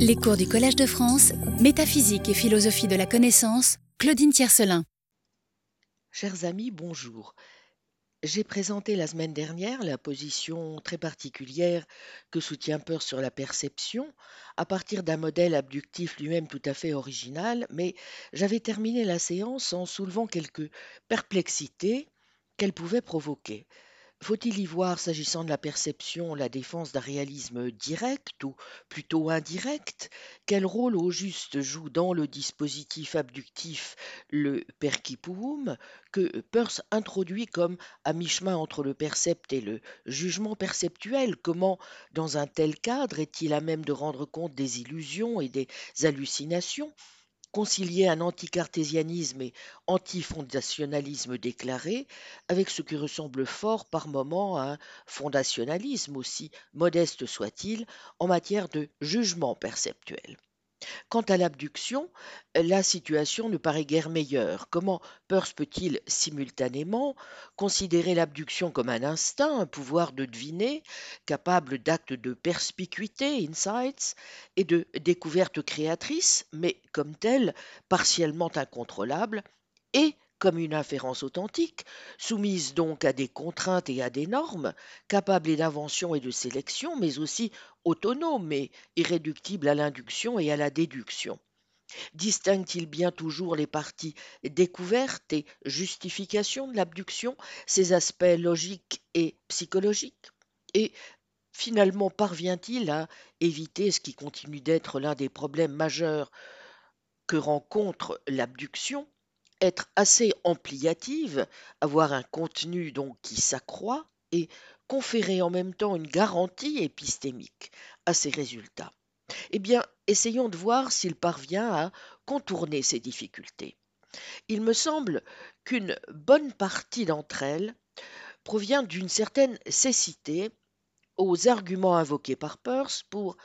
Les cours du Collège de France, Métaphysique et philosophie de la connaissance, Claudine Tiercelin. Chers amis, bonjour. J'ai présenté la semaine dernière la position très particulière que soutient Peirce sur la perception, à partir d'un modèle abductif lui-même tout à fait original, mais j'avais terminé la séance en soulevant quelques perplexités qu'elle pouvait provoquer. Faut-il y voir, s'agissant de la perception, la défense d'un réalisme direct ou plutôt indirect? Quel rôle au juste joue dans le dispositif abductif le percipuum que Peirce introduit comme à mi-chemin entre le percept et le jugement perceptuel? Comment, dans un tel cadre, est-il à même de rendre compte des illusions et des hallucinations? Concilier un anticartésianisme et antifondationalisme déclaré avec ce qui ressemble fort par moments à un fondationalisme, aussi modeste soit-il, en matière de jugement perceptuel. Quant à l'abduction, la situation ne paraît guère meilleure. Comment Peirce peut-il simultanément considérer l'abduction comme un instinct, un pouvoir de deviner, capable d'actes de perspicuité, insights, et de découvertes créatrices, mais comme tel, partiellement incontrôlable, et comme une inférence authentique, soumise donc à des contraintes et à des normes, capable d'invention et de sélection, mais aussi autonome et irréductible à l'induction et à la déduction. Distingue-t-il bien toujours les parties découvertes et justification de l'abduction, ses aspects logiques et psychologiques? Et finalement parvient-il à éviter ce qui continue d'être l'un des problèmes majeurs que rencontre l'abduction, être assez ampliative, avoir un contenu donc qui s'accroît et conférer en même temps une garantie épistémique à ces résultats. Eh bien, essayons de voir s'il parvient à contourner ces difficultés. Il me semble qu'une bonne partie d'entre elles provient d'une certaine cécité aux arguments invoqués par Peirce pour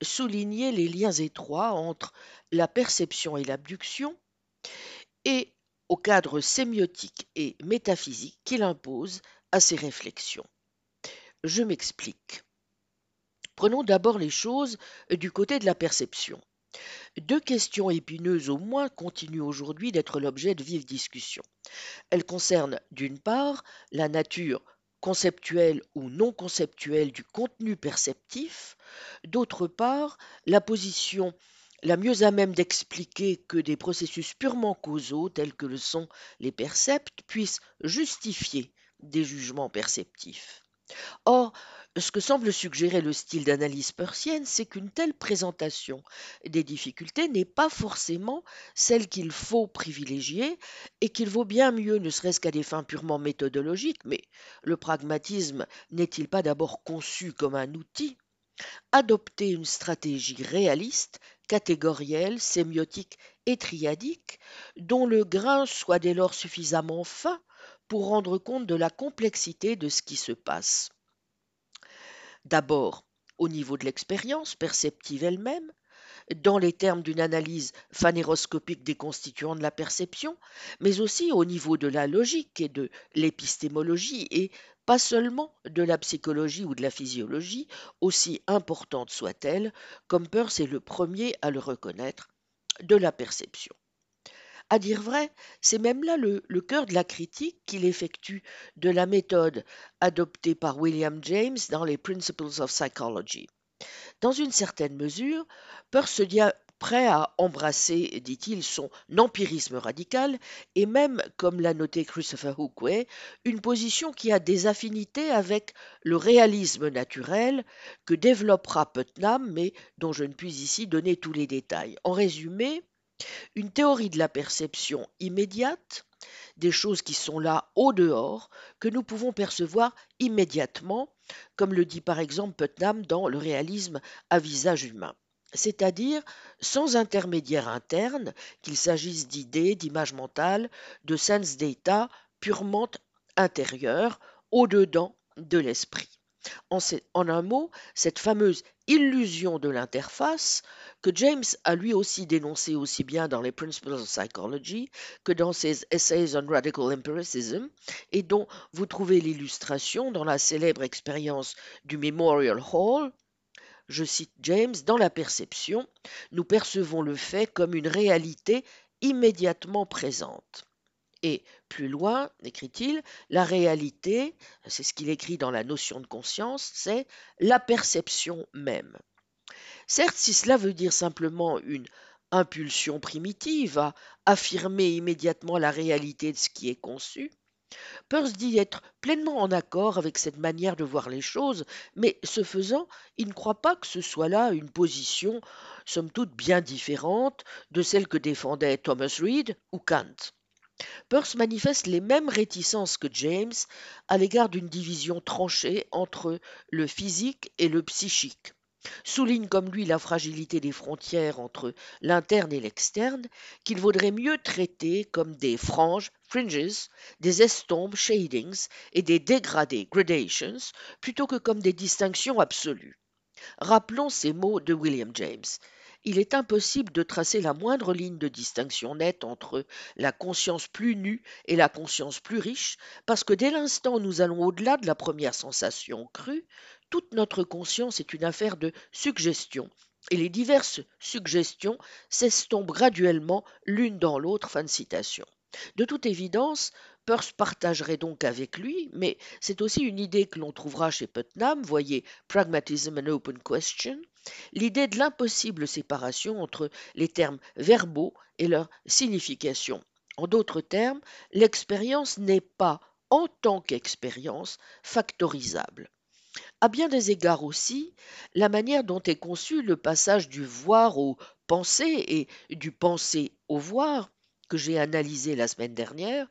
souligner les liens étroits entre la perception et l'abduction et au cadre sémiotique et métaphysique qu'il impose à ces réflexions. Je m'explique. Prenons d'abord les choses du côté de la perception. Deux questions épineuses au moins continuent aujourd'hui d'être l'objet de vives discussions. Elles concernent d'une part la nature conceptuelle ou non conceptuelle du contenu perceptif, d'autre part la position la mieux à même d'expliquer que des processus purement causaux, tels que le sont les percepts, puissent justifier des jugements perceptifs. Or, ce que semble suggérer le style d'analyse persienne, c'est qu'une telle présentation des difficultés n'est pas forcément celle qu'il faut privilégier et qu'il vaut bien mieux, ne serait-ce qu'à des fins purement méthodologiques, mais le pragmatisme n'est-il pas d'abord conçu comme un outil? Adopter une stratégie réaliste, catégorielle, sémiotique et triadique, dont le grain soit dès lors suffisamment fin pour rendre compte de la complexité de ce qui se passe. D'abord, au niveau de l'expérience perceptive elle-même, dans les termes d'une analyse phanéroscopique des constituants de la perception, mais aussi au niveau de la logique et de l'épistémologie et pas seulement de la psychologie ou de la physiologie, aussi importante soit-elle, comme Peirce est le premier à le reconnaître, de la perception. À dire vrai, c'est même là le, le cœur de la critique qu'il effectue de la méthode adoptée par William James dans les Principles of Psychology. Dans une certaine mesure, Peirce se prêt à embrasser, dit-il, son empirisme radical et même, comme l'a noté Christopher Hookway, une position qui a des affinités avec le réalisme naturel que développera Putnam, mais dont je ne puis ici donner tous les détails. En résumé, une théorie de la perception immédiate, des choses qui sont là au dehors, que nous pouvons percevoir immédiatement, comme le dit par exemple Putnam dans Le réalisme à visage humain c'est-à-dire sans intermédiaire interne, qu'il s'agisse d'idées, d'images mentales, de sense data purement intérieurs, au-dedans de l'esprit. En, un mot, cette fameuse illusion de l'interface que James a lui aussi dénoncée aussi bien dans les Principles of Psychology que dans ses Essays on Radical Empiricism et dont vous trouvez l'illustration dans la célèbre expérience du Memorial Hall je cite James, dans la perception, nous percevons le fait comme une réalité immédiatement présente. Et plus loin, écrit-il, la réalité, c'est ce qu'il écrit dans la notion de conscience, c'est la perception même. Certes, si cela veut dire simplement une impulsion primitive à affirmer immédiatement la réalité de ce qui est conçu, Peirce dit être pleinement en accord avec cette manière de voir les choses, mais ce faisant, il ne croit pas que ce soit là une position, somme toute bien différente de celle que défendaient Thomas Reid ou Kant. Peirce manifeste les mêmes réticences que James à l'égard d'une division tranchée entre le physique et le psychique souligne comme lui la fragilité des frontières entre l'interne et l'externe, qu'il vaudrait mieux traiter comme des franges, fringes, des estompes, shadings, et des dégradés, gradations, plutôt que comme des distinctions absolues. Rappelons ces mots de William James il est impossible de tracer la moindre ligne de distinction nette entre la conscience plus nue et la conscience plus riche, parce que dès l'instant où nous allons au-delà de la première sensation crue, toute notre conscience est une affaire de suggestion, et les diverses suggestions s'estompent graduellement l'une dans l'autre. Fin de citation. De toute évidence, Peirce partagerait donc avec lui, mais c'est aussi une idée que l'on trouvera chez Putnam, voyez Pragmatism and Open Question, l'idée de l'impossible séparation entre les termes verbaux et leur signification. En d'autres termes, l'expérience n'est pas, en tant qu'expérience, factorisable. À bien des égards aussi, la manière dont est conçu le passage du voir au penser et du penser au voir, que j'ai analysé la semaine dernière,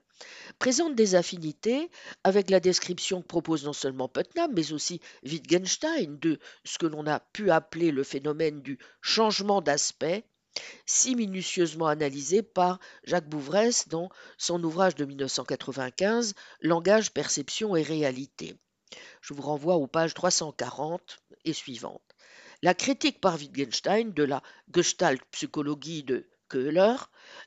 présente des affinités avec la description que propose non seulement Putnam, mais aussi Wittgenstein de ce que l'on a pu appeler le phénomène du changement d'aspect, si minutieusement analysé par Jacques Bouvresse dans son ouvrage de 1995 Langage, perception et réalité. Je vous renvoie aux pages 340 et suivantes. La critique par Wittgenstein de la Gestalt psychologie de Köhler,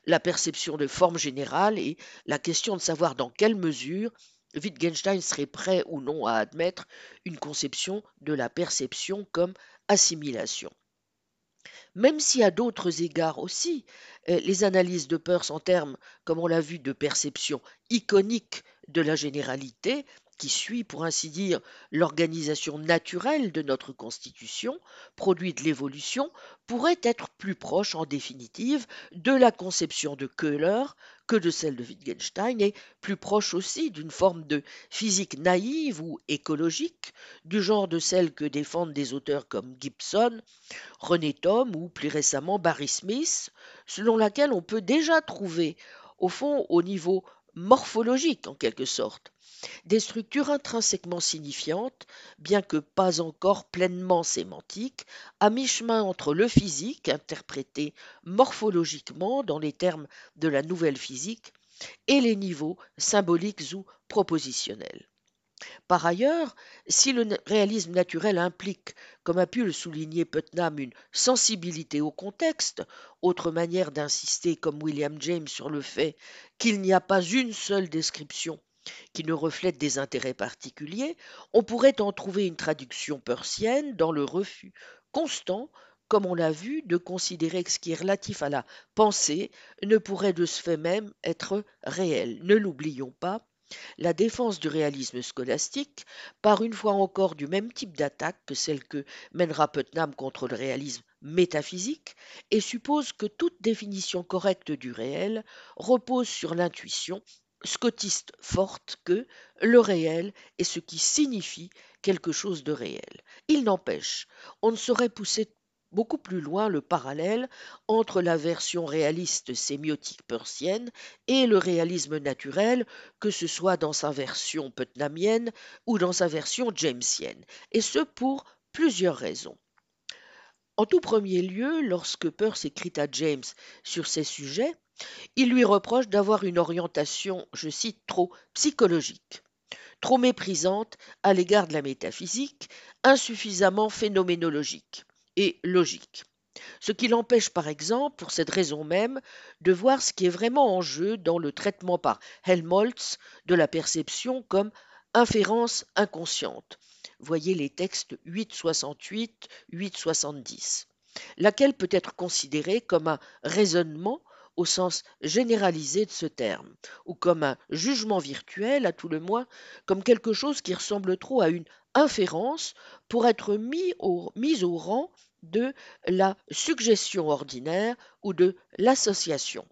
la perception de forme générale et la question de savoir dans quelle mesure Wittgenstein serait prêt ou non à admettre une conception de la perception comme assimilation. Même si à d'autres égards aussi, euh, les analyses de Peirce en termes, comme on l'a vu, de perception iconique de la généralité qui suit, pour ainsi dire, l'organisation naturelle de notre constitution, produit de l'évolution, pourrait être plus proche, en définitive, de la conception de Köhler que de celle de Wittgenstein, et plus proche aussi d'une forme de physique naïve ou écologique, du genre de celle que défendent des auteurs comme Gibson, René Thom ou plus récemment Barry Smith, selon laquelle on peut déjà trouver, au fond, au niveau morphologique en quelque sorte, des structures intrinsèquement signifiantes, bien que pas encore pleinement sémantiques, à mi-chemin entre le physique, interprété morphologiquement dans les termes de la nouvelle physique, et les niveaux symboliques ou propositionnels. Par ailleurs, si le réalisme naturel implique, comme a pu le souligner Putnam, une sensibilité au contexte, autre manière d'insister comme William James sur le fait qu'il n'y a pas une seule description qui ne reflète des intérêts particuliers, on pourrait en trouver une traduction persienne dans le refus constant, comme on l'a vu, de considérer que ce qui est relatif à la pensée ne pourrait de ce fait même être réel. Ne l'oublions pas, la défense du réalisme scolastique part une fois encore du même type d'attaque que celle que mènera Putnam contre le réalisme métaphysique et suppose que toute définition correcte du réel repose sur l'intuition scotiste forte que le réel est ce qui signifie quelque chose de réel. Il n'empêche, on ne saurait pousser beaucoup plus loin le parallèle entre la version réaliste sémiotique persienne et le réalisme naturel, que ce soit dans sa version putnamienne ou dans sa version jamesienne, et ce pour plusieurs raisons. En tout premier lieu, lorsque Peirce écrit à James sur ces sujets, il lui reproche d'avoir une orientation, je cite, trop psychologique, trop méprisante à l'égard de la métaphysique, insuffisamment phénoménologique et logique. Ce qui l'empêche, par exemple, pour cette raison même, de voir ce qui est vraiment en jeu dans le traitement par Helmholtz de la perception comme inférence inconsciente. voyez les textes 868, 870, laquelle peut être considérée comme un raisonnement au sens généralisé de ce terme, ou comme un jugement virtuel, à tout le moins, comme quelque chose qui ressemble trop à une inférence pour être mis au, mis au rang de la suggestion ordinaire ou de l'association.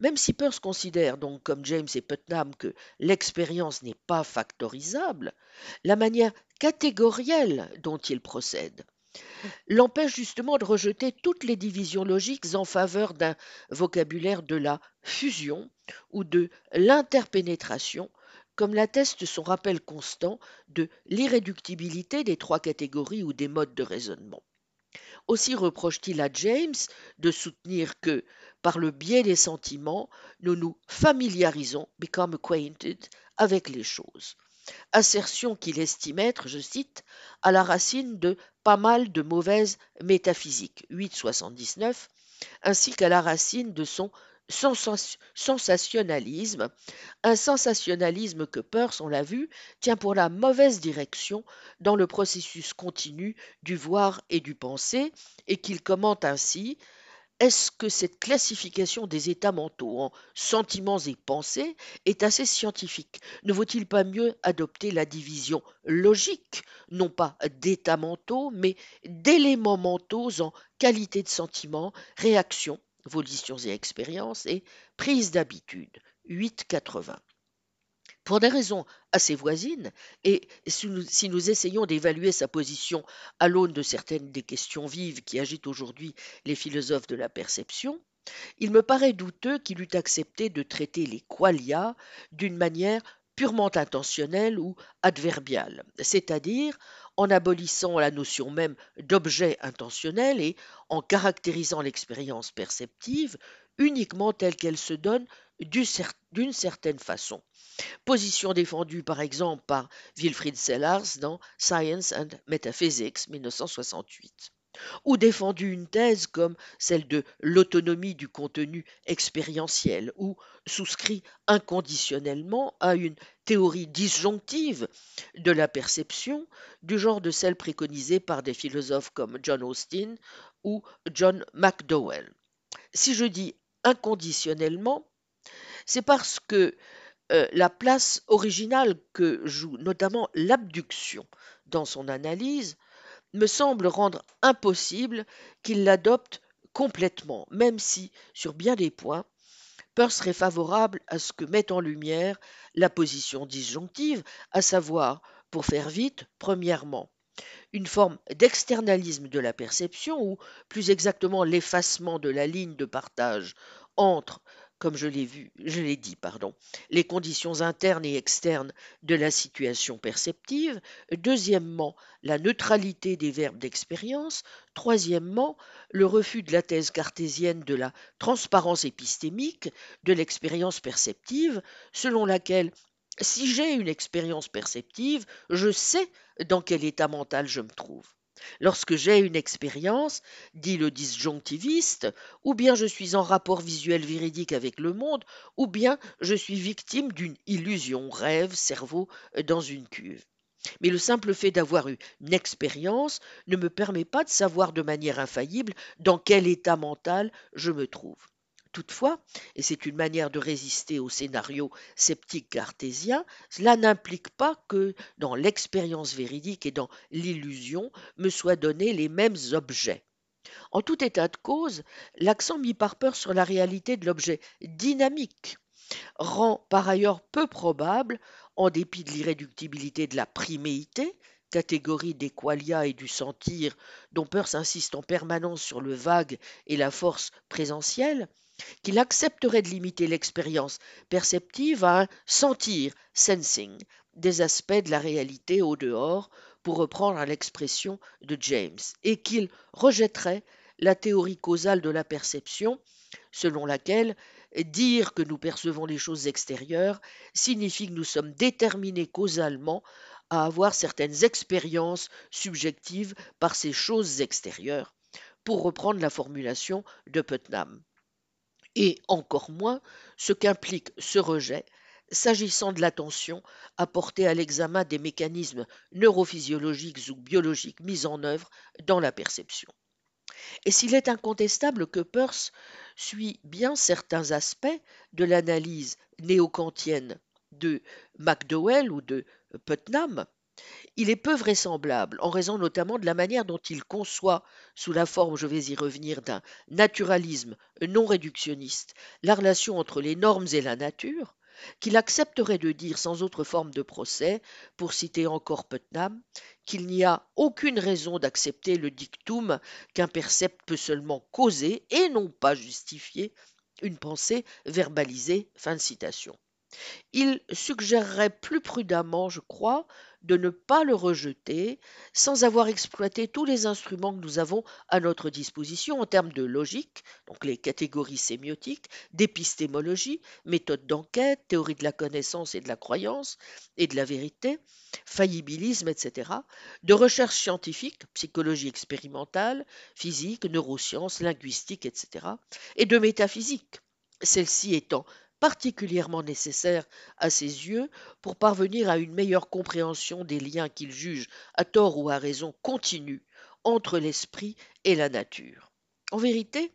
Même si Peirce considère donc comme James et Putnam que l'expérience n'est pas factorisable, la manière catégorielle dont il procède l'empêche justement de rejeter toutes les divisions logiques en faveur d'un vocabulaire de la fusion ou de l'interpénétration, comme l'atteste son rappel constant de l'irréductibilité des trois catégories ou des modes de raisonnement. Aussi reproche-t-il à James de soutenir que, par le biais des sentiments, nous nous familiarisons, become acquainted, avec les choses assertion qu'il estime être, je cite, à la racine de mal de mauvaises métaphysiques, 879, ainsi qu'à la racine de son sensationnalisme, un sensationnalisme que Peirce, on l'a vu, tient pour la mauvaise direction dans le processus continu du voir et du penser, et qu'il commente ainsi est-ce que cette classification des états mentaux en sentiments et pensées est assez scientifique? Ne vaut-il pas mieux adopter la division logique, non pas d'états mentaux, mais d'éléments mentaux en qualité de sentiments, réactions, volitions et expériences, et prise d'habitude? 880 pour des raisons assez voisines, et si nous, essayons d'évaluer sa position à l'aune de certaines des questions vives qui agitent aujourd'hui les philosophes de la perception, il me paraît douteux qu'il eût accepté de traiter les qualia d'une manière purement intentionnelle ou adverbiale, c'est-à-dire en abolissant la notion même d'objet intentionnel et en caractérisant l'expérience perceptive uniquement telle qu'elle se donne d'une certaine façon. Position défendue par exemple par Wilfried Sellars dans Science and Metaphysics 1968 ou défendu une thèse comme celle de l'autonomie du contenu expérientiel, ou souscrit inconditionnellement à une théorie disjonctive de la perception, du genre de celle préconisée par des philosophes comme John Austin ou John McDowell. Si je dis inconditionnellement, c'est parce que euh, la place originale que joue notamment l'abduction dans son analyse me semble rendre impossible qu'il l'adopte complètement, même si, sur bien des points, Peirce serait favorable à ce que mette en lumière la position disjonctive, à savoir, pour faire vite, premièrement, une forme d'externalisme de la perception, ou plus exactement l'effacement de la ligne de partage entre comme je l'ai dit, les conditions internes et externes de la situation perceptive. Deuxièmement, la neutralité des verbes d'expérience. Troisièmement, le refus de la thèse cartésienne de la transparence épistémique de l'expérience perceptive, selon laquelle si j'ai une expérience perceptive, je sais dans quel état mental je me trouve. Lorsque j'ai une expérience, dit le disjonctiviste, ou bien je suis en rapport visuel véridique avec le monde, ou bien je suis victime d'une illusion, rêve, cerveau euh, dans une cuve. Mais le simple fait d'avoir eu une expérience ne me permet pas de savoir de manière infaillible dans quel état mental je me trouve. Toutefois, et c'est une manière de résister au scénario sceptique cartésien, cela n'implique pas que dans l'expérience véridique et dans l'illusion me soient donnés les mêmes objets. En tout état de cause, l'accent mis par peur sur la réalité de l'objet dynamique rend par ailleurs peu probable, en dépit de l'irréductibilité de la priméité, catégorie des qualia et du sentir, dont Peirce insiste en permanence sur le vague et la force présentielle, qu'il accepterait de limiter l'expérience perceptive à un sentir, sensing, des aspects de la réalité au dehors, pour reprendre l'expression de James, et qu'il rejetterait la théorie causale de la perception, selon laquelle dire que nous percevons les choses extérieures signifie que nous sommes déterminés causalement à avoir certaines expériences subjectives par ces choses extérieures, pour reprendre la formulation de Putnam et encore moins ce qu'implique ce rejet, s'agissant de l'attention apportée à l'examen des mécanismes neurophysiologiques ou biologiques mis en œuvre dans la perception. Et s'il est incontestable que Peirce suit bien certains aspects de l'analyse néo-kantienne de McDowell ou de Putnam, il est peu vraisemblable, en raison notamment de la manière dont il conçoit, sous la forme, je vais y revenir, d'un naturalisme non réductionniste, la relation entre les normes et la nature, qu'il accepterait de dire sans autre forme de procès, pour citer encore Putnam, qu'il n'y a aucune raison d'accepter le dictum qu'un percept peut seulement causer et non pas justifier une pensée verbalisée. Fin citation. Il suggérerait plus prudemment, je crois, de ne pas le rejeter sans avoir exploité tous les instruments que nous avons à notre disposition en termes de logique, donc les catégories sémiotiques, d'épistémologie, méthode d'enquête, théorie de la connaissance et de la croyance et de la vérité, faillibilisme, etc., de recherche scientifique, psychologie expérimentale, physique, neurosciences, linguistique, etc., et de métaphysique, celle-ci étant particulièrement nécessaire à ses yeux pour parvenir à une meilleure compréhension des liens qu'il juge, à tort ou à raison, continus entre l'esprit et la nature. En vérité,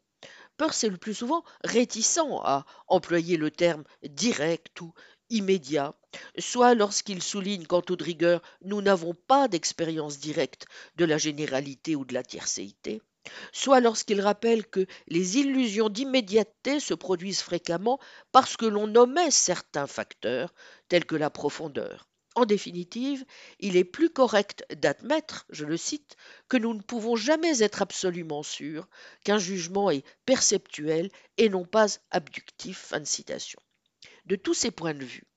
Peirce est le plus souvent réticent à employer le terme direct ou immédiat, soit lorsqu'il souligne qu'en toute rigueur nous n'avons pas d'expérience directe de la généralité ou de la tiercéité, soit lorsqu'il rappelle que les illusions d'immédiateté se produisent fréquemment parce que l'on omet certains facteurs tels que la profondeur. En définitive, il est plus correct d'admettre, je le cite, que nous ne pouvons jamais être absolument sûrs qu'un jugement est perceptuel et non pas abductif. Fin de citation. De tous ces points de vue,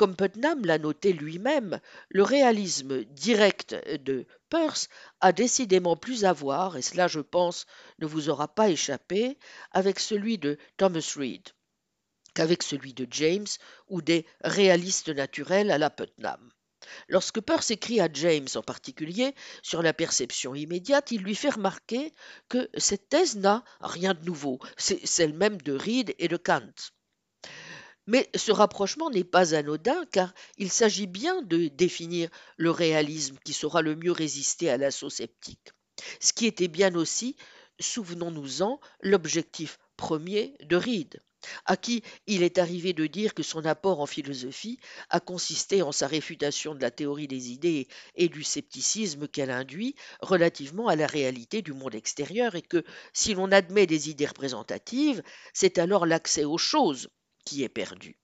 comme Putnam l'a noté lui-même, le réalisme direct de Peirce a décidément plus à voir, et cela je pense ne vous aura pas échappé, avec celui de Thomas Reid qu'avec celui de James ou des réalistes naturels à la Putnam. Lorsque Peirce écrit à James en particulier sur la perception immédiate, il lui fait remarquer que cette thèse n'a rien de nouveau, c'est celle même de Reid et de Kant. Mais ce rapprochement n'est pas anodin car il s'agit bien de définir le réalisme qui saura le mieux résister à l'assaut sceptique. Ce qui était bien aussi, souvenons-nous-en, l'objectif premier de Reed, à qui il est arrivé de dire que son apport en philosophie a consisté en sa réfutation de la théorie des idées et du scepticisme qu'elle induit relativement à la réalité du monde extérieur et que si l'on admet des idées représentatives, c'est alors l'accès aux choses qui est perdu.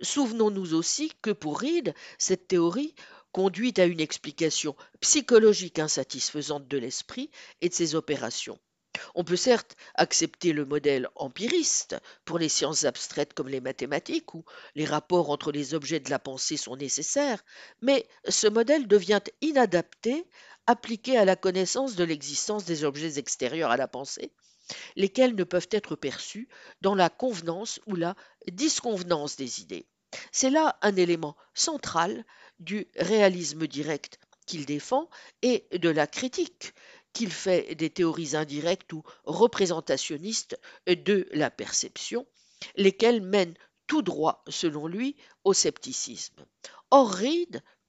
Souvenons-nous aussi que pour Reed, cette théorie conduit à une explication psychologique insatisfaisante de l'esprit et de ses opérations. On peut certes accepter le modèle empiriste pour les sciences abstraites comme les mathématiques, où les rapports entre les objets de la pensée sont nécessaires, mais ce modèle devient inadapté appliqué à la connaissance de l'existence des objets extérieurs à la pensée, lesquels ne peuvent être perçus dans la convenance ou la disconvenance des idées. C'est là un élément central du réalisme direct qu'il défend et de la critique qu'il fait des théories indirectes ou représentationnistes de la perception, lesquelles mènent tout droit, selon lui, au scepticisme. Or,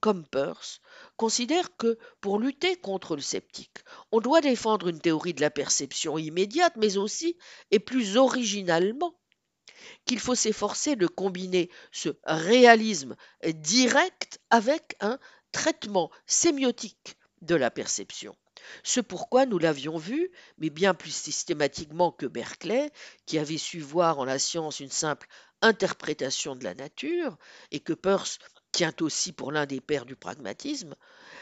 comme Peirce, considère que pour lutter contre le sceptique, on doit défendre une théorie de la perception immédiate, mais aussi, et plus originalement, qu'il faut s'efforcer de combiner ce réalisme direct avec un traitement sémiotique de la perception. Ce pourquoi nous l'avions vu, mais bien plus systématiquement que Berkeley, qui avait su voir en la science une simple interprétation de la nature, et que Peirce tient aussi pour l'un des pères du pragmatisme,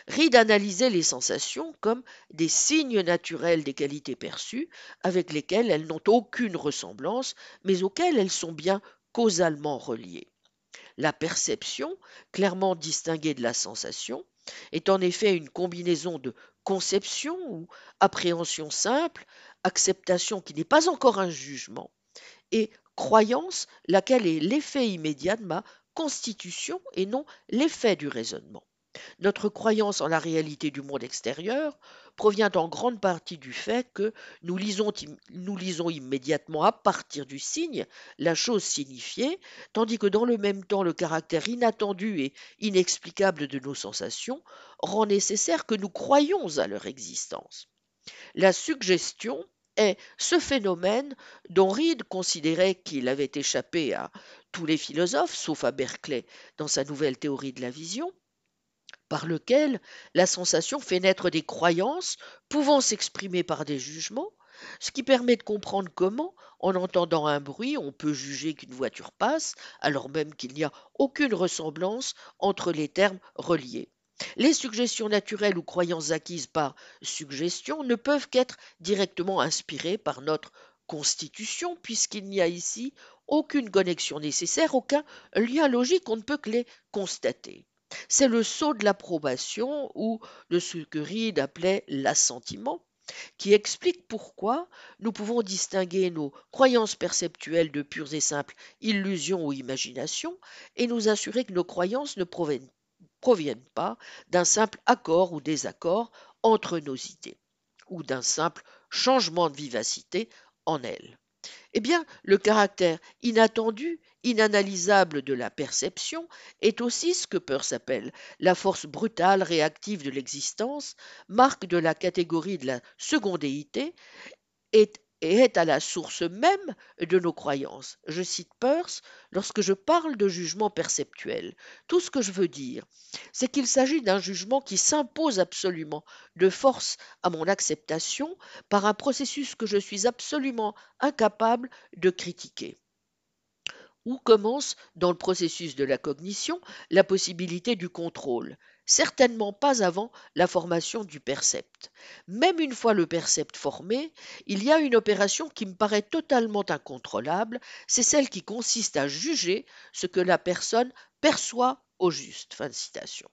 Reed analysait les sensations comme des signes naturels des qualités perçues avec lesquelles elles n'ont aucune ressemblance, mais auxquelles elles sont bien causalement reliées. La perception, clairement distinguée de la sensation, est en effet une combinaison de conception ou appréhension simple, acceptation qui n'est pas encore un jugement, et croyance, laquelle est l'effet immédiat de ma constitution et non l'effet du raisonnement. Notre croyance en la réalité du monde extérieur provient en grande partie du fait que nous lisons, immédiatement à partir du signe la chose signifiée, tandis que dans le même temps le caractère inattendu et inexplicable de nos sensations rend nécessaire que nous croyions à leur existence. La suggestion est ce phénomène dont Reed considérait qu'il avait échappé à tous les philosophes, sauf à Berkeley dans sa nouvelle théorie de la vision, par lequel la sensation fait naître des croyances pouvant s'exprimer par des jugements, ce qui permet de comprendre comment, en entendant un bruit, on peut juger qu'une voiture passe, alors même qu'il n'y a aucune ressemblance entre les termes reliés. Les suggestions naturelles ou croyances acquises par suggestion ne peuvent qu'être directement inspirées par notre constitution, puisqu'il n'y a ici aucune connexion nécessaire, aucun lien logique, on ne peut que les constater. C'est le saut de l'approbation ou de ce que Reed appelait l'assentiment qui explique pourquoi nous pouvons distinguer nos croyances perceptuelles de pures et simples illusions ou imaginations et nous assurer que nos croyances ne proviennent, proviennent pas d'un simple accord ou désaccord entre nos idées ou d'un simple changement de vivacité en elles. Eh bien, le caractère inattendu, inanalysable de la perception est aussi ce que Peirce appelle la force brutale réactive de l'existence, marque de la catégorie de la secondéité, est et est à la source même de nos croyances. Je cite Peirce lorsque je parle de jugement perceptuel. Tout ce que je veux dire, c'est qu'il s'agit d'un jugement qui s'impose absolument de force à mon acceptation par un processus que je suis absolument incapable de critiquer. Où commence, dans le processus de la cognition, la possibilité du contrôle? Certainement pas avant la formation du percept. Même une fois le percept formé, il y a une opération qui me paraît totalement incontrôlable, c'est celle qui consiste à juger ce que la personne perçoit au juste. Fin citation.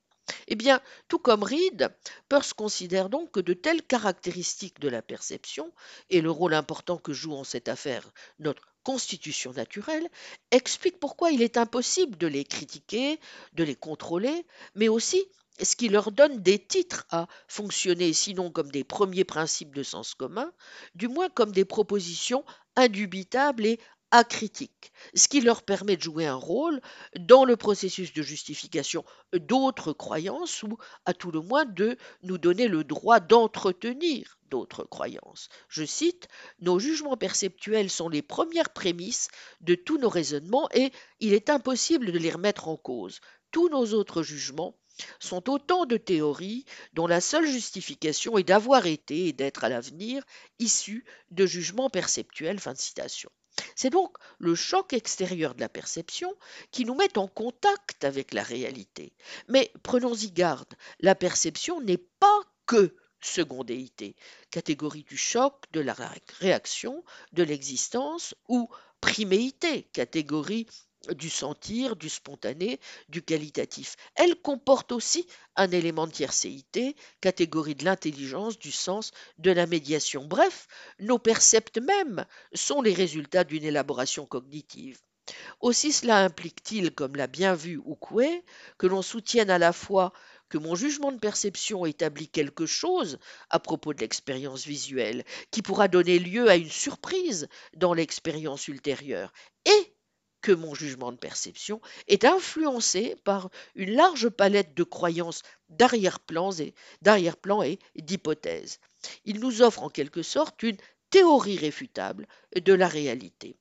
Eh bien, tout comme Reed, Peirce considère donc que de telles caractéristiques de la perception, et le rôle important que joue en cette affaire notre constitution naturelle, expliquent pourquoi il est impossible de les critiquer, de les contrôler, mais aussi ce qui leur donne des titres à fonctionner, sinon comme des premiers principes de sens commun, du moins comme des propositions indubitables et acritiques, ce qui leur permet de jouer un rôle dans le processus de justification d'autres croyances ou à tout le moins de nous donner le droit d'entretenir d'autres croyances. Je cite, Nos jugements perceptuels sont les premières prémices de tous nos raisonnements et il est impossible de les remettre en cause. Tous nos autres jugements sont autant de théories dont la seule justification est d'avoir été et d'être à l'avenir issus de jugements perceptuels. Fin de citation. C'est donc le choc extérieur de la perception qui nous met en contact avec la réalité. Mais prenons-y garde, la perception n'est pas que secondéité, catégorie du choc, de la réaction, de l'existence, ou priméité, catégorie du sentir, du spontané, du qualitatif. Elle comporte aussi un élément de tiercéité, catégorie de l'intelligence, du sens, de la médiation. Bref, nos percepts mêmes sont les résultats d'une élaboration cognitive. Aussi cela implique-t-il, comme l'a bien vu Oukoué, que l'on soutienne à la fois que mon jugement de perception établit quelque chose à propos de l'expérience visuelle, qui pourra donner lieu à une surprise dans l'expérience ultérieure, et que mon jugement de perception est influencé par une large palette de croyances d'arrière-plan et, d'hypothèses. Il nous offre en quelque sorte une théorie réfutable de la réalité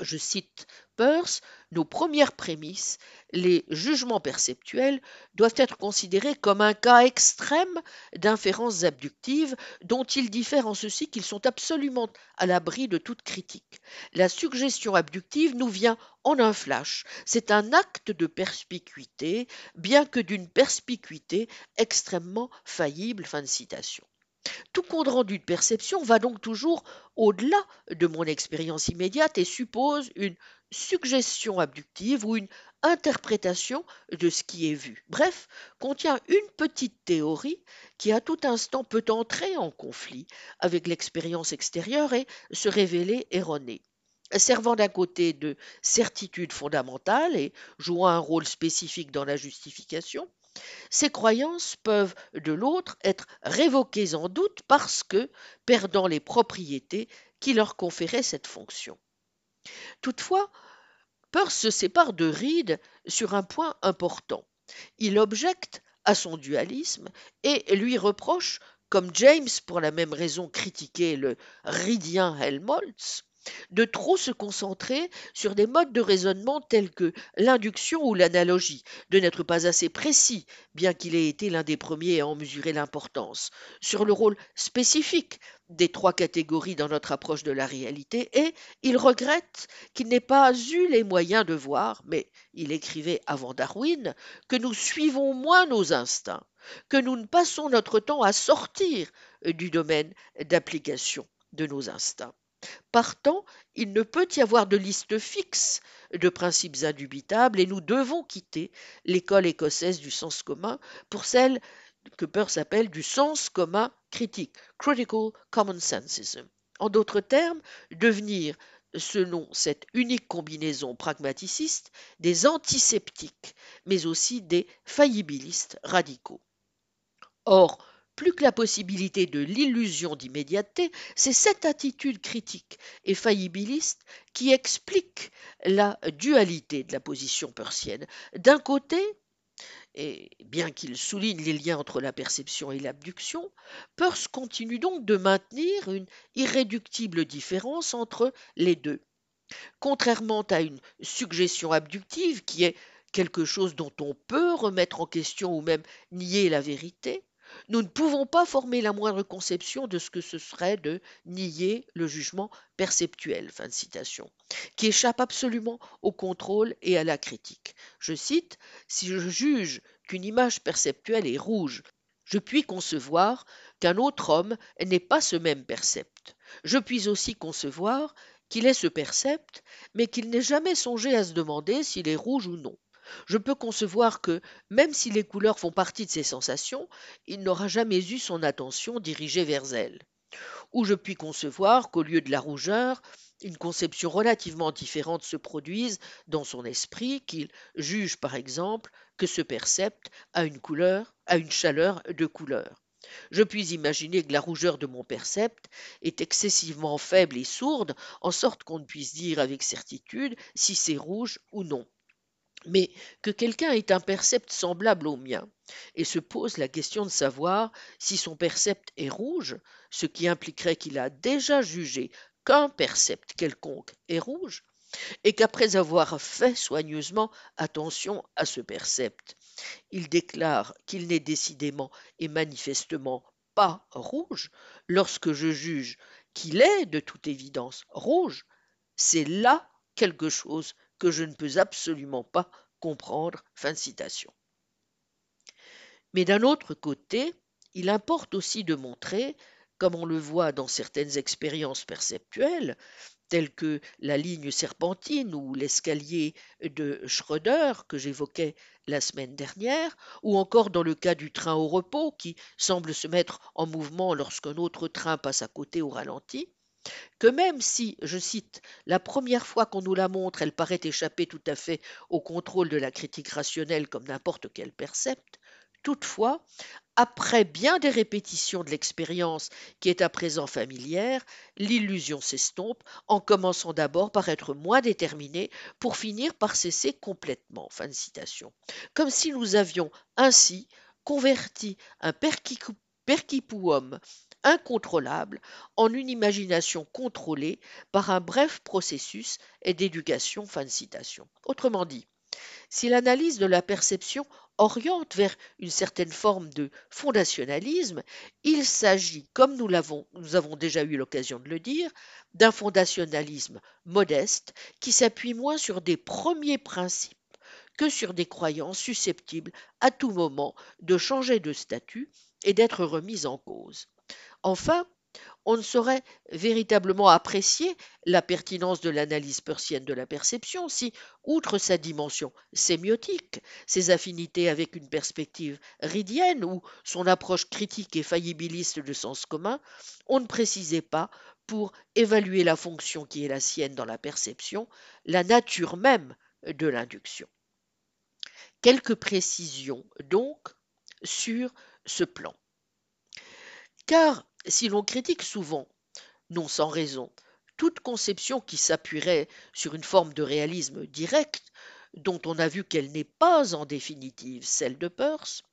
je cite Peirce, nos premières prémices, les jugements perceptuels, doivent être considérés comme un cas extrême d'inférences abductives dont ils diffèrent en ceci qu'ils sont absolument à l'abri de toute critique. La suggestion abductive nous vient en un flash. C'est un acte de perspicuité, bien que d'une perspicuité extrêmement faillible. Fin de citation. Tout compte rendu de perception va donc toujours au-delà de mon expérience immédiate et suppose une suggestion abductive ou une interprétation de ce qui est vu. Bref, contient une petite théorie qui à tout instant peut entrer en conflit avec l'expérience extérieure et se révéler erronée servant d'un côté de certitude fondamentale et jouant un rôle spécifique dans la justification, Ces croyances peuvent, de l'autre, être révoquées en doute parce que, perdant les propriétés qui leur conféraient cette fonction. Toutefois, Peirce se sépare de Reed sur un point important. Il objecte à son dualisme et lui reproche, comme James pour la même raison critiquait le Reedien Helmholtz, de trop se concentrer sur des modes de raisonnement tels que l'induction ou l'analogie, de n'être pas assez précis, bien qu'il ait été l'un des premiers à en mesurer l'importance, sur le rôle spécifique des trois catégories dans notre approche de la réalité, et il regrette qu'il n'ait pas eu les moyens de voir, mais il écrivait avant Darwin, que nous suivons moins nos instincts, que nous ne passons notre temps à sortir du domaine d'application de nos instincts. Partant, il ne peut y avoir de liste fixe de principes indubitables et nous devons quitter l'école écossaise du sens commun pour celle que Peirce appelle du sens commun critique, critical common sensism. En d'autres termes, devenir, selon cette unique combinaison pragmaticiste, des antisceptiques, mais aussi des faillibilistes radicaux. Or, plus que la possibilité de l'illusion d'immédiateté, c'est cette attitude critique et faillibiliste qui explique la dualité de la position persienne. D'un côté, et bien qu'il souligne les liens entre la perception et l'abduction, Peirce continue donc de maintenir une irréductible différence entre les deux. Contrairement à une suggestion abductive qui est quelque chose dont on peut remettre en question ou même nier la vérité, nous ne pouvons pas former la moindre conception de ce que ce serait de nier le jugement perceptuel, fin de citation, qui échappe absolument au contrôle et à la critique. Je cite, Si je juge qu'une image perceptuelle est rouge, je puis concevoir qu'un autre homme n'est pas ce même percept. Je puis aussi concevoir qu'il est ce percept, mais qu'il n'ait jamais songé à se demander s'il est rouge ou non. Je peux concevoir que, même si les couleurs font partie de ses sensations, il n'aura jamais eu son attention dirigée vers elles. Ou je puis concevoir qu'au lieu de la rougeur, une conception relativement différente se produise dans son esprit, qu'il juge par exemple que ce percept a une couleur, a une chaleur de couleur. Je puis imaginer que la rougeur de mon percept est excessivement faible et sourde, en sorte qu'on ne puisse dire avec certitude si c'est rouge ou non mais que quelqu'un ait un percept semblable au mien et se pose la question de savoir si son percept est rouge, ce qui impliquerait qu'il a déjà jugé qu'un percept quelconque est rouge, et qu'après avoir fait soigneusement attention à ce percept, il déclare qu'il n'est décidément et manifestement pas rouge, lorsque je juge qu'il est de toute évidence rouge, c'est là quelque chose que je ne peux absolument pas comprendre. Fin. Mais d'un autre côté, il importe aussi de montrer, comme on le voit dans certaines expériences perceptuelles, telles que la ligne serpentine ou l'escalier de Schröder que j'évoquais la semaine dernière, ou encore dans le cas du train au repos qui semble se mettre en mouvement lorsqu'un autre train passe à côté au ralenti, que même si, je cite, la première fois qu'on nous la montre, elle paraît échapper tout à fait au contrôle de la critique rationnelle comme n'importe quel percept, toutefois, après bien des répétitions de l'expérience qui est à présent familière, l'illusion s'estompe en commençant d'abord par être moins déterminée pour finir par cesser complètement. Fin de citation. Comme si nous avions ainsi converti un perquipuum incontrôlable en une imagination contrôlée par un bref processus d'éducation. Fin de citation. Autrement dit, si l'analyse de la perception oriente vers une certaine forme de fondationalisme, il s'agit, comme nous avons déjà eu l'occasion de le dire, d'un fondationalisme modeste qui s'appuie moins sur des premiers principes que sur des croyances susceptibles à tout moment de changer de statut et d'être remises en cause. Enfin, on ne saurait véritablement apprécier la pertinence de l'analyse persienne de la perception si, outre sa dimension sémiotique, ses affinités avec une perspective ridienne ou son approche critique et faillibiliste de sens commun, on ne précisait pas, pour évaluer la fonction qui est la sienne dans la perception, la nature même de l'induction. Quelques précisions donc sur ce plan. Car si l'on critique souvent, non sans raison, toute conception qui s'appuierait sur une forme de réalisme direct, dont on a vu qu'elle n'est pas en définitive celle de Peirce,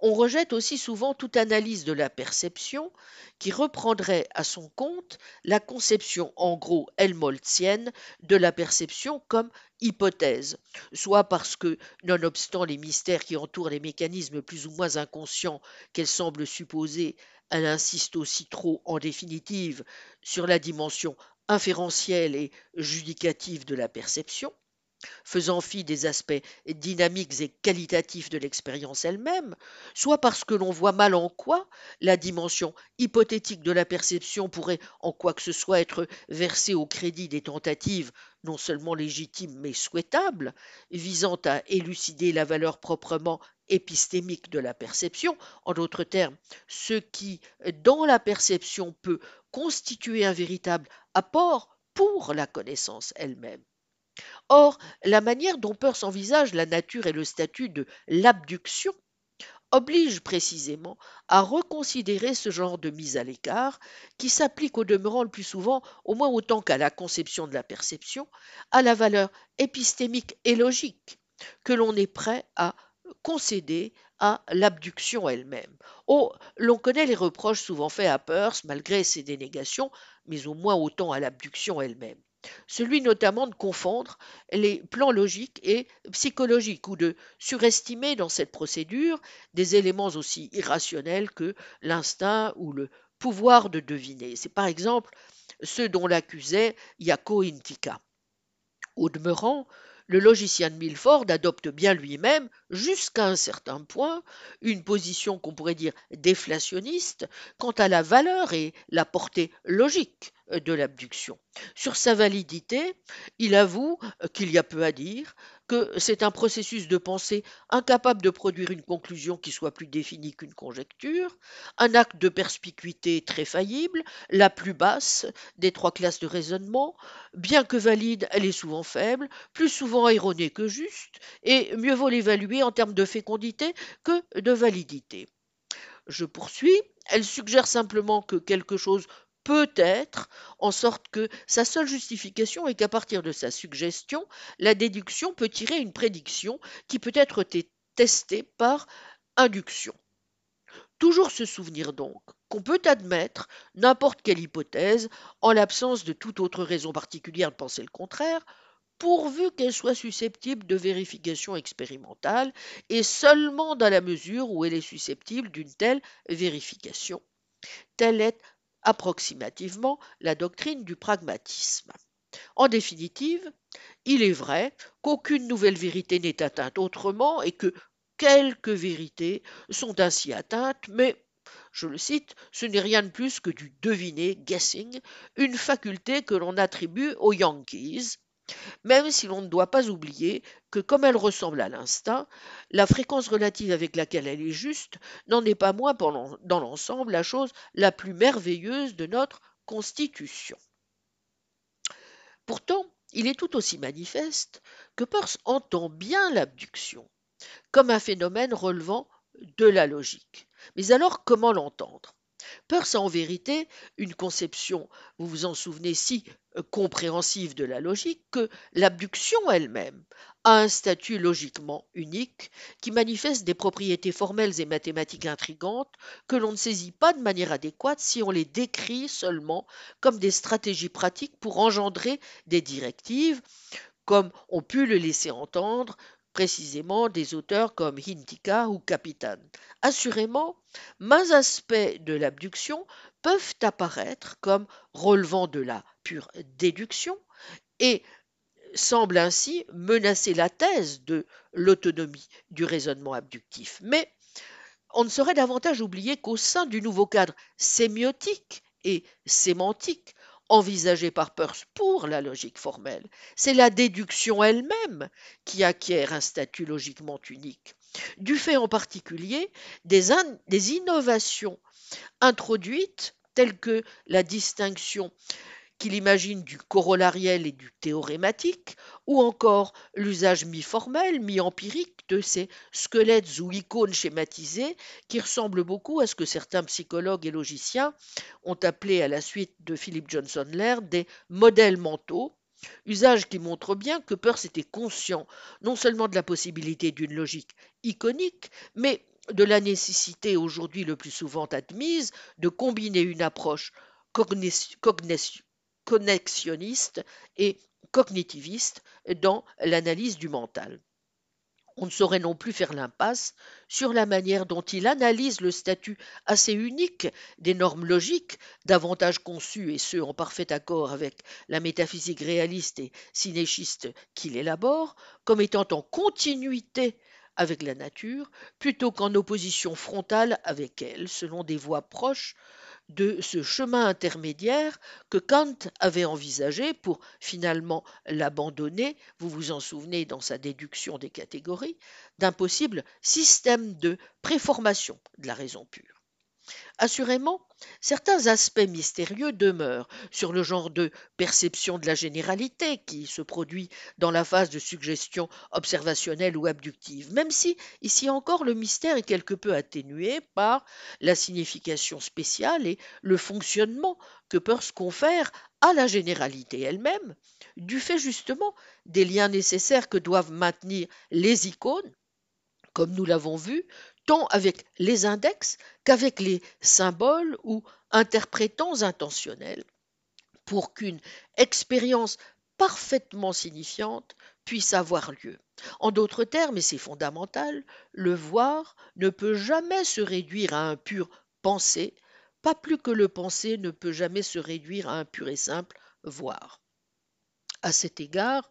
on rejette aussi souvent toute analyse de la perception qui reprendrait à son compte la conception en gros helmholtzienne de la perception comme hypothèse, soit parce que, nonobstant les mystères qui entourent les mécanismes plus ou moins inconscients qu'elle semble supposer, elle insiste aussi trop en définitive sur la dimension inférentielle et judicative de la perception, faisant fi des aspects dynamiques et qualitatifs de l'expérience elle-même, soit parce que l'on voit mal en quoi la dimension hypothétique de la perception pourrait en quoi que ce soit être versée au crédit des tentatives non seulement légitimes mais souhaitables, visant à élucider la valeur proprement épistémique de la perception, en d'autres termes, ce qui, dans la perception, peut constituer un véritable apport pour la connaissance elle-même. Or, la manière dont Peirce envisage la nature et le statut de l'abduction oblige précisément à reconsidérer ce genre de mise à l'écart qui s'applique au demeurant le plus souvent, au moins autant qu'à la conception de la perception, à la valeur épistémique et logique que l'on est prêt à concéder à l'abduction elle-même. Oh, l'on connaît les reproches souvent faits à Peirce malgré ses dénégations, mais au moins autant à l'abduction elle-même celui notamment de confondre les plans logiques et psychologiques ou de surestimer dans cette procédure des éléments aussi irrationnels que l'instinct ou le pouvoir de deviner. C'est par exemple ce dont l'accusait Yako Intika. Au demeurant, le logicien de Milford adopte bien lui-même, jusqu'à un certain point, une position qu'on pourrait dire déflationniste quant à la valeur et la portée logique de l'abduction. Sur sa validité, il avoue qu'il y a peu à dire, que c'est un processus de pensée incapable de produire une conclusion qui soit plus définie qu'une conjecture, un acte de perspicuité très faillible, la plus basse des trois classes de raisonnement, bien que valide, elle est souvent faible, plus souvent erronée que juste, et mieux vaut l'évaluer en termes de fécondité que de validité. Je poursuis. Elle suggère simplement que quelque chose peut-être, en sorte que sa seule justification est qu'à partir de sa suggestion, la déduction peut tirer une prédiction qui peut être testée par induction. Toujours se souvenir donc qu'on peut admettre n'importe quelle hypothèse en l'absence de toute autre raison particulière de penser le contraire, pourvu qu'elle soit susceptible de vérification expérimentale et seulement dans la mesure où elle est susceptible d'une telle vérification. Telle est approximativement la doctrine du pragmatisme. En définitive, il est vrai qu'aucune nouvelle vérité n'est atteinte autrement et que quelques vérités sont ainsi atteintes, mais, je le cite, ce n'est rien de plus que du deviner, guessing, une faculté que l'on attribue aux Yankees, même si l'on ne doit pas oublier que comme elle ressemble à l'instinct, la fréquence relative avec laquelle elle est juste n'en est pas moins dans l'ensemble la chose la plus merveilleuse de notre constitution. Pourtant, il est tout aussi manifeste que Peirce entend bien l'abduction comme un phénomène relevant de la logique. Mais alors comment l'entendre? Peirce a en vérité une conception, vous vous en souvenez, si euh, compréhensive de la logique que l'abduction elle-même a un statut logiquement unique qui manifeste des propriétés formelles et mathématiques intrigantes que l'on ne saisit pas de manière adéquate si on les décrit seulement comme des stratégies pratiques pour engendrer des directives, comme ont pu le laisser entendre précisément des auteurs comme Hintika ou Capitan. Assurément, mains aspects de l'abduction peuvent apparaître comme relevant de la pure déduction et semblent ainsi menacer la thèse de l'autonomie du raisonnement abductif. Mais on ne saurait davantage oublier qu'au sein du nouveau cadre sémiotique et sémantique envisagé par Peirce pour la logique formelle. C'est la déduction elle-même qui acquiert un statut logiquement unique, du fait en particulier des, des innovations introduites telles que la distinction qu'il imagine du corollariel et du théorématique, ou encore l'usage mi-formel, mi-empirique de ces squelettes ou icônes schématisées qui ressemblent beaucoup à ce que certains psychologues et logiciens ont appelé à la suite de Philip Johnson Laird des modèles mentaux, usage qui montre bien que Peirce était conscient non seulement de la possibilité d'une logique iconique, mais de la nécessité aujourd'hui le plus souvent admise de combiner une approche connexionniste et cognitiviste dans l'analyse du mental. On ne saurait non plus faire l'impasse sur la manière dont il analyse le statut assez unique des normes logiques, davantage conçues et ce en parfait accord avec la métaphysique réaliste et synéchiste qu'il élabore, comme étant en continuité avec la nature, plutôt qu'en opposition frontale avec elle, selon des voies proches de ce chemin intermédiaire que Kant avait envisagé pour finalement l'abandonner, vous vous en souvenez dans sa déduction des catégories, d'un possible système de préformation de la raison pure. Assurément, certains aspects mystérieux demeurent sur le genre de perception de la généralité qui se produit dans la phase de suggestion observationnelle ou abductive, même si ici encore le mystère est quelque peu atténué par la signification spéciale et le fonctionnement que Peirce confère à la généralité elle-même, du fait justement des liens nécessaires que doivent maintenir les icônes comme nous l'avons vu, tant avec les index qu'avec les symboles ou interprétants intentionnels, pour qu'une expérience parfaitement signifiante puisse avoir lieu. En d'autres termes, et c'est fondamental, le voir ne peut jamais se réduire à un pur penser, pas plus que le penser ne peut jamais se réduire à un pur et simple voir. À cet égard,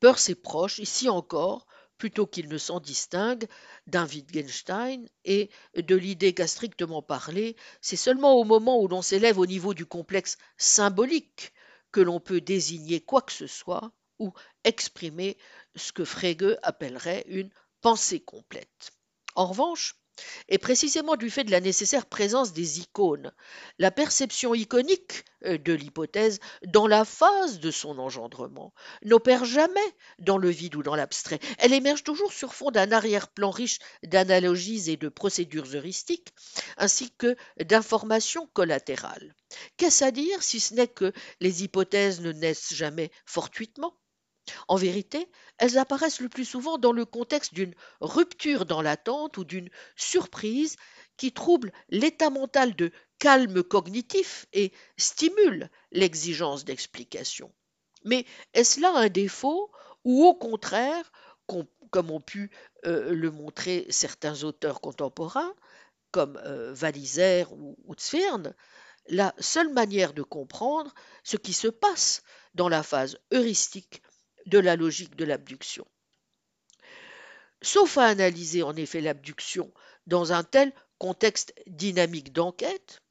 Peirce est proche, ici encore, plutôt qu'il ne s'en distingue d'un Wittgenstein et de l'idée qu'à strictement parler, c'est seulement au moment où l'on s'élève au niveau du complexe symbolique que l'on peut désigner quoi que ce soit ou exprimer ce que Frege appellerait une pensée complète. En revanche, et précisément du fait de la nécessaire présence des icônes, la perception iconique euh, de l'hypothèse dans la phase de son engendrement n'opère jamais dans le vide ou dans l'abstrait. Elle émerge toujours sur fond d'un arrière-plan riche d'analogies et de procédures heuristiques, ainsi que d'informations collatérales. Qu'est-ce à dire si ce n'est que les hypothèses ne naissent jamais fortuitement? En vérité, elles apparaissent le plus souvent dans le contexte d'une rupture dans l'attente ou d'une surprise qui trouble l'état mental de calme cognitif et stimule l'exigence d'explication. Mais est-ce là un défaut ou au contraire, comme ont pu euh, le montrer certains auteurs contemporains, comme euh, ou, ou la seule manière de comprendre ce qui se passe dans la phase heuristique de la logique de l'abduction. Sauf à analyser en effet l'abduction dans un tel contexte dynamique d'enquête,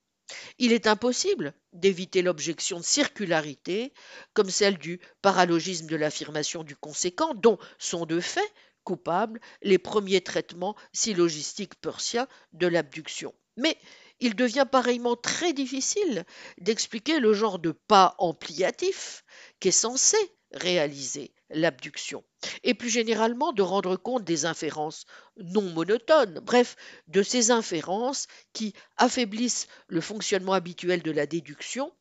il est impossible d'éviter l'objection de circularité, comme celle du paralogisme de l'affirmation du conséquent, dont sont de fait coupables les premiers traitements syllogistiques persiens de l'abduction. Mais il devient pareillement très difficile d'expliquer le genre de pas ampliatif qu'est censé réaliser l'abduction, et plus généralement de rendre compte des inférences non monotones, bref, de ces inférences qui affaiblissent le fonctionnement habituel de la déduction,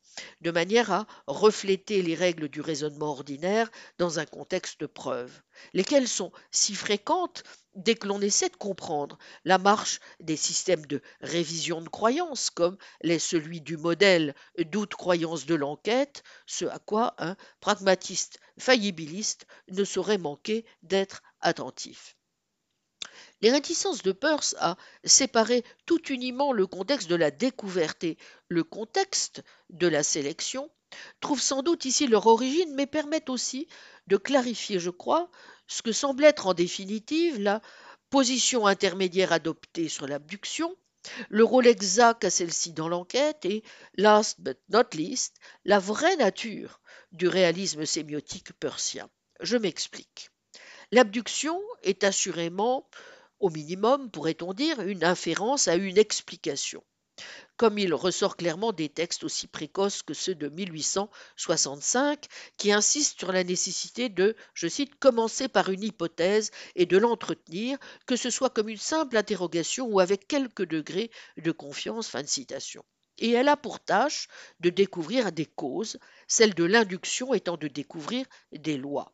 de manière à refléter les règles du raisonnement ordinaire dans un contexte de preuve, lesquelles sont si fréquentes dès que l'on essaie de comprendre la marche des systèmes de révision de croyances, comme l'est celui du modèle doute-croyance de l'enquête, ce à quoi un pragmatiste faillibiliste ne saurait manquer d'être attentif. Les réticences de Peirce à séparer tout uniment le contexte de la découverte et le contexte de la sélection trouvent sans doute ici leur origine, mais permettent aussi de clarifier, je crois, ce que semble être en définitive la position intermédiaire adoptée sur l'abduction, le rôle exact qu'a celle-ci dans l'enquête et, last but not least, la vraie nature du réalisme sémiotique persien. Je m'explique. L'abduction est assurément, au minimum, pourrait-on dire, une inférence à une explication. comme il ressort clairement des textes aussi précoces que ceux de 1865, qui insistent sur la nécessité de, je cite, commencer par une hypothèse et de l'entretenir, que ce soit comme une simple interrogation ou avec quelques degrés de confiance. Fin de citation. Et elle a pour tâche de découvrir des causes, celle de l'induction étant de découvrir des lois.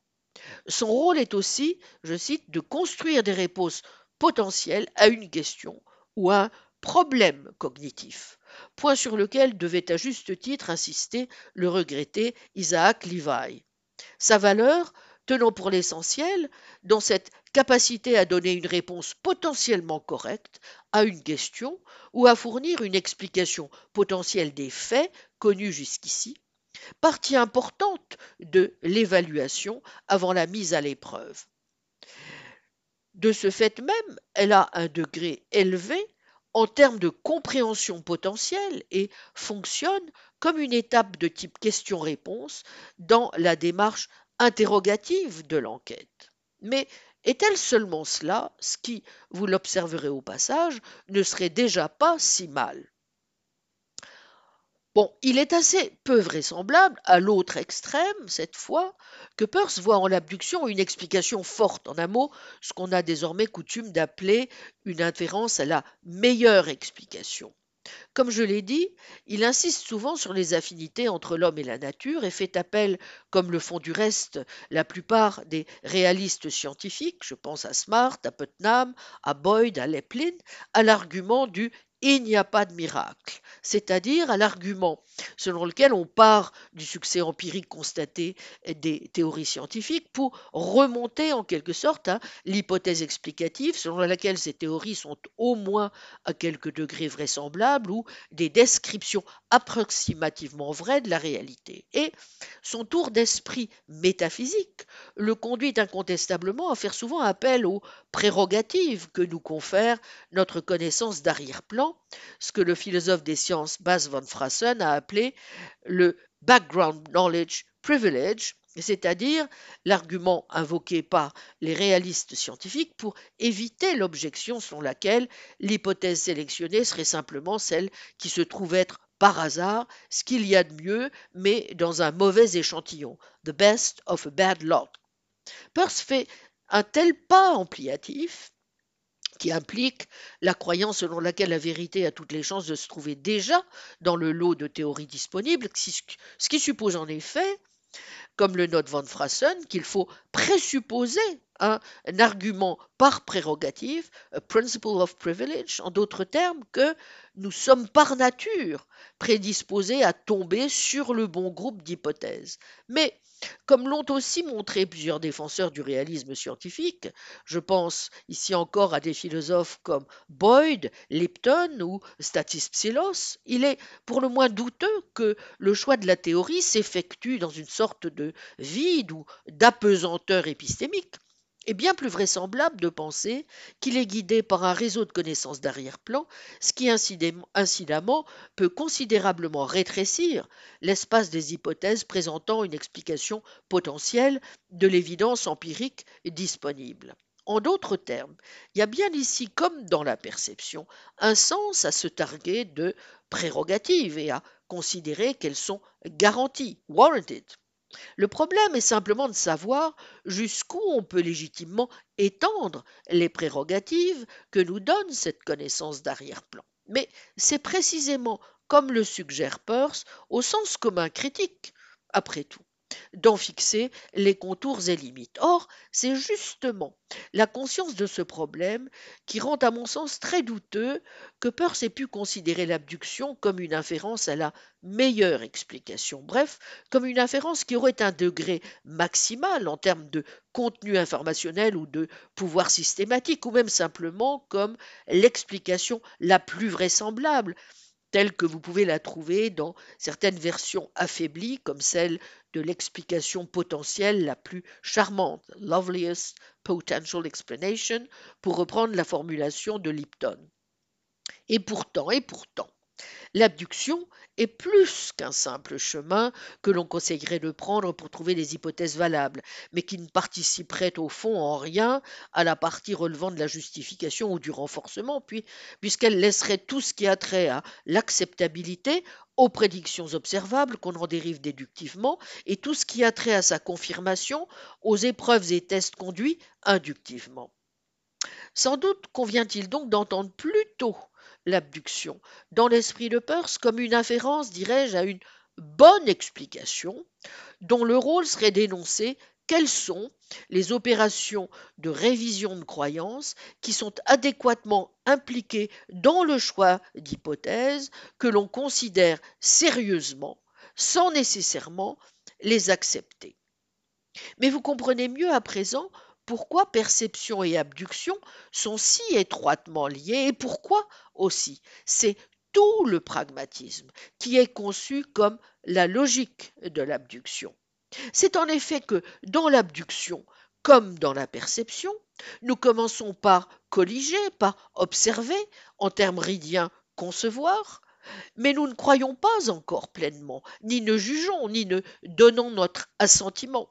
Son rôle est aussi, je cite, de construire des réponses potentielles à une question ou à un problème cognitif, point sur lequel devait à juste titre insister le regretté Isaac Levi. Sa valeur tenant pour l'essentiel dans cette capacité à donner une réponse potentiellement correcte à une question ou à fournir une explication potentielle des faits connus jusqu'ici, partie importante de l'évaluation avant la mise à l'épreuve. De ce fait même, elle a un degré élevé en termes de compréhension potentielle et fonctionne comme une étape de type question-réponse dans la démarche interrogative de l'enquête. Mais est-elle seulement cela, ce qui, vous l'observerez au passage, ne serait déjà pas si mal? Bon, il est assez peu vraisemblable, à l'autre extrême, cette fois, que Peirce voit en l'abduction une explication forte, en un mot, ce qu'on a désormais coutume d'appeler une inférence à la meilleure explication. Comme je l'ai dit, il insiste souvent sur les affinités entre l'homme et la nature et fait appel, comme le font du reste la plupart des réalistes scientifiques, je pense à Smart, à Putnam, à Boyd, à Leplin, à l'argument du il n'y a pas de miracle, c'est-à-dire à, l'argument selon lequel on part du succès empirique constaté des théories scientifiques pour remonter en quelque sorte à l'hypothèse explicative selon laquelle ces théories sont au moins à quelques degrés vraisemblables ou des descriptions approximativement vraies de la réalité. Et son tour d'esprit métaphysique le conduit incontestablement à faire souvent appel aux prérogatives que nous confère notre connaissance d'arrière-plan, ce que le philosophe des sciences Bas von Frassen a appelé le background knowledge privilege, c'est-à-dire l'argument invoqué par les réalistes scientifiques pour éviter l'objection selon laquelle l'hypothèse sélectionnée serait simplement celle qui se trouve être par hasard ce qu'il y a de mieux, mais dans un mauvais échantillon, the best of a bad lot. Peirce fait un tel pas ampliatif qui implique la croyance selon laquelle la vérité a toutes les chances de se trouver déjà dans le lot de théories disponibles, ce qui suppose en effet, comme le note Van Frassen, qu'il faut présupposer un, argument par prérogative, a principle of privilege, en d'autres termes, que nous sommes par nature prédisposés à tomber sur le bon groupe d'hypothèses. Mais comme l'ont aussi montré plusieurs défenseurs du réalisme scientifique, je pense ici encore à des philosophes comme Boyd, Lipton ou Statis Psilos, il est pour le moins douteux que le choix de la théorie s'effectue dans une sorte de vide ou d'apesanteur épistémique est bien plus vraisemblable de penser qu'il est guidé par un réseau de connaissances d'arrière-plan, ce qui incidemment peut considérablement rétrécir l'espace des hypothèses présentant une explication potentielle de l'évidence empirique disponible. En d'autres termes, il y a bien ici, comme dans la perception, un sens à se targuer de prérogatives et à considérer qu'elles sont garanties, warranted. Le problème est simplement de savoir jusqu'où on peut légitimement étendre les prérogatives que nous donne cette connaissance d'arrière-plan. Mais c'est précisément, comme le suggère Peirce, au sens commun critique, après tout d'en fixer les contours et limites. Or, c'est justement la conscience de ce problème qui rend à mon sens très douteux que Peirce ait pu considérer l'abduction comme une inférence à la meilleure explication, bref, comme une inférence qui aurait un degré maximal en termes de contenu informationnel ou de pouvoir systématique, ou même simplement comme l'explication la plus vraisemblable, telle que vous pouvez la trouver dans certaines versions affaiblies, comme celle de l'explication potentielle la plus charmante, loveliest potential explanation, pour reprendre la formulation de Lipton. Et pourtant, et pourtant, L'abduction est plus qu'un simple chemin que l'on conseillerait de prendre pour trouver des hypothèses valables, mais qui ne participerait au fond en rien à la partie relevant de la justification ou du renforcement, puis, puisqu'elle laisserait tout ce qui a trait à l'acceptabilité aux prédictions observables qu'on en dérive déductivement, et tout ce qui a trait à sa confirmation aux épreuves et tests conduits inductivement. Sans doute convient-il donc d'entendre plutôt l'abduction dans l'esprit de Peirce comme une inférence, dirais-je, à une bonne explication dont le rôle serait d'énoncer quelles sont les opérations de révision de croyances qui sont adéquatement impliquées dans le choix d'hypothèses que l'on considère sérieusement sans nécessairement les accepter. Mais vous comprenez mieux à présent pourquoi perception et abduction sont si étroitement liées et pourquoi aussi? C'est tout le pragmatisme qui est conçu comme la logique de l'abduction. C'est en effet que dans l'abduction, comme dans la perception, nous commençons par colliger, par observer, en termes ridiens concevoir, mais nous ne croyons pas encore pleinement, ni ne jugeons, ni ne donnons notre assentiment.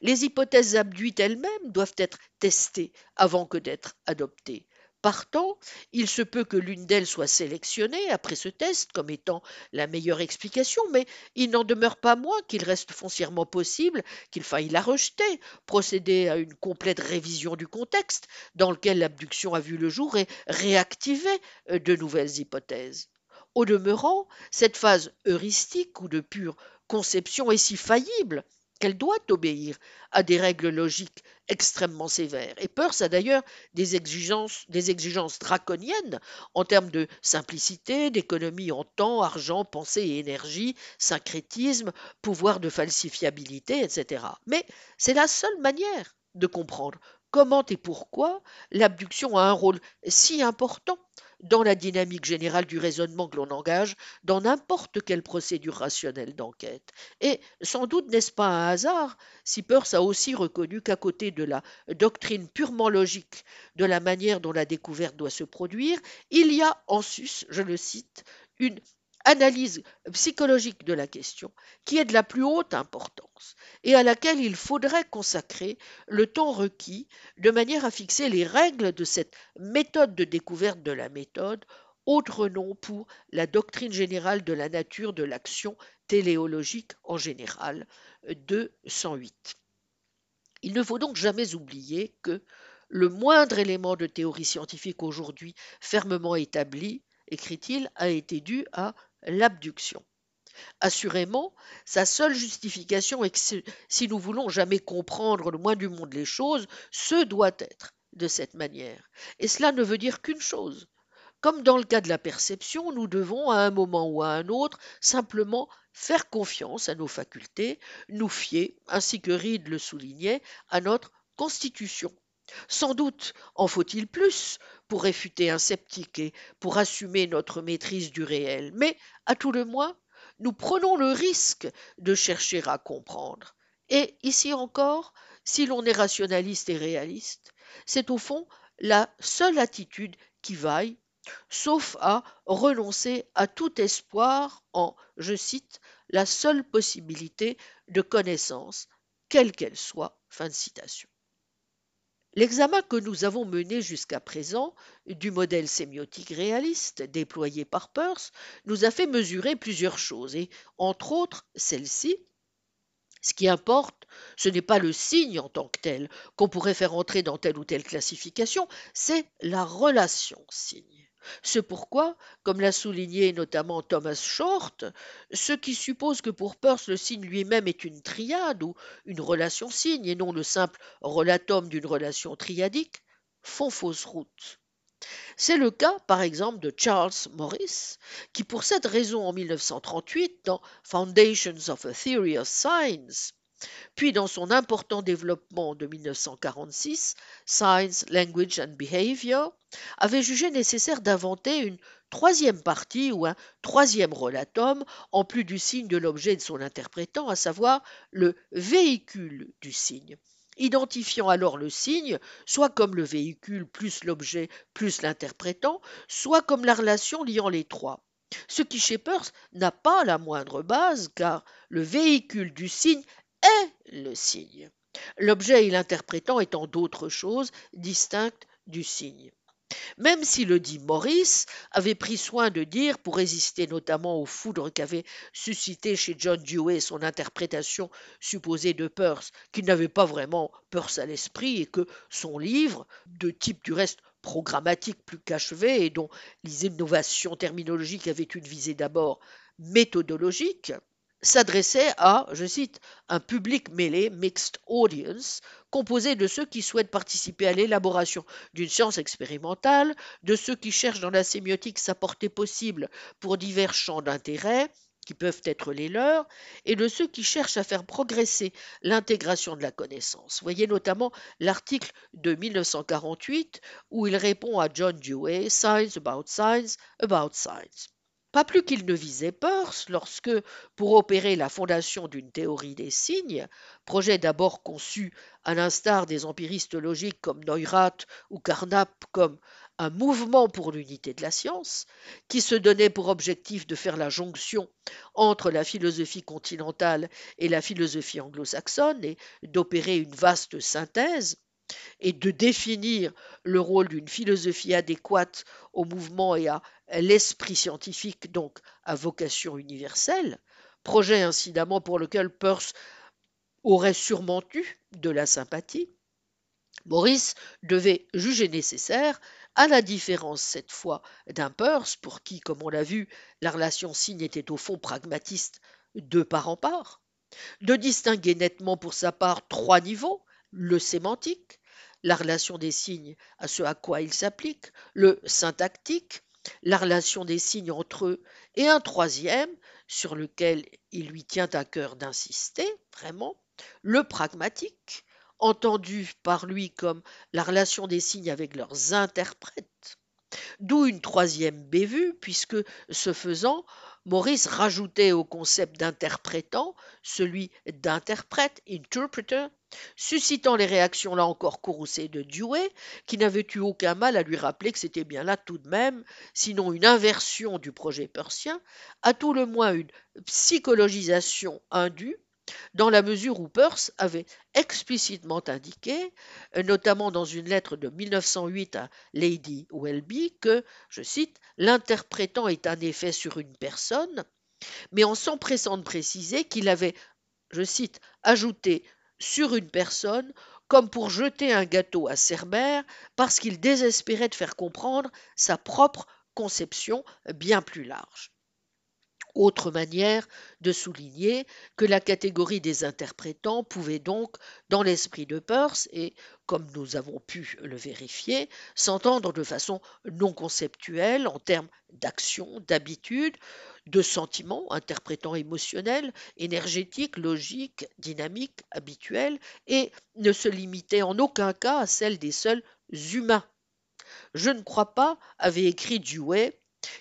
Les hypothèses abduites elles-mêmes doivent être testées avant que d'être adoptées. Partant, il se peut que l'une d'elles soit sélectionnée après ce test comme étant la meilleure explication, mais il n'en demeure pas moins qu'il reste foncièrement possible qu'il faille la rejeter, procéder à une complète révision du contexte dans lequel l'abduction a vu le jour et réactiver euh, de nouvelles hypothèses. Au demeurant, cette phase heuristique ou de pure conception est si faillible qu'elle doit obéir à des règles logiques extrêmement sévères. Et Peirce a d'ailleurs des exigences, des exigences draconiennes en termes de simplicité, d'économie en temps, argent, pensée et énergie, syncrétisme, pouvoir de falsifiabilité, etc. Mais c'est la seule manière de comprendre comment et pourquoi l'abduction a un rôle si important dans la dynamique générale du raisonnement que l'on engage dans n'importe quelle procédure rationnelle d'enquête. Et sans doute n'est-ce pas un hasard si Peirce a aussi reconnu qu'à côté de la doctrine purement logique de la manière dont la découverte doit se produire, il y a en sus, je le cite, une analyse psychologique de la question qui est de la plus haute importance et à laquelle il faudrait consacrer le temps requis de manière à fixer les règles de cette méthode de découverte de la méthode, autre nom pour la doctrine générale de la nature de l'action téléologique en général de 108. Il ne faut donc jamais oublier que le moindre élément de théorie scientifique aujourd'hui fermement établi, écrit-il, a été dû à l'abduction. Assurément, sa seule justification est que si nous voulons jamais comprendre le moins du monde les choses, ce doit être de cette manière. Et cela ne veut dire qu'une chose. Comme dans le cas de la perception, nous devons à un moment ou à un autre simplement faire confiance à nos facultés, nous fier, ainsi que Reed le soulignait, à notre constitution. Sans doute en faut-il plus pour réfuter un sceptique et pour assumer notre maîtrise du réel, mais à tout le moins, nous prenons le risque de chercher à comprendre. Et ici encore, si l'on est rationaliste et réaliste, c'est au fond la seule attitude qui vaille, sauf à renoncer à tout espoir en, je cite, la seule possibilité de connaissance, quelle qu'elle soit. Fin de citation. L'examen que nous avons mené jusqu'à présent du modèle sémiotique réaliste déployé par Peirce nous a fait mesurer plusieurs choses et, entre autres, celle-ci. Ce qui importe, ce n'est pas le signe en tant que tel qu'on pourrait faire entrer dans telle ou telle classification, c'est la relation signe. C'est pourquoi, comme l'a souligné notamment Thomas Short, ce qui suppose que pour Peirce le signe lui-même est une triade ou une relation signe et non le simple relatum d'une relation triadique, font fausse route. C'est le cas, par exemple, de Charles Morris, qui pour cette raison en 1938, dans Foundations of a Theory of Science, puis dans son important développement de 1946, Science, Language and Behavior, avait jugé nécessaire d'inventer une troisième partie ou un troisième relatum, en plus du signe de l'objet de son interprétant, à savoir le véhicule du signe identifiant alors le signe soit comme le véhicule plus l'objet plus l'interprétant, soit comme la relation liant les trois. ce qui chez Peirce n'a pas la moindre base car le véhicule du signe le signe, l'objet et l'interprétant étant d'autres choses distinctes du signe. Même si le dit Maurice avait pris soin de dire, pour résister notamment aux foudres qu'avait suscité chez John Dewey son interprétation supposée de Peirce, qu'il n'avait pas vraiment Peirce à l'esprit et que son livre, de type du reste programmatique plus qu'achevé et dont les innovations terminologiques avaient une visée d'abord méthodologique, s'adressait à, je cite, un public mêlé, mixed audience, composé de ceux qui souhaitent participer à l'élaboration d'une science expérimentale, de ceux qui cherchent dans la sémiotique sa portée possible pour divers champs d'intérêt, qui peuvent être les leurs, et de ceux qui cherchent à faire progresser l'intégration de la connaissance. Voyez notamment l'article de 1948 où il répond à John Dewey, Science about Science about Science. Pas plus qu'il ne visait Peirce lorsque, pour opérer la fondation d'une théorie des signes, projet d'abord conçu à l'instar des empiristes logiques comme Neurath ou Carnap comme un mouvement pour l'unité de la science, qui se donnait pour objectif de faire la jonction entre la philosophie continentale et la philosophie anglo-saxonne et d'opérer une vaste synthèse, et de définir le rôle d'une philosophie adéquate au mouvement et à l'esprit scientifique, donc à vocation universelle, projet incidemment pour lequel Peirce aurait sûrement eu de la sympathie, Maurice devait juger nécessaire, à la différence cette fois d'un Peirce, pour qui, comme on l'a vu, la relation signe était au fond pragmatiste de part en part, de distinguer nettement pour sa part trois niveaux, le sémantique, la relation des signes à ce à quoi ils s'appliquent, le syntactique, la relation des signes entre eux, et un troisième, sur lequel il lui tient à cœur d'insister, vraiment, le pragmatique, entendu par lui comme la relation des signes avec leurs interprètes. D'où une troisième bévue, puisque, ce faisant, Maurice rajoutait au concept d'interprétant celui d'interprète, interpreter, suscitant les réactions là encore courroucées de Dewey, qui n'avait eu aucun mal à lui rappeler que c'était bien là tout de même, sinon une inversion du projet persien, à tout le moins une psychologisation indue, dans la mesure où Peirce avait explicitement indiqué, notamment dans une lettre de 1908 à Lady Welby, que, je cite, l'interprétant est un effet sur une personne, mais en s'empressant de préciser qu'il avait, je cite, ajouté sur une personne comme pour jeter un gâteau à Cerbère parce qu'il désespérait de faire comprendre sa propre conception bien plus large. Autre manière de souligner que la catégorie des interprétants pouvait donc, dans l'esprit de Peirce, et comme nous avons pu le vérifier, s'entendre de façon non conceptuelle en termes d'action, d'habitude, de sentiments interprétant émotionnels, énergétiques, logiques, dynamiques, habituels, et ne se limitait en aucun cas à celle des seuls humains. Je ne crois pas, avait écrit Dewey,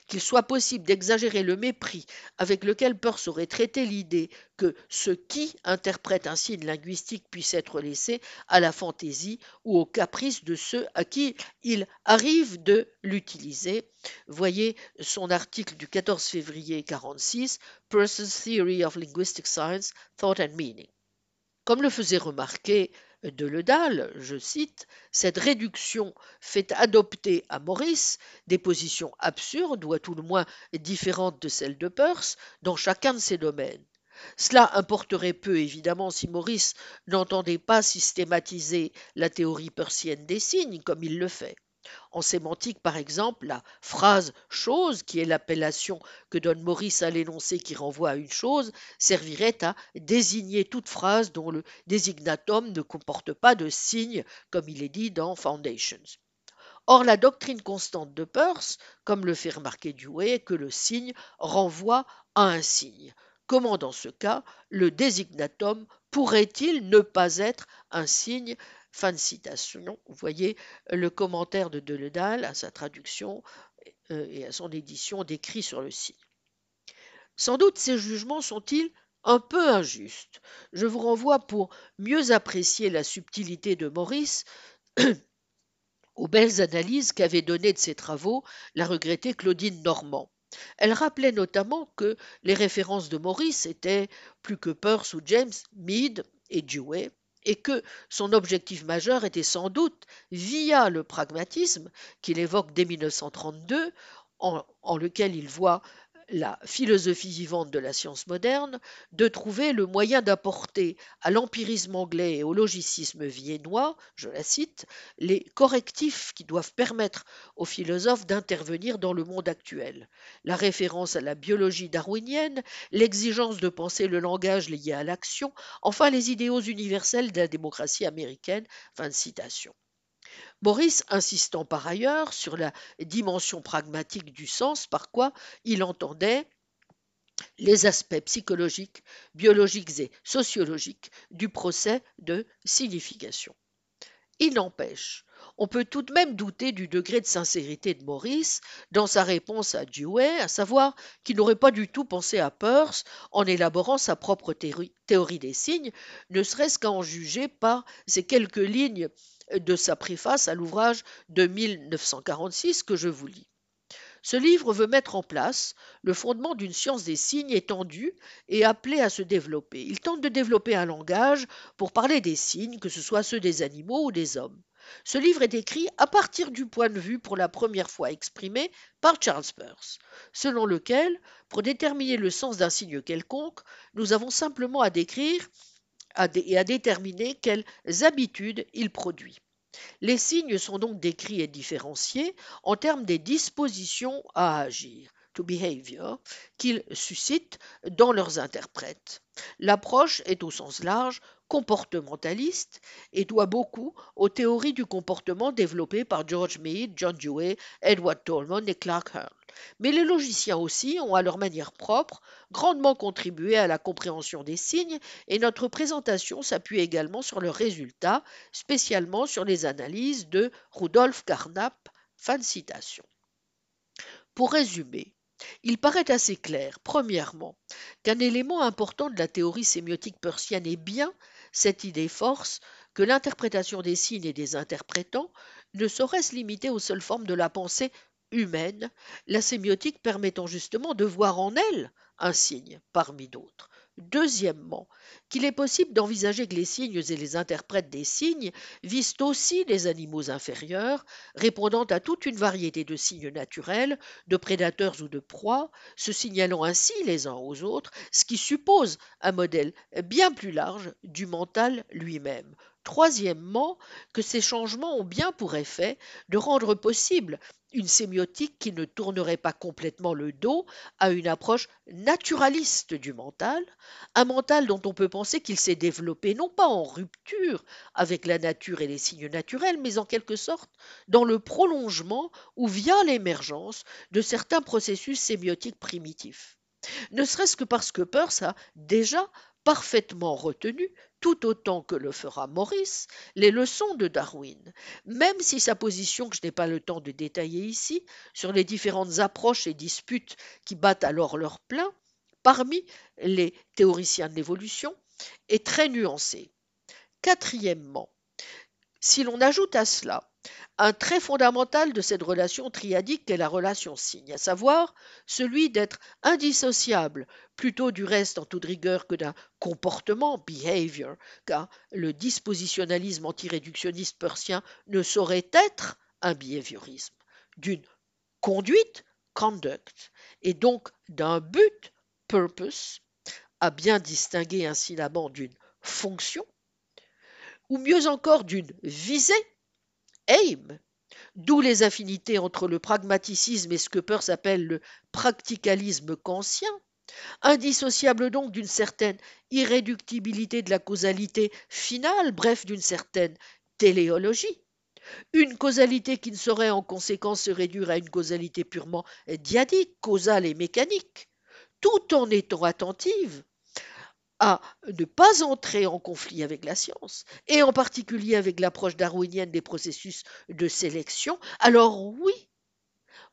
qu'il soit possible d'exagérer le mépris avec lequel Peirce aurait traité l'idée que ce qui interprète un signe linguistique puisse être laissé à la fantaisie ou au caprice de ceux à qui il arrive de l'utiliser. Voyez son article du 14 février 46, Peirce's Theory of Linguistic Science, Thought and Meaning. Comme le faisait remarquer de Ledal, je cite, cette réduction fait adopter à Maurice des positions absurdes ou à tout le moins différentes de celles de Peirce dans chacun de ses domaines. Cela importerait peu évidemment si Maurice n'entendait pas systématiser la théorie persienne des signes comme il le fait. En sémantique, par exemple, la phrase chose, qui est l'appellation que donne Maurice à l'énoncé qui renvoie à une chose, servirait à désigner toute phrase dont le désignatum ne comporte pas de signe, comme il est dit dans Foundations. Or, la doctrine constante de Peirce, comme le fait remarquer Dewey, est que le signe renvoie à un signe. Comment, dans ce cas, le désignatum pourrait-il ne pas être un signe Fin de citation. Vous voyez le commentaire de Deledal à sa traduction euh, et à son édition décrit sur le site. Sans doute ces jugements sont-ils un peu injustes. Je vous renvoie pour mieux apprécier la subtilité de Maurice aux belles analyses qu'avait données de ses travaux la regrettée Claudine Normand. Elle rappelait notamment que les références de Maurice étaient plus que Peirce ou James, Mead et Dewey, et que son objectif majeur était sans doute, via le pragmatisme qu'il évoque dès 1932, en, lequel il voit la philosophie vivante de la science moderne, de trouver le moyen d'apporter à l'empirisme anglais et au logicisme viennois, je la cite, les correctifs qui doivent permettre aux philosophes d'intervenir dans le monde actuel. La référence à la biologie darwinienne, l'exigence de penser le langage lié à l'action, enfin les idéaux universels de la démocratie américaine. Fin de citation. Maurice insistant par ailleurs sur la dimension pragmatique du sens, par quoi il entendait les aspects psychologiques, biologiques et sociologiques du procès de signification. Il n'empêche, on peut tout de même douter du degré de sincérité de Maurice dans sa réponse à Dewey, à savoir qu'il n'aurait pas du tout pensé à Peirce en élaborant sa propre théorie des signes, ne serait-ce qu'à en juger par ces quelques lignes de sa préface à l'ouvrage de 1946 que je vous lis. Ce livre veut mettre en place le fondement d'une science des signes étendue et appelée à se développer. Il tente de développer un langage pour parler des signes, que ce soit ceux des animaux ou des hommes. Ce livre est écrit à partir du point de vue pour la première fois exprimé par Charles Peirce, selon lequel, pour déterminer le sens d'un signe quelconque, nous avons simplement à décrire et à déterminer quelles habitudes il produit. Les signes sont donc décrits et différenciés en termes des dispositions à agir, to behavior, qu'ils suscitent dans leurs interprètes. L'approche est au sens large comportementaliste et doit beaucoup aux théories du comportement développées par George Mead, John Dewey, Edward Tolman et Clark Hurl. Mais les logiciens aussi ont à leur manière propre grandement contribué à la compréhension des signes et notre présentation s'appuie également sur leurs résultats, spécialement sur les analyses de Rudolf Carnap. Fin de citation. Pour résumer, il paraît assez clair, premièrement, qu'un élément important de la théorie sémiotique persienne est bien cette idée force que l'interprétation des signes et des interprétants ne saurait se limiter aux seules formes de la pensée humaine, la sémiotique permettant justement de voir en elle un signe parmi d'autres. Deuxièmement, qu'il est possible d'envisager que les signes et les interprètes des signes visent aussi les animaux inférieurs, répondant à toute une variété de signes naturels, de prédateurs ou de proies, se signalant ainsi les uns aux autres, ce qui suppose un modèle bien plus large du mental lui-même. Troisièmement, que ces changements ont bien pour effet de rendre possible une sémiotique qui ne tournerait pas complètement le dos à une approche naturaliste du mental, un mental dont on peut penser qu'il s'est développé non pas en rupture avec la nature et les signes naturels, mais en quelque sorte dans le prolongement ou via l'émergence de certains processus sémiotiques primitifs. Ne serait-ce que parce que Peirce a déjà parfaitement retenu, tout autant que le fera Maurice, les leçons de Darwin, même si sa position, que je n'ai pas le temps de détailler ici, sur les différentes approches et disputes qui battent alors leur plein, parmi les théoriciens de l'évolution, est très nuancée. Quatrièmement, si l'on ajoute à cela un trait fondamental de cette relation triadique qu'est la relation signe, à savoir celui d'être indissociable plutôt du reste en toute rigueur que d'un comportement, behavior, car le dispositionnalisme antiréductionniste persien ne saurait être un behaviorisme, d'une conduite, conduct, et donc d'un but, purpose, à bien distinguer incidemment d'une fonction, ou mieux encore d'une visée, aim, d'où les affinités entre le pragmaticisme et ce que Peirce appelle le practicalisme kantien, indissociable donc d'une certaine irréductibilité de la causalité finale, bref, d'une certaine téléologie. Une causalité qui ne saurait en conséquence se réduire à une causalité purement diadique, causale et mécanique, tout en étant attentive à ne pas entrer en conflit avec la science, et en particulier avec l'approche darwinienne des processus de sélection, alors oui,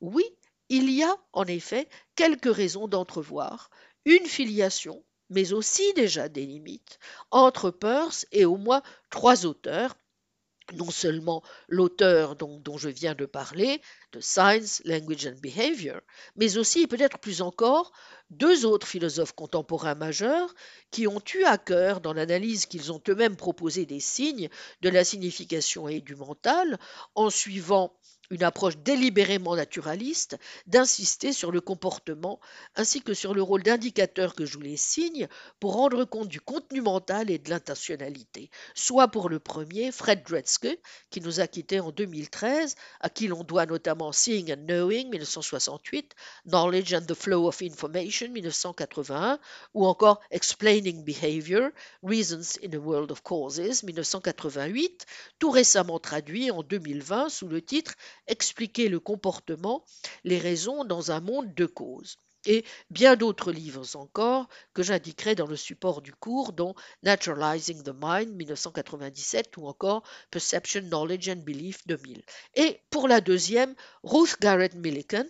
oui, il y a en effet quelques raisons d'entrevoir une filiation, mais aussi déjà des limites, entre Peirce et au moins trois auteurs, non seulement l'auteur dont, je viens de parler, de Science, Language and Behavior, mais aussi, et peut-être plus encore, deux autres philosophes contemporains majeurs qui ont eu à cœur, dans l'analyse qu'ils ont eux-mêmes proposée des signes, de la signification et du mental, en suivant une approche délibérément naturaliste, d'insister sur le comportement ainsi que sur le rôle d'indicateur que jouent les signes pour rendre compte du contenu mental et de l'intentionnalité. Soit pour le premier, Fred Dretske, qui nous a quittés en 2013, à qui l'on doit notamment Seeing and Knowing 1968, Knowledge and the Flow of Information 1981, ou encore Explaining Behavior, Reasons in a World of Causes 1988, tout récemment traduit en 2020 sous le titre expliquer le comportement, les raisons dans un monde de causes et bien d'autres livres encore que j'indiquerai dans le support du cours, dont Naturalizing the Mind 1997 ou encore Perception, Knowledge and Belief 2000. Et pour la deuxième, Ruth Garrett Millikan,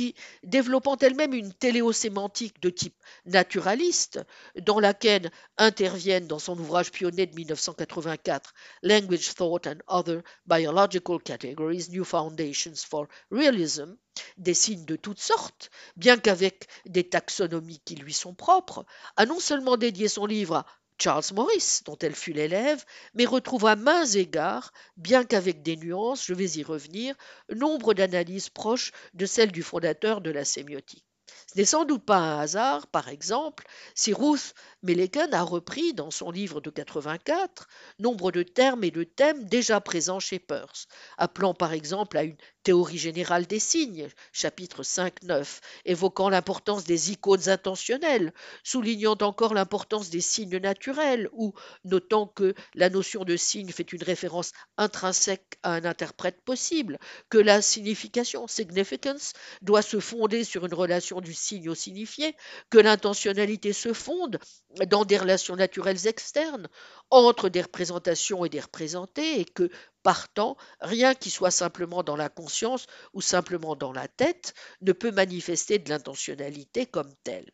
qui, développant elle-même une téléosémantique de type naturaliste, dans laquelle interviennent dans son ouvrage pionnier de 1984 Language, Thought and Other Biological Categories, New Foundations for Realism, des signes de toutes sortes, bien qu'avec des taxonomies qui lui sont propres, a non seulement dédié son livre à Charles Morris, dont elle fut l'élève, mais retrouve à mains égards, bien qu'avec des nuances, je vais y revenir, nombre d'analyses proches de celles du fondateur de la sémiotique. Ce n'est sans doute pas un hasard, par exemple, si Ruth Millikan a repris dans son livre de 84 nombre de termes et de thèmes déjà présents chez Peirce, appelant par exemple à une théorie générale des signes, chapitre 5-9, évoquant l'importance des icônes intentionnelles, soulignant encore l'importance des signes naturels, ou notant que la notion de signe fait une référence intrinsèque à un interprète possible, que la signification, significance, doit se fonder sur une relation du signe au signifié, que l'intentionnalité se fonde dans des relations naturelles externes, entre des représentations et des représentés, et que, partant, rien qui soit simplement dans la conscience ou simplement dans la tête ne peut manifester de l'intentionnalité comme telle.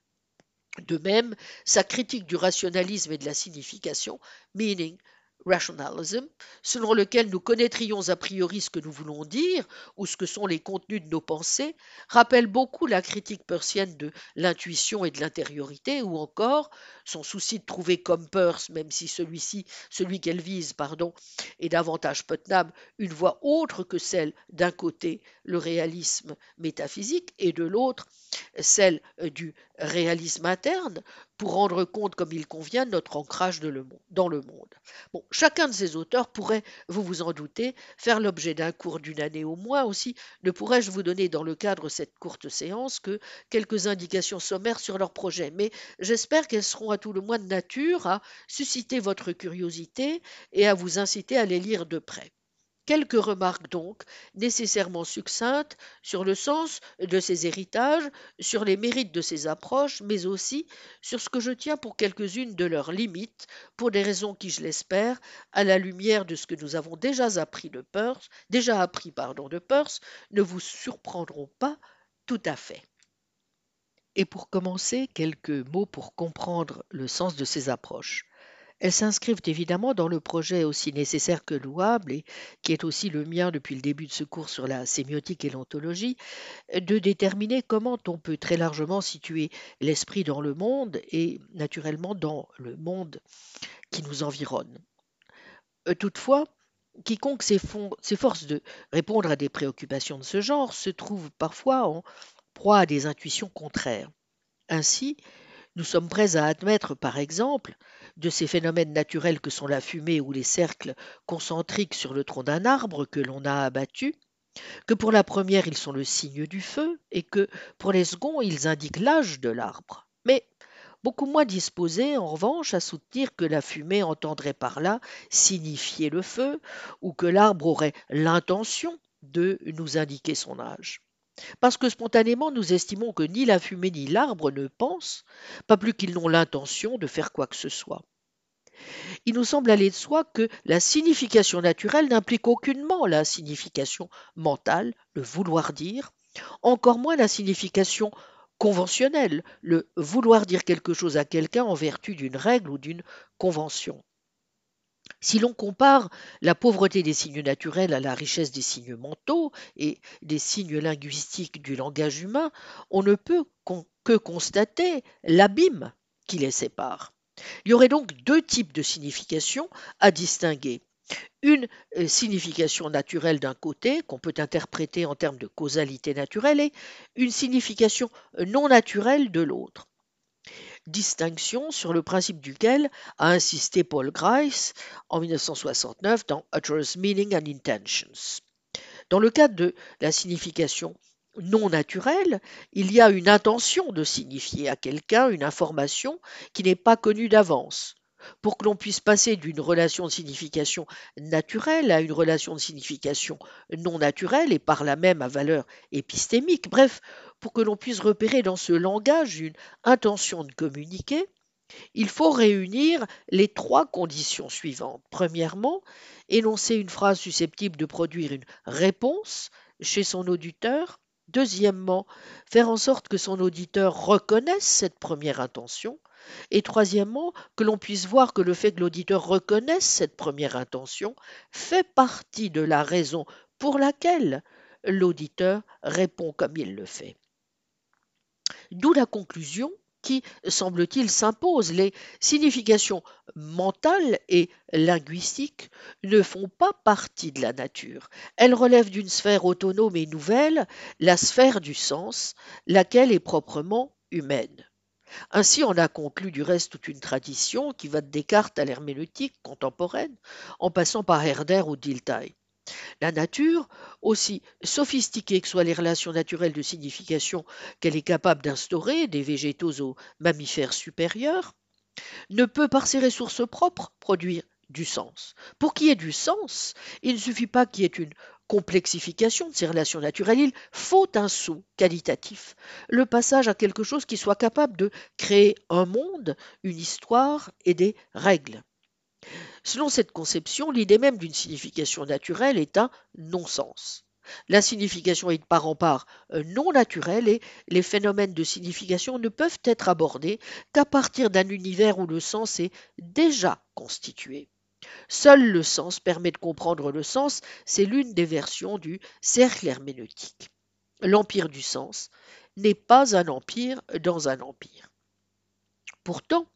De même, sa critique du rationalisme et de la signification, meaning, rationalism, selon lequel nous connaîtrions a priori ce que nous voulons dire ou ce que sont les contenus de nos pensées, rappelle beaucoup la critique persienne de l'intuition et de l'intériorité, ou encore son souci de trouver comme Peirce, même si celui-ci, celui qu'elle vise, pardon, est davantage Putnam, une voie autre que celle d'un côté le réalisme métaphysique et de l'autre celle du réalisme interne, pour rendre compte comme il convient de notre ancrage dans le monde. Chacun de ces auteurs pourrait, vous vous en doutez, faire l'objet d'un cours d'une année au moins aussi. Ne pourrais-je vous donner dans le cadre de cette courte séance que quelques indications sommaires sur leurs projets, mais j'espère qu'elles seront à tout le moins de nature à susciter votre curiosité et à vous inciter à les lire de près. Quelques remarques donc, nécessairement succinctes, sur le sens de ces héritages, sur les mérites de ces approches, mais aussi sur ce que je tiens pour quelques-unes de leurs limites, pour des raisons qui, je l'espère, à la lumière de ce que nous avons déjà appris de Peirce, déjà appris pardon, de Peirce, ne vous surprendront pas tout à fait. Et pour commencer, quelques mots pour comprendre le sens de ces approches. Elles s'inscrivent évidemment dans le projet aussi nécessaire que louable, et qui est aussi le mien depuis le début de ce cours sur la sémiotique et l'ontologie, de déterminer comment on peut très largement situer l'esprit dans le monde et naturellement dans le monde qui nous environne. Euh, toutefois, quiconque s'efforce de répondre à des préoccupations de ce genre se trouve parfois en proie à des intuitions contraires. Ainsi, nous sommes prêts à admettre, par exemple, de ces phénomènes naturels que sont la fumée ou les cercles concentriques sur le tronc d'un arbre que l'on a abattu, que pour la première ils sont le signe du feu et que pour les seconds ils indiquent l'âge de l'arbre. Mais beaucoup moins disposés en revanche à soutenir que la fumée entendrait par là signifier le feu ou que l'arbre aurait l'intention de nous indiquer son âge. Parce que spontanément nous estimons que ni la fumée ni l'arbre ne pensent, pas plus qu'ils n'ont l'intention de faire quoi que ce soit. Il nous semble aller de soi que la signification naturelle n'implique aucunement la signification mentale, le vouloir dire, encore moins la signification conventionnelle, le vouloir dire quelque chose à quelqu'un en vertu d'une règle ou d'une convention. Si l'on compare la pauvreté des signes naturels à la richesse des signes mentaux et des signes linguistiques du langage humain, on ne peut que constater l'abîme qui les sépare. Il y aurait donc deux types de significations à distinguer. Une euh, signification naturelle d'un côté, qu'on peut interpréter en termes de causalité naturelle, et une signification non naturelle de l'autre distinction sur le principe duquel a insisté Paul Grice en 1969 dans Utter's Meaning and Intentions. Dans le cadre de la signification non naturelle, il y a une intention de signifier à quelqu'un une information qui n'est pas connue d'avance. Pour que l'on puisse passer d'une relation de signification naturelle à une relation de signification non naturelle et par là même à valeur épistémique, bref, pour que l'on puisse repérer dans ce langage une intention de communiquer, il faut réunir les trois conditions suivantes. Premièrement, énoncer une phrase susceptible de produire une réponse chez son auditeur. Deuxièmement, faire en sorte que son auditeur reconnaisse cette première intention. Et troisièmement, que l'on puisse voir que le fait que l'auditeur reconnaisse cette première intention fait partie de la raison pour laquelle l'auditeur répond comme il le fait. D'où la conclusion qui, semble-t-il, s'impose. Les significations mentales et linguistiques ne font pas partie de la nature. Elles relèvent d'une sphère autonome et nouvelle, la sphère du sens, laquelle est proprement humaine. Ainsi on a conclu du reste toute une tradition qui va de Descartes à l'herméneutique contemporaine, en passant par Herder ou Dilthey. La nature, aussi sophistiquée que soient les relations naturelles de signification qu'elle est capable d'instaurer, des végétaux aux mammifères supérieurs, ne peut par ses ressources propres produire du sens. Pour qu'il y ait du sens, il ne suffit pas qu'il y ait une complexification de ces relations naturelles, il faut un saut qualitatif, le passage à quelque chose qui soit capable de créer un monde, une histoire et des règles. Selon cette conception, l'idée même d'une signification naturelle est un non-sens. La signification est de part en part non naturelle et les phénomènes de signification ne peuvent être abordés qu'à partir d'un univers où le sens est déjà constitué. Seul le sens permet de comprendre le sens, c'est l'une des versions du cercle herméneutique. L'empire du sens n'est pas un empire dans un empire. Pourtant,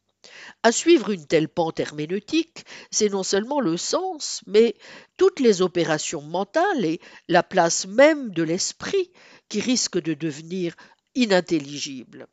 à suivre une telle pente herméneutique, c'est non seulement le sens, mais toutes les opérations mentales et la place même de l'esprit qui risquent de devenir inintelligibles.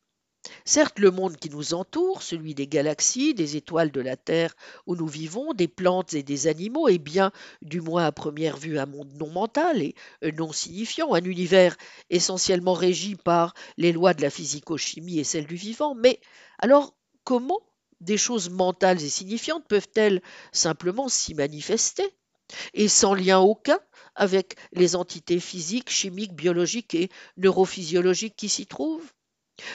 Certes, le monde qui nous entoure, celui des galaxies, des étoiles de la Terre où nous vivons, des plantes et des animaux, est bien, du moins à première vue, un monde non mental et non signifiant, un univers essentiellement régi par les lois de la physico-chimie et celles du vivant. Mais alors, comment des choses mentales et signifiantes peuvent-elles simplement s'y manifester et sans lien aucun avec les entités physiques, chimiques, biologiques et neurophysiologiques qui s'y trouvent?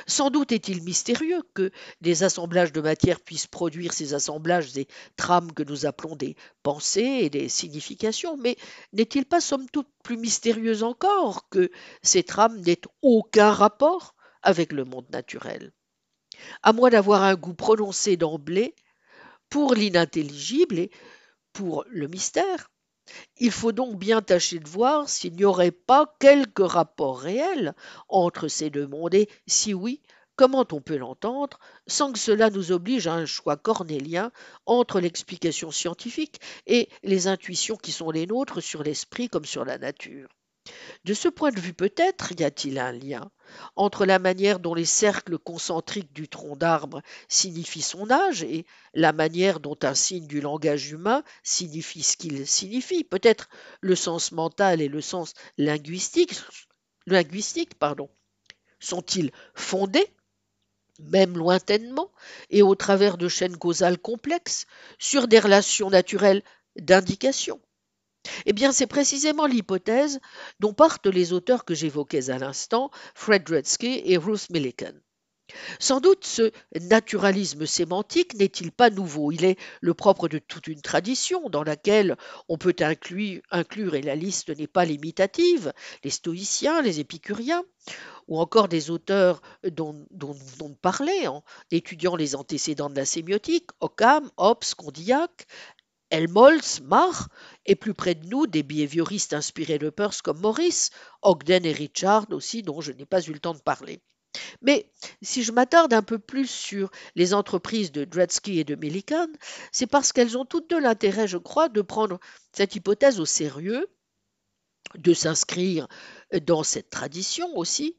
Sans doute est-il mystérieux que des assemblages de matière puissent produire ces assemblages des trames que nous appelons des pensées et des significations, mais n'est-il pas somme toute plus mystérieux encore que ces trames n'aient aucun rapport avec le monde naturel? À moins d'avoir un goût prononcé d'emblée pour l'inintelligible et pour le mystère. Il faut donc bien tâcher de voir s'il n'y aurait pas quelque rapport réel entre ces deux mondes, et si oui, comment on peut l'entendre, sans que cela nous oblige à un choix cornélien entre l'explication scientifique et les intuitions qui sont les nôtres sur l'esprit comme sur la nature. De ce point de vue peut-être y a-t-il un lien entre la manière dont les cercles concentriques du tronc d'arbre signifient son âge et la manière dont un signe du langage humain signifie ce qu'il signifie? Peut-être le sens mental et le sens linguistique, sont-ils fondés même lointainement, et au travers de chaînes causales complexes, sur des relations naturelles d'indication? Eh bien, c'est précisément l'hypothèse dont partent les auteurs que j'évoquais à l'instant, Fred Redsky et Ruth Millikan. Sans doute ce naturalisme sémantique n'est-il pas nouveau, il est le propre de toute une tradition dans laquelle on peut inclure, et la liste n'est pas limitative, les stoïciens, les épicuriens, ou encore des auteurs dont, dont, dont parlait en étudiant les antécédents de la sémiotique, Occam, Hobbes, Condillac, Helmholtz, Mach, et plus près de nous, des behavioristes inspirés de Peirce comme Morris, Ogden et Richard aussi, dont je n'ai pas eu le temps de parler. Mais si je m'attarde un peu plus sur les entreprises de Dredsky et de Millikan, c'est parce qu'elles ont toutes deux l'intérêt, je crois, de prendre cette hypothèse au sérieux, de s'inscrire dans cette tradition aussi,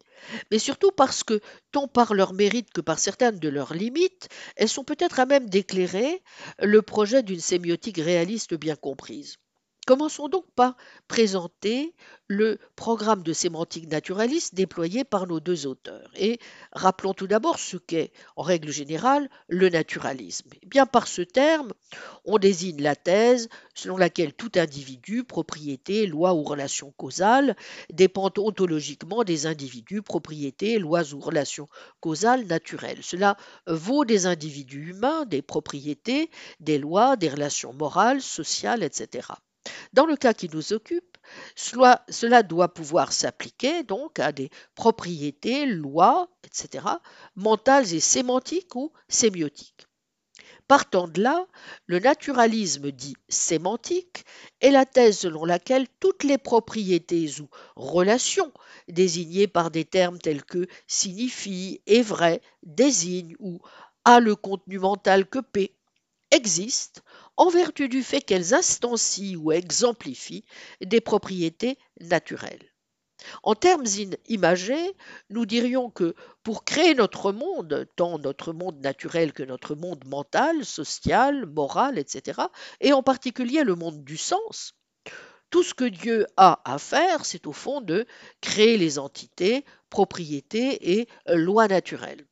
mais surtout parce que, tant par leur mérite que par certaines de leurs limites, elles sont peut-être à même d'éclairer le projet d'une sémiotique réaliste bien comprise. Commençons donc par présenter le programme de sémantique naturaliste déployé par nos deux auteurs. Et rappelons tout d'abord ce qu'est, en règle générale, le naturalisme. Eh bien, par ce terme, on désigne la thèse selon laquelle tout individu, propriété, loi ou relation causale dépend ontologiquement des individus, propriétés, lois ou relations causales naturelles. Cela vaut des individus humains, des propriétés, des lois, des relations morales, sociales, etc. Dans le cas qui nous occupe, cela, doit pouvoir s'appliquer donc à des propriétés, lois, etc., mentales et sémantiques ou sémiotiques. Partant de là, le naturalisme dit sémantique est la thèse selon laquelle toutes les propriétés ou relations désignées par des termes tels que signifie, est vrai, désigne ou a le contenu mental que P existent en vertu du fait qu'elles instancient ou exemplifient des propriétés naturelles. En termes imagés, nous dirions que pour créer notre monde, tant notre monde naturel que notre monde mental, social, moral, etc., et en particulier le monde du sens, tout ce que Dieu a à faire, c'est au fond de créer les entités, propriétés et lois naturelles.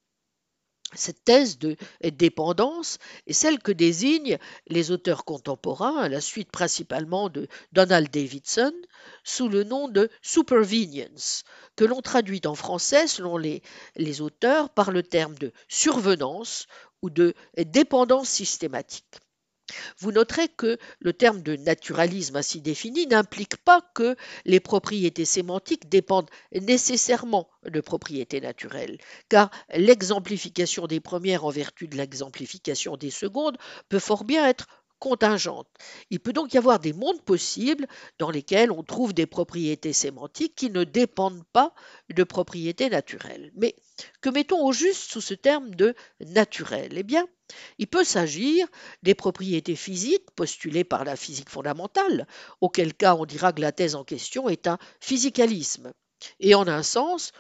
Cette thèse de dépendance est celle que désignent les auteurs contemporains, à la suite principalement de Donald Davidson, sous le nom de supervenience, que l'on traduit en français selon les, auteurs par le terme de survenance ou de dépendance systématique. Vous noterez que le terme de naturalisme ainsi défini n'implique pas que les propriétés sémantiques dépendent nécessairement de propriétés naturelles, car l'exemplification des premières en vertu de l'exemplification des secondes peut fort bien être contingente. Il peut donc y avoir des mondes possibles dans lesquels on trouve des propriétés sémantiques qui ne dépendent pas de propriétés naturelles. Mais que mettons au juste sous ce terme de naturel? Eh bien, il peut s'agir des propriétés physiques postulées par la physique fondamentale, auquel cas on dira que la thèse en question est un physicalisme. Et en un sens,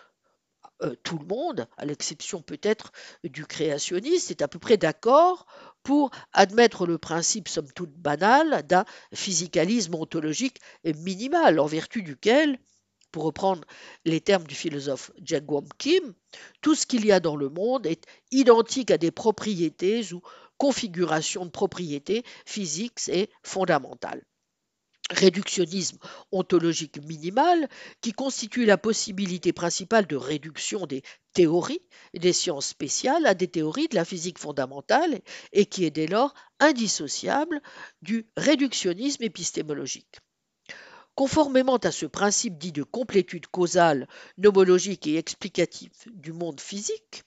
euh, tout le monde, à l'exception peut-être du créationniste, est à peu près d'accord pour admettre le principe somme toute banal d'un physicalisme ontologique minimal, en vertu duquel, pour reprendre les termes du philosophe Jagwam Kim, tout ce qu'il y a dans le monde est identique à des propriétés ou configurations de propriétés physiques et fondamentales réductionnisme ontologique minimal qui constitue la possibilité principale de réduction des théories des sciences spéciales à des théories de la physique fondamentale et qui est dès lors indissociable du réductionnisme épistémologique. Conformément à ce principe dit de complétude causale, nomologique et explicative du monde physique,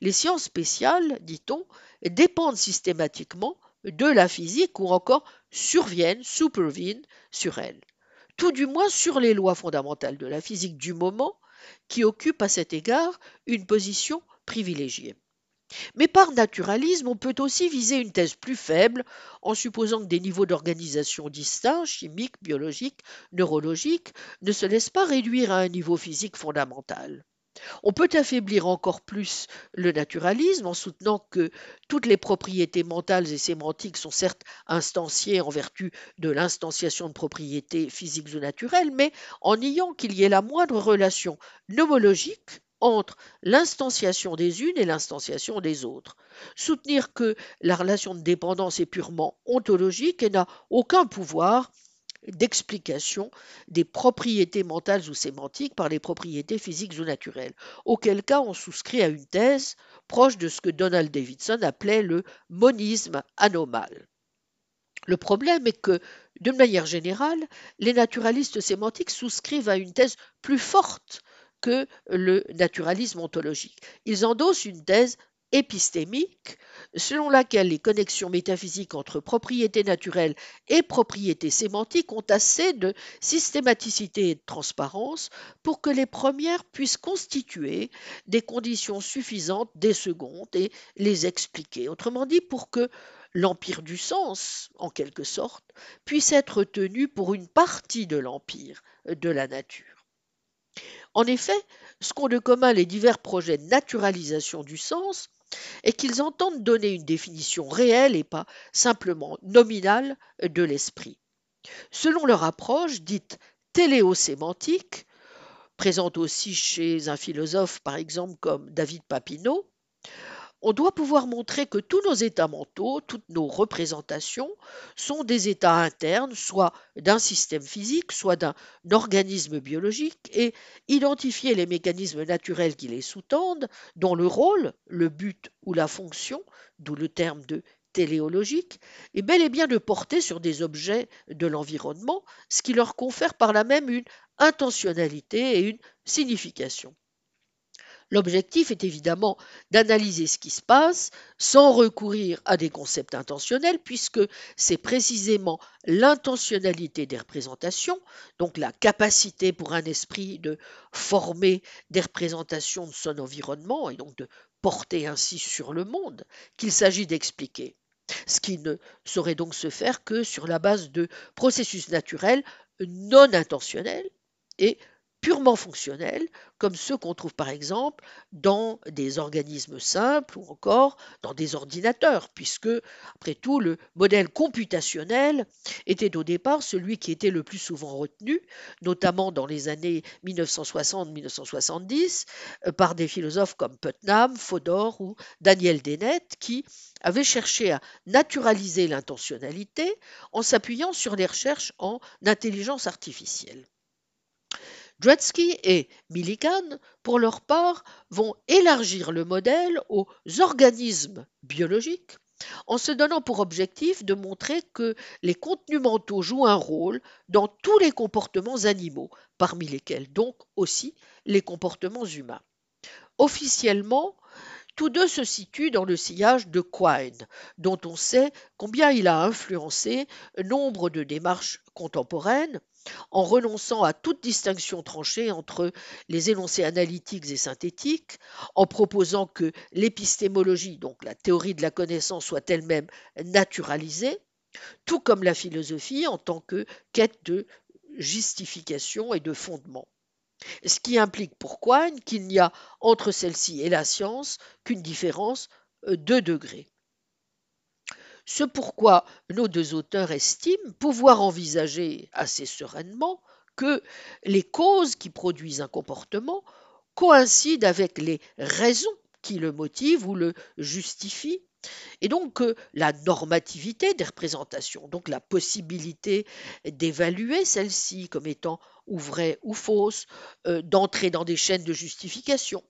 les sciences spéciales, dit-on, dépendent systématiquement de la physique ou encore surviennent, superviennent sur elle. Tout du moins sur les lois fondamentales de la physique du moment qui occupent à cet égard une position privilégiée. Mais par naturalisme, on peut aussi viser une thèse plus faible en supposant que des niveaux d'organisation distincts, chimiques, biologiques, neurologiques, ne se laissent pas réduire à un niveau physique fondamental. On peut affaiblir encore plus le naturalisme en soutenant que toutes les propriétés mentales et sémantiques sont certes instanciées en vertu de l'instanciation de propriétés physiques ou naturelles, mais en niant qu'il y ait la moindre relation nomologique entre l'instanciation des unes et l'instanciation des autres. Soutenir que la relation de dépendance est purement ontologique et n'a aucun pouvoir d'explication des propriétés mentales ou sémantiques par les propriétés physiques ou naturelles, auquel cas on souscrit à une thèse proche de ce que Donald Davidson appelait le monisme anomal. Le problème est que, de manière générale, les naturalistes sémantiques souscrivent à une thèse plus forte que le naturalisme ontologique. Ils endossent une thèse épistémique, selon laquelle les connexions métaphysiques entre propriétés naturelles et propriétés sémantiques ont assez de systématicité et de transparence pour que les premières puissent constituer des conditions suffisantes des secondes et les expliquer. Autrement dit, pour que l'empire du sens, en quelque sorte, puisse être tenu pour une partie de l'empire de la nature. En effet, ce qu'ont de commun les divers projets de naturalisation du sens est qu'ils entendent donner une définition réelle et pas simplement nominale de l'esprit. Selon leur approche, dite téléosémantique, présente aussi chez un philosophe par exemple comme David Papineau, on doit pouvoir montrer que tous nos états mentaux, toutes nos représentations sont des états internes, soit d'un système physique, soit d'un organisme biologique, et identifier les mécanismes naturels qui les sous-tendent, dont le rôle, le but ou la fonction, d'où le terme de téléologique, est bel et bien de porter sur des objets de l'environnement, ce qui leur confère par là même une intentionnalité et une signification. L'objectif est évidemment d'analyser ce qui se passe sans recourir à des concepts intentionnels, puisque c'est précisément l'intentionnalité des représentations, donc la capacité pour un esprit de former des représentations de son environnement et donc de porter ainsi sur le monde, qu'il s'agit d'expliquer. Ce qui ne saurait donc se faire que sur la base de processus naturels non intentionnels et purement fonctionnels, comme ceux qu'on trouve par exemple dans des organismes simples ou encore dans des ordinateurs, puisque, après tout, le modèle computationnel était au départ celui qui était le plus souvent retenu, notamment dans les années 1960-1970, euh, par des philosophes comme Putnam, Fodor ou Daniel Dennett, qui avaient cherché à naturaliser l'intentionnalité en s'appuyant sur les recherches en intelligence artificielle. Dredski et Millikan, pour leur part, vont élargir le modèle aux organismes biologiques en se donnant pour objectif de montrer que les contenus mentaux jouent un rôle dans tous les comportements animaux, parmi lesquels donc aussi les comportements humains. Officiellement, tous deux se situent dans le sillage de Quine, dont on sait combien il a influencé nombre de démarches contemporaines, en renonçant à toute distinction tranchée entre les énoncés analytiques et synthétiques, en proposant que l'épistémologie, donc la théorie de la connaissance, soit elle-même naturalisée, tout comme la philosophie en tant que quête de justification et de fondement. Ce qui implique pour Quine qu'il n'y a entre celle-ci et la science qu'une différence euh, de degrés. Ce pourquoi nos deux auteurs estiment pouvoir envisager assez sereinement que les causes qui produisent un comportement coïncident avec les raisons qui le motivent ou le justifient, et donc que la normativité des représentations, donc la possibilité d'évaluer celles-ci comme étant ou vraies ou fausses, euh, d'entrer dans des chaînes de justification,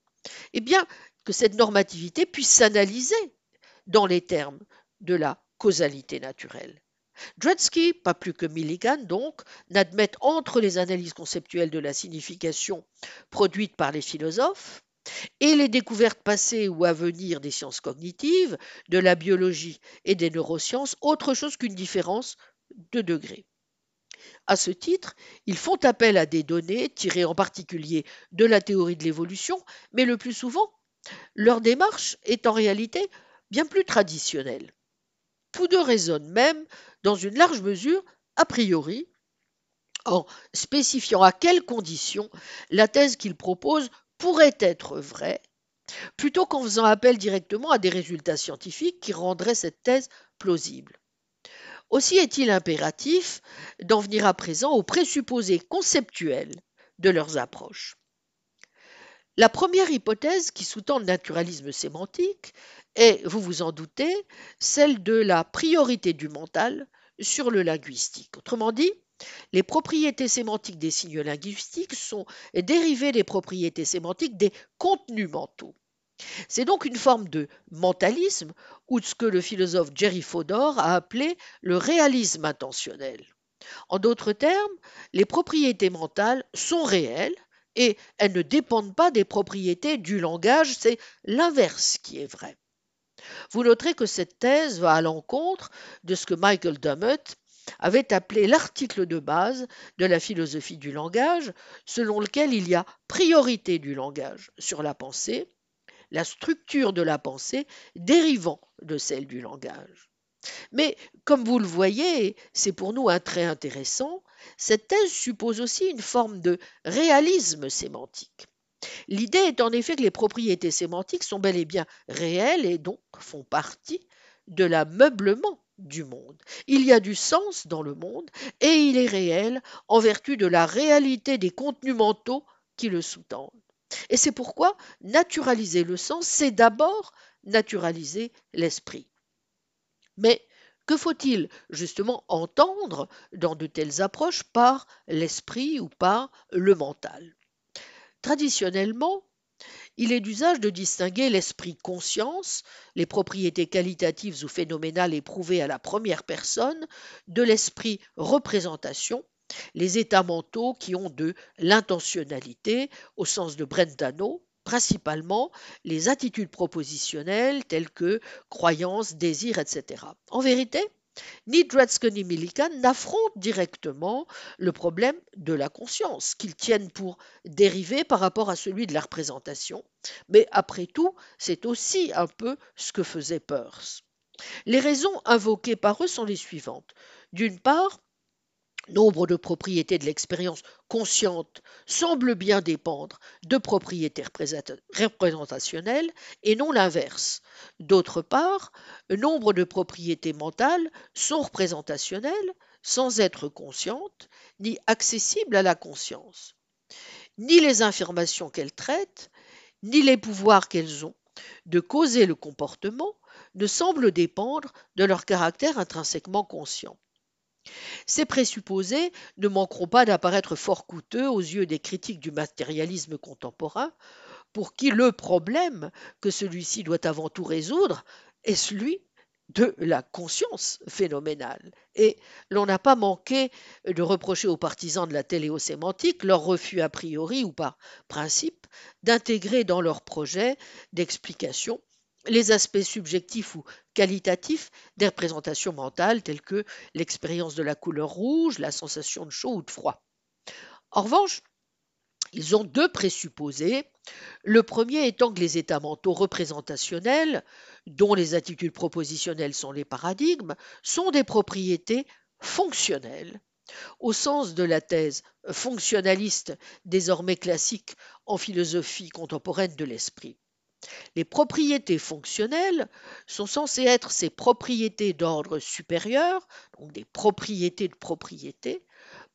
eh bien que cette normativité puisse s'analyser dans les termes de la causalité naturelle. Drudsky, pas plus que Milligan donc, n'admettent entre les analyses conceptuelles de la signification produites par les philosophes et les découvertes passées ou à venir des sciences cognitives, de la biologie et des neurosciences autre chose qu'une différence de degré. À ce titre, ils font appel à des données tirées en particulier de la théorie de l'évolution, mais le plus souvent, leur démarche est en réalité bien plus traditionnelle. Tous deux raisonnent même, dans une large mesure, a priori, en spécifiant à quelles conditions la thèse qu'ils proposent pourrait être vraie, plutôt qu'en faisant appel directement à des résultats scientifiques qui rendraient cette thèse plausible. Aussi est-il impératif d'en venir à présent aux présupposés conceptuels de leurs approches. La première hypothèse qui sous-tend le naturalisme sémantique est, vous vous en doutez, celle de la priorité du mental sur le linguistique. Autrement dit, les propriétés sémantiques des signes linguistiques sont dérivées des propriétés sémantiques des contenus mentaux. C'est donc une forme de mentalisme ou de ce que le philosophe Jerry Fodor a appelé le réalisme intentionnel. En d'autres termes, les propriétés mentales sont réelles et elles ne dépendent pas des propriétés du langage, c'est l'inverse qui est vrai. Vous noterez que cette thèse va à l'encontre de ce que Michael Dummett avait appelé l'article de base de la philosophie du langage, selon lequel il y a priorité du langage sur la pensée, la structure de la pensée dérivant de celle du langage. Mais comme vous le voyez, c'est pour nous un trait intéressant, cette thèse suppose aussi une forme de réalisme sémantique. L'idée est en effet que les propriétés sémantiques sont bel et bien réelles et donc font partie de l'ameublement du monde. Il y a du sens dans le monde et il est réel en vertu de la réalité des contenus mentaux qui le sous-tendent. Et c'est pourquoi naturaliser le sens, c'est d'abord naturaliser l'esprit. Mais que faut-il justement entendre dans de telles approches par l'esprit ou par le mental? Traditionnellement, il est d'usage de distinguer l'esprit conscience, les propriétés qualitatives ou phénoménales éprouvées à la première personne, de l'esprit représentation, les états mentaux qui ont de l'intentionnalité au sens de Brentano, principalement les attitudes propositionnelles telles que croyances, désirs, etc. En vérité, ni Dredske ni Millikan n'affrontent directement le problème de la conscience, qu'ils tiennent pour dérivé par rapport à celui de la représentation. Mais après tout, c'est aussi un peu ce que faisait Peirce. Les raisons invoquées par eux sont les suivantes. D'une part, nombre de propriétés de l'expérience consciente semblent bien dépendre de propriétés représentationnelles et non l'inverse. D'autre part, nombre de propriétés mentales sont représentationnelles sans être conscientes ni accessibles à la conscience. Ni les informations qu'elles traitent, ni les pouvoirs qu'elles ont de causer le comportement ne semblent dépendre de leur caractère intrinsèquement conscient. Ces présupposés ne manqueront pas d'apparaître fort coûteux aux yeux des critiques du matérialisme contemporain, pour qui le problème que celui-ci doit avant tout résoudre est celui de la conscience phénoménale? Et l'on n'a pas manqué de reprocher aux partisans de la téléosémantique leur refus a priori ou par principe d'intégrer dans leur projet d'explication les aspects subjectifs ou qualitatifs des représentations mentales telles que l'expérience de la couleur rouge, la sensation de chaud ou de froid. En revanche, ils ont deux présupposés. Le premier étant que les états mentaux représentationnels, dont les attitudes propositionnelles sont les paradigmes, sont des propriétés fonctionnelles, au sens de la thèse fonctionnaliste désormais classique en philosophie contemporaine de l'esprit. Les propriétés fonctionnelles sont censées être ces propriétés d'ordre supérieur, donc des propriétés de propriété,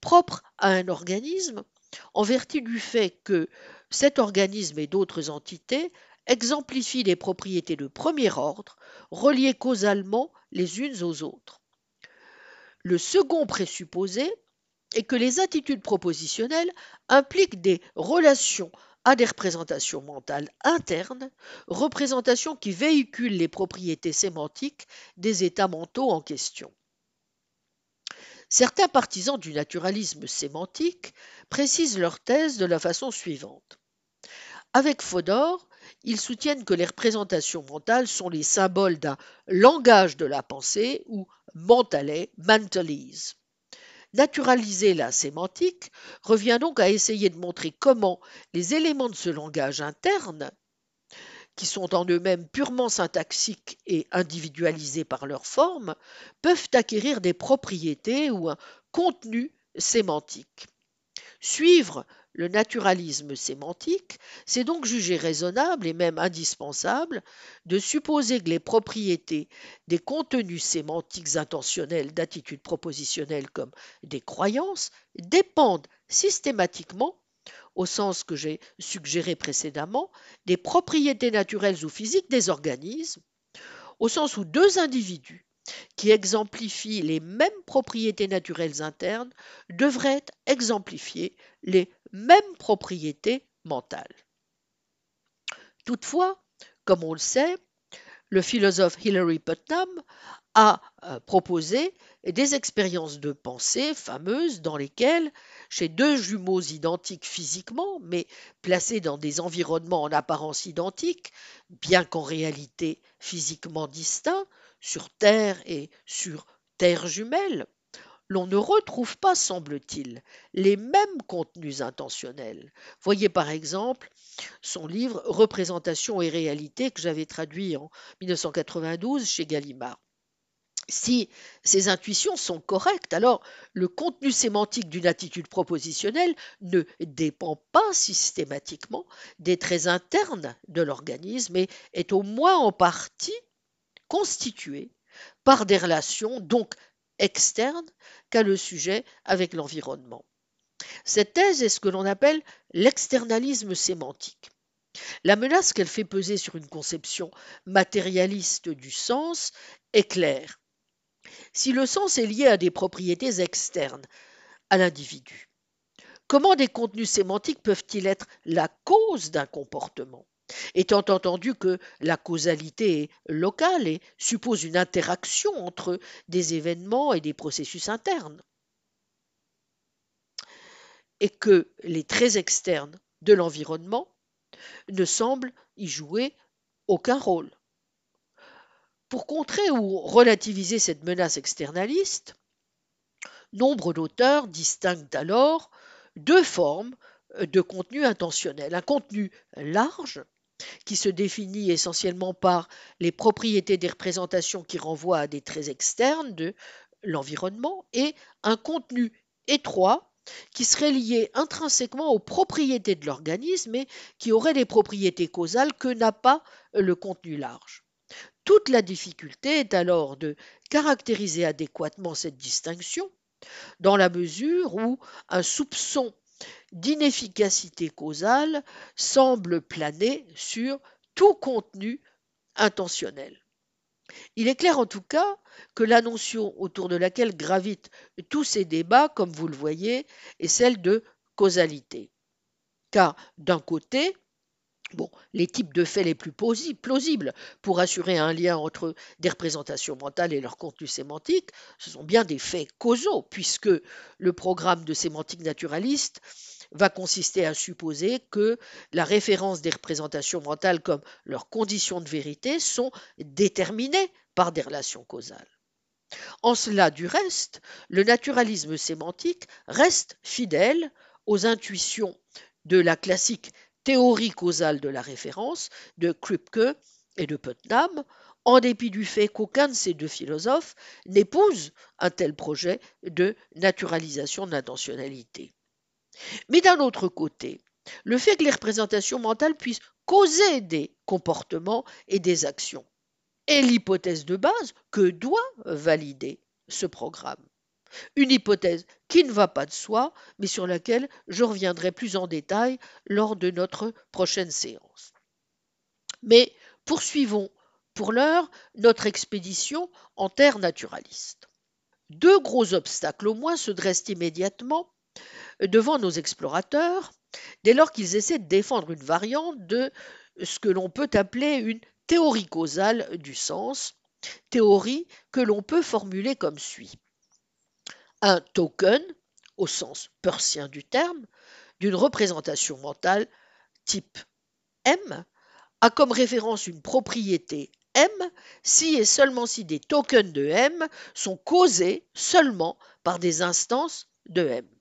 propres à un organisme, en vertu du fait que cet organisme et d'autres entités exemplifient des propriétés de premier ordre, reliées causalement les unes aux autres. Le second présupposé est que les attitudes propositionnelles impliquent des relations à des représentations mentales internes, représentations qui véhiculent les propriétés sémantiques des états mentaux en question. Certains partisans du naturalisme sémantique précisent leur thèse de la façon suivante. Avec Fodor, ils soutiennent que les représentations mentales sont les symboles d'un langage de la pensée ou mentalais, mentalise. Naturaliser la sémantique revient donc à essayer de montrer comment les éléments de ce langage interne, qui sont en eux-mêmes purement syntaxiques et individualisés par leur forme, peuvent acquérir des propriétés ou un contenu sémantique. Suivre le naturalisme sémantique, c'est donc juger raisonnable et même indispensable de supposer que les propriétés des contenus sémantiques intentionnels d'attitudes propositionnelles comme des croyances dépendent systématiquement, au sens que j'ai suggéré précédemment, des propriétés naturelles ou physiques des organismes, au sens où deux individus qui exemplifient les mêmes propriétés naturelles internes devraient exemplifier les mêmes propriétés mentales. Toutefois, comme on le sait, le philosophe Hilary Putnam a euh, proposé des expériences de pensée fameuses dans lesquelles, chez deux jumeaux identiques physiquement, mais placés dans des environnements en apparence identiques, bien qu'en réalité physiquement distincts, sur Terre et sur Terre jumelle, l'on ne retrouve pas, semble-t-il, les mêmes contenus intentionnels. Voyez par exemple son livre Représentation et réalité que j'avais traduit en 1992 chez Gallimard. Si ces intuitions sont correctes, alors le contenu sémantique d'une attitude propositionnelle ne dépend pas systématiquement des traits internes de l'organisme et est au moins en partie constitué par des relations donc externes qu'a le sujet avec l'environnement. Cette thèse est ce que l'on appelle l'externalisme sémantique. La menace qu'elle fait peser sur une conception matérialiste du sens est claire si le sens est lié à des propriétés externes à l'individu. Comment des contenus sémantiques peuvent-ils être la cause d'un comportement? Étant entendu que la causalité est locale et suppose une interaction entre des événements et des processus internes. Et que les traits externes de l'environnement ne semblent y jouer aucun rôle. Pour contrer ou relativiser cette menace externaliste, nombre d'auteurs distinguent alors deux formes de contenu intentionnel. Un contenu large, qui se définit essentiellement par les propriétés des représentations qui renvoient à des traits externes de l'environnement, et un contenu étroit, qui serait lié intrinsèquement aux propriétés de l'organisme et qui aurait des propriétés causales que n'a pas le contenu large. Toute la difficulté est alors de caractériser adéquatement cette distinction, dans la mesure où un soupçon d'inefficacité causale semble planer sur tout contenu intentionnel. Il est clair en tout cas que la notion autour de laquelle gravitent tous ces débats, comme vous le voyez, est celle de causalité. Car d'un côté, les types de faits les plus plausibles pour assurer un lien entre des représentations mentales et leur contenu sémantique, ce sont bien des faits causaux, puisque le programme de sémantique naturaliste va consister à supposer que la référence des représentations mentales comme leurs conditions de vérité sont déterminées par des relations causales. En cela, du reste, le naturalisme sémantique reste fidèle aux intuitions de la classique théorie causale de la référence de Kripke et de Putnam, en dépit du fait qu'aucun de ces deux philosophes n'épouse un tel projet de naturalisation de l'intentionnalité. Mais d'un autre côté, le fait que les représentations mentales puissent causer des comportements et des actions est l'hypothèse de base que doit valider ce programme. Une hypothèse qui ne va pas de soi, mais sur laquelle je reviendrai plus en détail lors de notre prochaine séance. Mais poursuivons pour l'heure notre expédition en terre naturaliste. Deux gros obstacles au moins se dressent immédiatement devant nos explorateurs dès lors qu'ils essaient de défendre une variante de ce que l'on peut appeler une théorie causale du sens, théorie que l'on peut formuler comme suit. Un token, au sens persien du terme, d'une représentation mentale type M, a comme référence une propriété M si et seulement si des tokens de M sont causés seulement par des instances de M.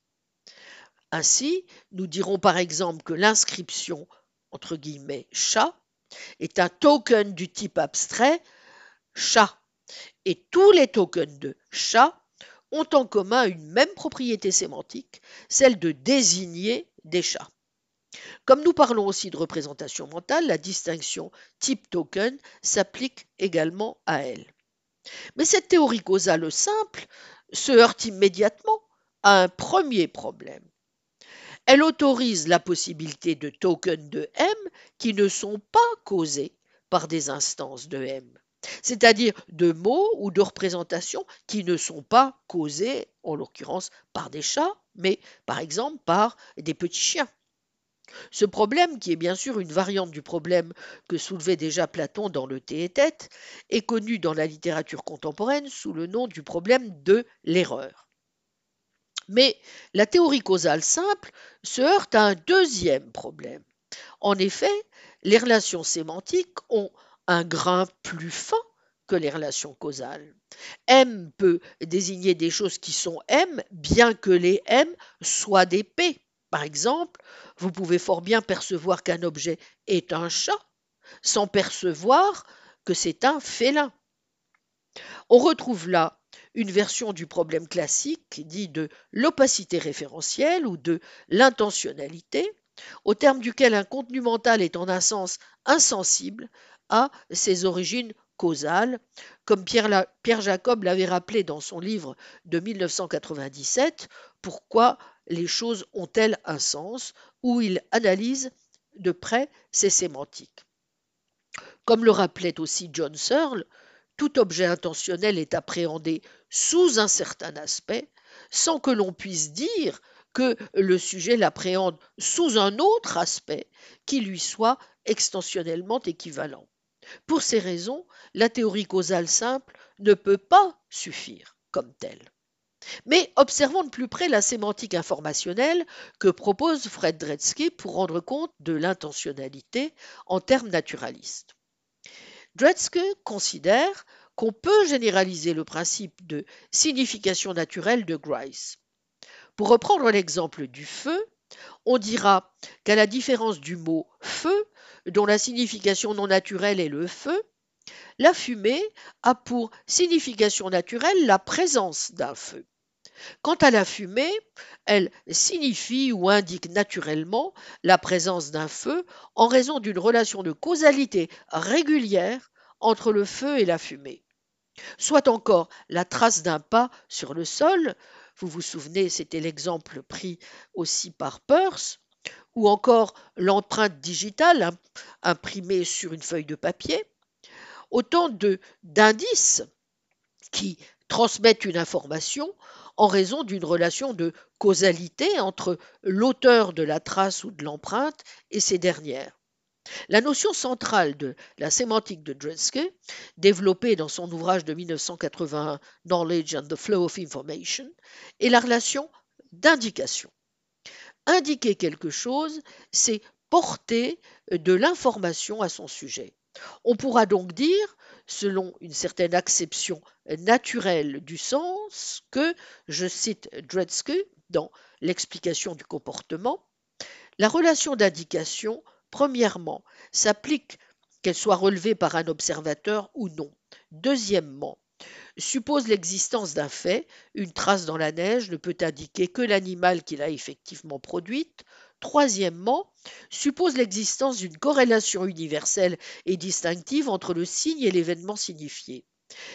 Ainsi, nous dirons par exemple que l'inscription entre guillemets chat est un token du type abstrait chat et tous les tokens de chat ont en commun une même propriété sémantique, celle de désigner des chats. Comme nous parlons aussi de représentation mentale, la distinction type-token s'applique également à elle. Mais cette théorie causale simple se heurte immédiatement à un premier problème. Elle autorise la possibilité de tokens de M qui ne sont pas causés par des instances de M c'est-à-dire de mots ou de représentations qui ne sont pas causés, en l'occurrence, par des chats, mais par exemple par des petits chiens. Ce problème, qui est bien sûr une variante du problème que soulevait déjà Platon dans le Thé et Tête, est connu dans la littérature contemporaine sous le nom du problème de l'erreur. Mais la théorie causale simple se heurte à un deuxième problème. En effet, les relations sémantiques ont un grain plus fin que les relations causales. M peut désigner des choses qui sont M, bien que les M soient des P. Par exemple, vous pouvez fort bien percevoir qu'un objet est un chat sans percevoir que c'est un félin. On retrouve là une version du problème classique dit de l'opacité référentielle ou de l'intentionnalité, au terme duquel un contenu mental est en un sens insensible à ses origines causales, comme Pierre, Jacob l'avait rappelé dans son livre de 1997, Pourquoi les choses ont-elles un sens, où il analyse de près ces sémantiques. Comme le rappelait aussi John Searle, tout objet intentionnel est appréhendé sous un certain aspect, sans que l'on puisse dire que le sujet l'appréhende sous un autre aspect qui lui soit extensionnellement équivalent. Pour ces raisons, la théorie causale simple ne peut pas suffire comme telle. Mais observons de plus près la sémantique informationnelle que propose Fred Dretske pour rendre compte de l'intentionnalité en termes naturalistes. Dretske considère qu'on peut généraliser le principe de signification naturelle de Grice. Pour reprendre l'exemple du feu, on dira qu'à la différence du mot feu, dont la signification non naturelle est le feu, la fumée a pour signification naturelle la présence d'un feu. Quant à la fumée, elle signifie ou indique naturellement la présence d'un feu en raison d'une relation de causalité régulière entre le feu et la fumée. Soit encore la trace d'un pas sur le sol, vous vous souvenez, c'était l'exemple pris aussi par Peirce, ou encore l'empreinte digitale imprimée sur une feuille de papier, autant d'indices qui transmettent une information en raison d'une relation de causalité entre l'auteur de la trace ou de l'empreinte et ces dernières. La notion centrale de la sémantique de Dresske, développée dans son ouvrage de 1981 Knowledge and the Flow of Information, est la relation d'indication. Indiquer quelque chose, c'est porter de l'information à son sujet. On pourra donc dire, selon une certaine acception naturelle du sens, que, je cite Dredske dans l'explication du comportement, la relation d'indication, premièrement, s'applique qu'elle soit relevée par un observateur ou non. Deuxièmement, suppose l'existence d'un fait, une trace dans la neige ne peut indiquer que l'animal qui l'a effectivement produite. Troisièmement, suppose l'existence d'une corrélation universelle et distinctive entre le signe et l'événement signifié.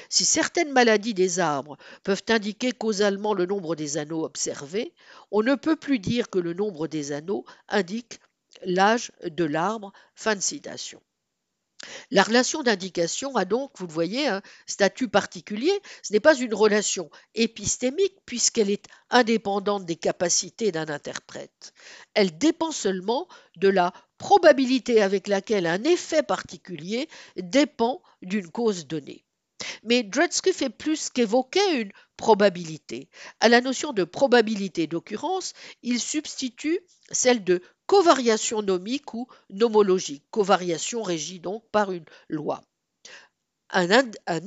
Si certaines maladies des arbres peuvent indiquer causalement le nombre des anneaux observés, on ne peut plus dire que le nombre des anneaux indique l'âge de l'arbre. Fin de citation. La relation d'indication a donc, vous le voyez, un statut particulier. Ce n'est pas une relation épistémique puisqu'elle est indépendante des capacités d'un interprète. Elle dépend seulement de la probabilité avec laquelle un effet particulier dépend d'une cause donnée. Mais Dredske fait plus qu'évoquer une probabilité. À la notion de probabilité d'occurrence, il substitue celle de covariation nomique ou nomologique. Covariation régie donc par une loi. Un,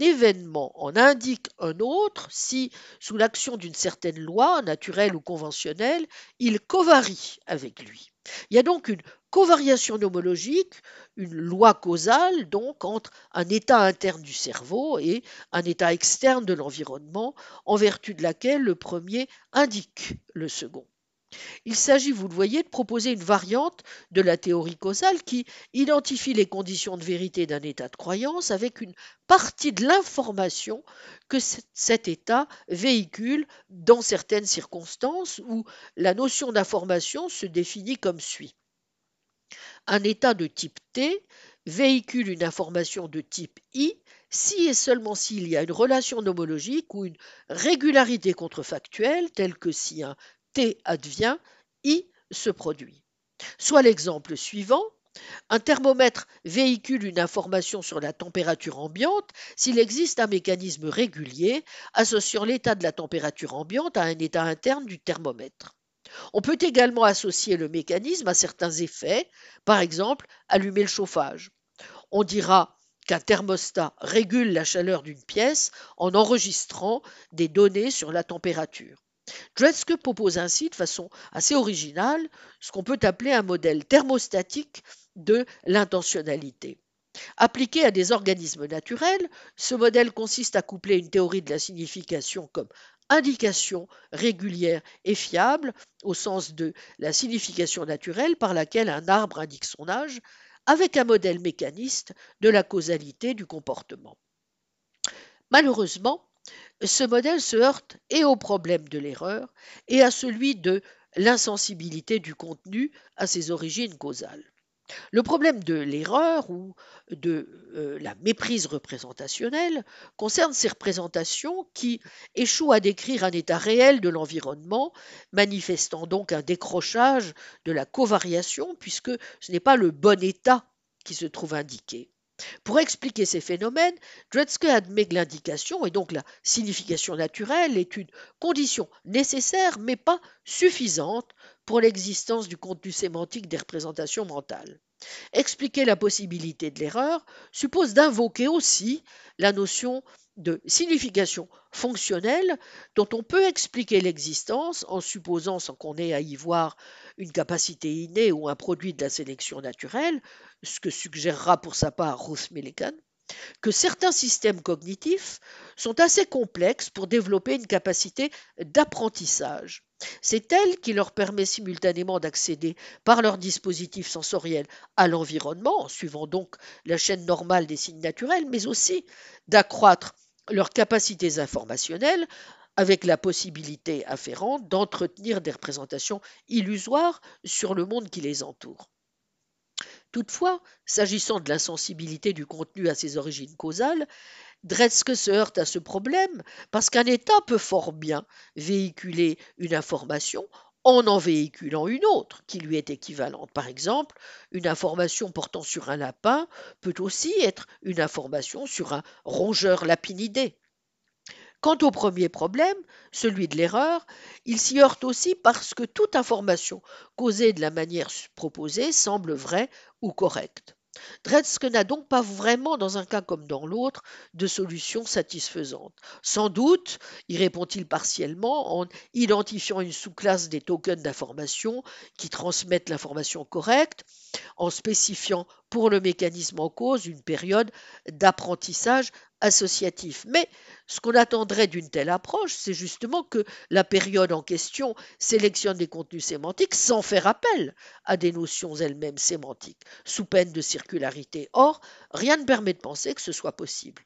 événement en indique un autre si, sous l'action d'une certaine loi, naturelle ou conventionnelle, il covarie avec lui. Il y a donc une covariation nomologique, une loi causale donc entre un état interne du cerveau et un état externe de l'environnement, en vertu de laquelle le premier indique le second. Il s'agit, vous le voyez, de proposer une variante de la théorie causale qui identifie les conditions de vérité d'un état de croyance avec une partie de l'information que cet état véhicule dans certaines circonstances où la notion d'information se définit comme suit. Un état de type T véhicule une information de type I si et seulement s'il y a une relation nomologique ou une régularité contrefactuelle, telle que si un T advient, I se produit. Soit l'exemple suivant, un thermomètre véhicule une information sur la température ambiante s'il existe un mécanisme régulier associant l'état de la température ambiante à un état interne du thermomètre. On peut également associer le mécanisme à certains effets, par exemple allumer le chauffage. On dira qu'un thermostat régule la chaleur d'une pièce en enregistrant des données sur la température. Dredske propose ainsi de façon assez originale ce qu'on peut appeler un modèle thermostatique de l'intentionnalité. Appliqué à des organismes naturels, ce modèle consiste à coupler une théorie de la signification comme indication régulière et fiable au sens de la signification naturelle par laquelle un arbre indique son âge, avec un modèle mécaniste de la causalité du comportement. Malheureusement, ce modèle se heurte et au problème de l'erreur et à celui de l'insensibilité du contenu à ses origines causales. Le problème de l'erreur ou de euh, la méprise représentationnelle concerne ces représentations qui échouent à décrire un état réel de l'environnement, manifestant donc un décrochage de la covariation puisque ce n'est pas le bon état qui se trouve indiqué. Pour expliquer ces phénomènes, Dredske admet que l'indication, et donc la signification naturelle, est une condition nécessaire mais pas suffisante pour l'existence du contenu sémantique des représentations mentales. Expliquer la possibilité de l'erreur suppose d'invoquer aussi la notion de signification fonctionnelle dont on peut expliquer l'existence en supposant, sans qu'on ait à y voir une capacité innée ou un produit de la sélection naturelle, ce que suggérera pour sa part Ruth Millikan, que certains systèmes cognitifs sont assez complexes pour développer une capacité d'apprentissage. C'est elle qui leur permet simultanément d'accéder par leur dispositif sensoriel à l'environnement, en suivant donc la chaîne normale des signes naturels, mais aussi d'accroître leurs capacités informationnelles avec la possibilité afférente d'entretenir des représentations illusoires sur le monde qui les entoure. Toutefois, s'agissant de l'insensibilité du contenu à ses origines causales, Dredske se heurte à ce problème parce qu'un État peut fort bien véhiculer une information en en véhiculant une autre qui lui est équivalente. Par exemple, une information portant sur un lapin peut aussi être une information sur un rongeur lapinidé. Quant au premier problème, celui de l'erreur, il s'y heurte aussi parce que toute information causée de la manière proposée semble vraie ou correcte. Dredske n'a donc pas vraiment, dans un cas comme dans l'autre, de solution satisfaisante. Sans doute y répond-il partiellement en identifiant une sous-classe des tokens d'information qui transmettent l'information correcte, en spécifiant pour le mécanisme en cause une période d'apprentissage associatif. Mais ce qu'on attendrait d'une telle approche, c'est justement que la période en question sélectionne des contenus sémantiques sans faire appel à des notions elles-mêmes sémantiques, sous peine de circularité. Or, rien ne permet de penser que ce soit possible.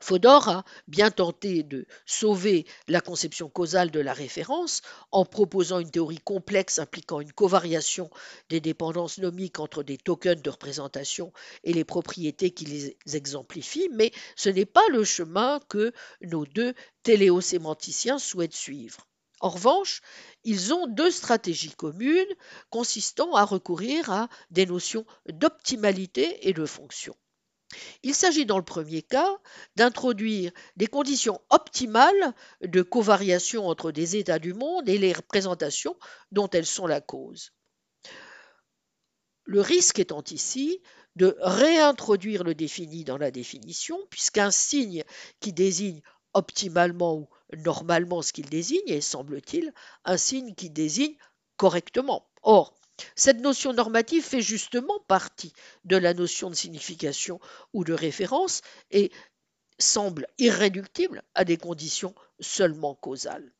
Fodor a bien tenté de sauver la conception causale de la référence en proposant une théorie complexe impliquant une covariation des dépendances nomiques entre des tokens de représentation et les propriétés qui les exemplifient, mais ce n'est pas le chemin que nos deux téléosémanticiens souhaitent suivre. En revanche, ils ont deux stratégies communes consistant à recourir à des notions d'optimalité et de fonction. Il s'agit dans le premier cas d'introduire des conditions optimales de covariation entre des états du monde et les représentations dont elles sont la cause. Le risque étant ici de réintroduire le défini dans la définition, puisqu'un signe qui désigne optimalement ou normalement ce qu'il désigne est, semble-t-il, un signe qui désigne correctement. Or, cette notion normative fait justement partie de la notion de signification ou de référence et semble irréductible à des conditions seulement causales.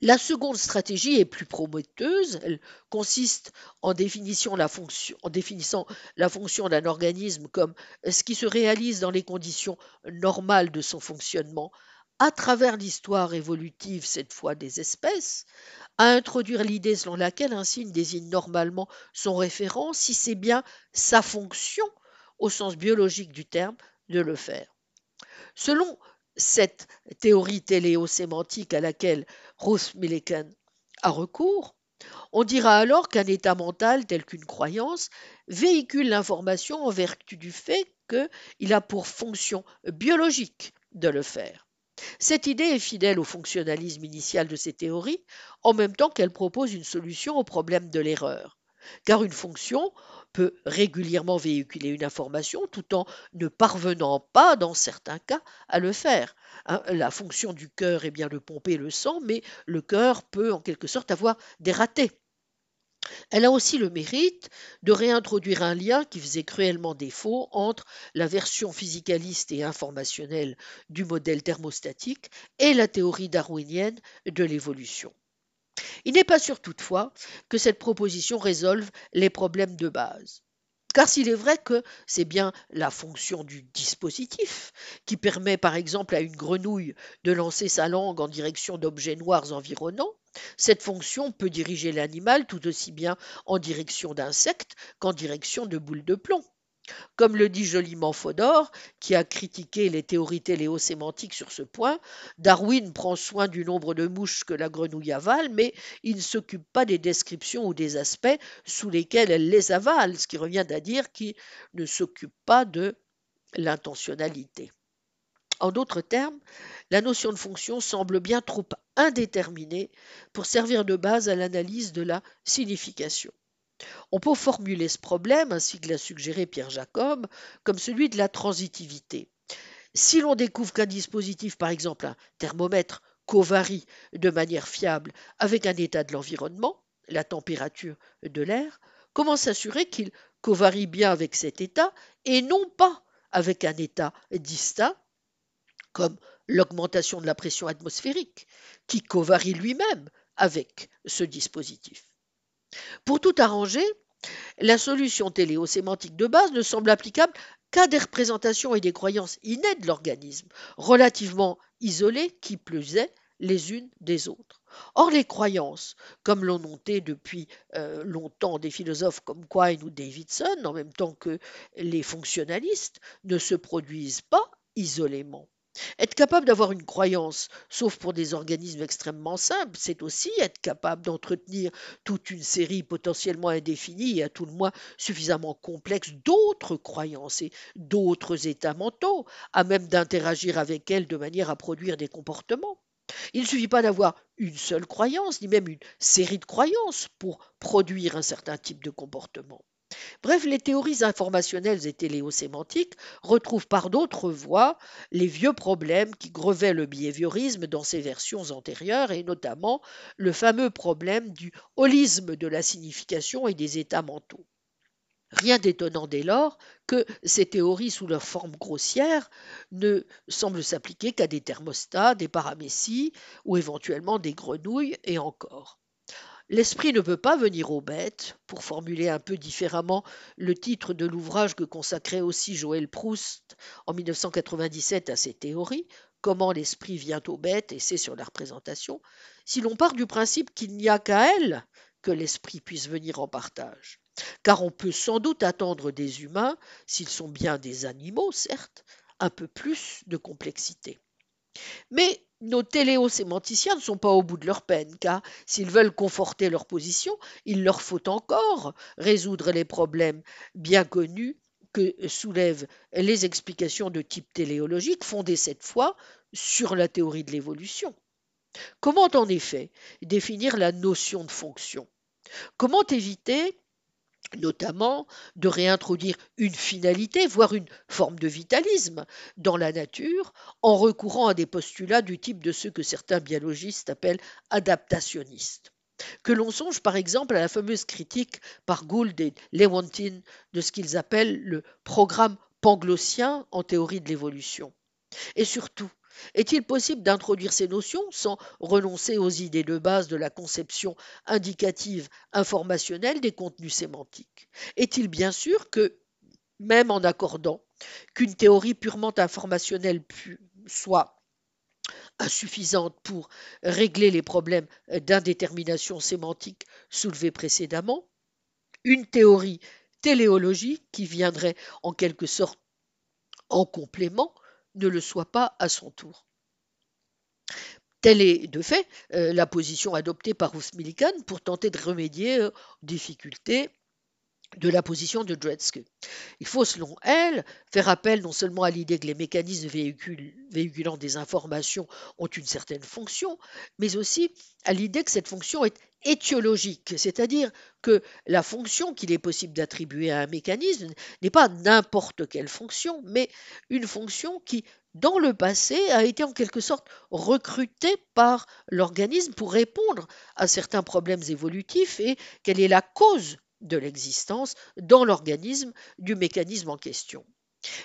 La seconde stratégie est plus prometteuse. Elle consiste en, définissant la fonction d'un organisme comme ce qui se réalise dans les conditions normales de son fonctionnement à travers l'histoire évolutive, cette fois des espèces, à introduire l'idée selon laquelle un signe désigne normalement son référent si c'est bien sa fonction, au sens biologique du terme, de le faire. Selon cette théorie téléosémantique à laquelle Ruth Millikan a recours, On dira alors qu'un état mental tel qu'une croyance véhicule l'information en vertu du fait qu'il a pour fonction biologique de le faire. Cette idée est fidèle au fonctionnalisme initial de ces théories, en même temps qu'elle propose une solution au problème de l'erreur. Car une fonction peut régulièrement véhiculer une information tout en ne parvenant pas, dans certains cas, à le faire. Hein, la fonction du cœur est bien de pomper le sang, mais le cœur peut en quelque sorte avoir des ratés. Elle a aussi le mérite de réintroduire un lien qui faisait cruellement défaut entre la version physicaliste et informationnelle du modèle thermostatique et la théorie darwinienne de l'évolution. Il n'est pas sûr toutefois que cette proposition résolve les problèmes de base. Car s'il est vrai que c'est bien la fonction du dispositif qui permet par exemple à une grenouille de lancer sa langue en direction d'objets noirs environnants, cette fonction peut diriger l'animal tout aussi bien en direction d'insectes qu'en direction de boules de plomb. Comme le dit joliment Fodor, qui a critiqué les théories téléosémantiques sur ce point, Darwin prend soin du nombre de mouches que la grenouille avale, mais il ne s'occupe pas des descriptions ou des aspects sous lesquels elle les avale, ce qui revient à dire qu'il ne s'occupe pas de l'intentionnalité. En d'autres termes, la notion de fonction semble bien trop indéterminée pour servir de base à l'analyse de la signification. On peut formuler ce problème, ainsi que l'a suggéré Pierre Jacob, comme celui de la transitivité. Si l'on découvre qu'un dispositif, par exemple un thermomètre, covarie de manière fiable avec un état de l'environnement, la température de l'air, comment s'assurer qu'il covarie bien avec cet état et non pas avec un état distinct, comme l'augmentation de la pression atmosphérique, qui covarie lui-même avec ce dispositif. Pour tout arranger, la solution téléosémantique de base ne semble applicable qu'à des représentations et des croyances innées de l'organisme, relativement isolées, qui plus est, les unes des autres. Or, les croyances, comme l'ont noté depuis euh, longtemps des philosophes comme Quine ou Davidson, en même temps que les fonctionnalistes, ne se produisent pas isolément. Être capable d'avoir une croyance, sauf pour des organismes extrêmement simples, c'est aussi être capable d'entretenir toute une série potentiellement indéfinie et à tout le moins suffisamment complexe d'autres croyances et d'autres états mentaux, à même d'interagir avec elles de manière à produire des comportements. Il ne suffit pas d'avoir une seule croyance, ni même une série de croyances pour produire un certain type de comportement. Bref, les théories informationnelles et téléosémantiques retrouvent par d'autres voies les vieux problèmes qui grevaient le behaviorisme dans ses versions antérieures, et notamment le fameux problème du holisme de la signification et des états mentaux. Rien d'étonnant dès lors que ces théories sous leur forme grossière ne semblent s'appliquer qu'à des thermostats, des paramécies ou éventuellement des grenouilles et encore. L'esprit ne peut pas venir aux bêtes, pour formuler un peu différemment le titre de l'ouvrage que consacrait aussi Joël Proust en 1997 à ces théories, Comment l'esprit vient aux bêtes, et c'est sur la représentation, si l'on part du principe qu'il n'y a qu'à elles que l'esprit puisse venir en partage. Car on peut sans doute attendre des humains, s'ils sont bien des animaux, certes, un peu plus de complexité. Mais nos téléosémanticiens ne sont pas au bout de leur peine, car s'ils veulent conforter leur position, il leur faut encore résoudre les problèmes bien connus que soulèvent les explications de type téléologique, fondées cette fois sur la théorie de l'évolution. Comment en effet définir la notion de fonction? Comment éviter notamment de réintroduire une finalité, voire une forme de vitalisme dans la nature, en recourant à des postulats du type de ceux que certains biologistes appellent adaptationnistes. Que l'on songe par exemple à la fameuse critique par Gould et Lewontin de ce qu'ils appellent le programme panglossien en théorie de l'évolution. Et surtout, est-il possible d'introduire ces notions sans renoncer aux idées de base de la conception indicative informationnelle des contenus sémantiques? Est-il bien sûr que, même en accordant qu'une théorie purement informationnelle soit insuffisante pour régler les problèmes d'indétermination sémantique soulevés précédemment, une théorie téléologique qui viendrait en quelque sorte en complément ne le soit pas à son tour. Telle est, de fait, euh, la position adoptée par Ruth Millikan pour tenter de remédier euh, aux difficultés de la position de Dredske. Il faut, selon elle, faire appel non seulement à l'idée que les mécanismes véhiculant des informations ont une certaine fonction, mais aussi à l'idée que cette fonction est étiologique, c'est-à-dire que la fonction qu'il est possible d'attribuer à un mécanisme n'est pas n'importe quelle fonction, mais une fonction qui, dans le passé, a été en quelque sorte recrutée par l'organisme pour répondre à certains problèmes évolutifs et quelle est la cause de l'existence dans l'organisme du mécanisme en question.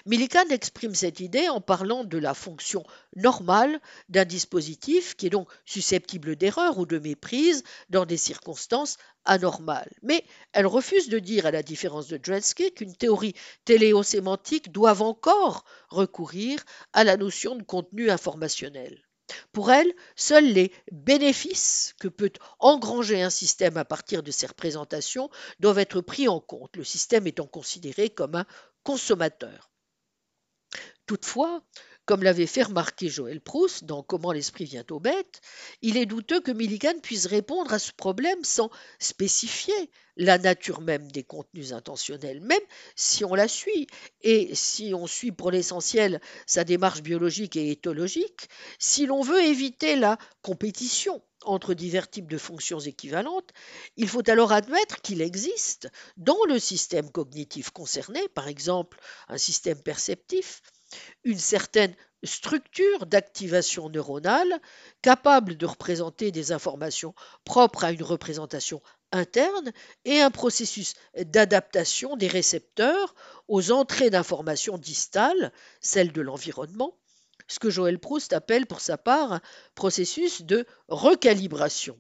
Millikan exprime cette idée en parlant de la fonction normale d'un dispositif qui est donc susceptible d'erreur ou de méprise dans des circonstances anormales. Mais elle refuse de dire, à la différence de Dredske, qu'une théorie téléosémantique doive encore recourir à la notion de contenu informationnel. Pour elle, seuls les bénéfices que peut engranger un système à partir de ces représentations doivent être pris en compte, le système étant considéré comme un consommateur. Toutefois, comme l'avait fait remarquer Joël Proust dans Comment l'esprit vient aux bêtes, il est douteux que Milligan puisse répondre à ce problème sans spécifier la nature même des contenus intentionnels, même si on la suit, et si on suit pour l'essentiel sa démarche biologique et éthologique, si l'on veut éviter la compétition entre divers types de fonctions équivalentes, il faut alors admettre qu'il existe dans le système cognitif concerné, par exemple un système perceptif, une certaine structure d'activation neuronale capable de représenter des informations propres à une représentation interne et un processus d'adaptation des récepteurs aux entrées d'informations distales, celles de l'environnement, ce que Joël Proust appelle pour sa part un processus de recalibration.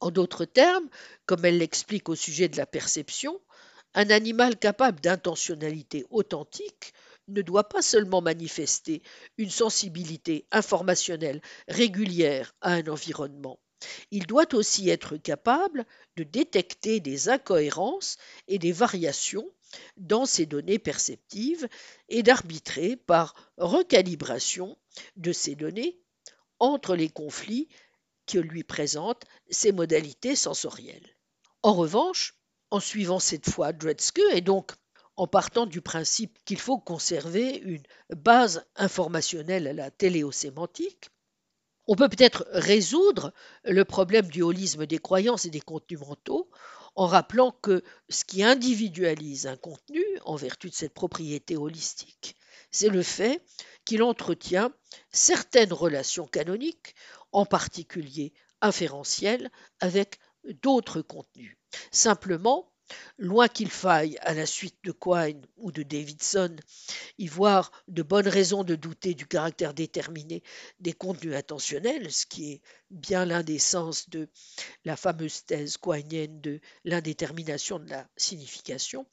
En d'autres termes, comme elle l'explique au sujet de la perception, un animal capable d'intentionnalité authentique ne doit pas seulement manifester une sensibilité informationnelle régulière à un environnement, il doit aussi être capable de détecter des incohérences et des variations dans ces données perceptives et d'arbitrer par recalibration de ces données entre les conflits que lui présentent ces modalités sensorielles. En revanche, en suivant cette fois Dredske et donc en partant du principe qu'il faut conserver une base informationnelle à la téléosémantique, on peut peut-être résoudre le problème du holisme des croyances et des contenus mentaux en rappelant que ce qui individualise un contenu en vertu de cette propriété holistique, c'est le fait qu'il entretient certaines relations canoniques, en particulier inférentielles, avec d'autres contenus. Simplement, Loin qu'il faille, à la suite de Quine ou de Davidson, y voir de bonnes raisons de douter du caractère déterminé des contenus intentionnels, ce qui est bien l'un des sens de la fameuse thèse quinienne de l'indétermination de la signification,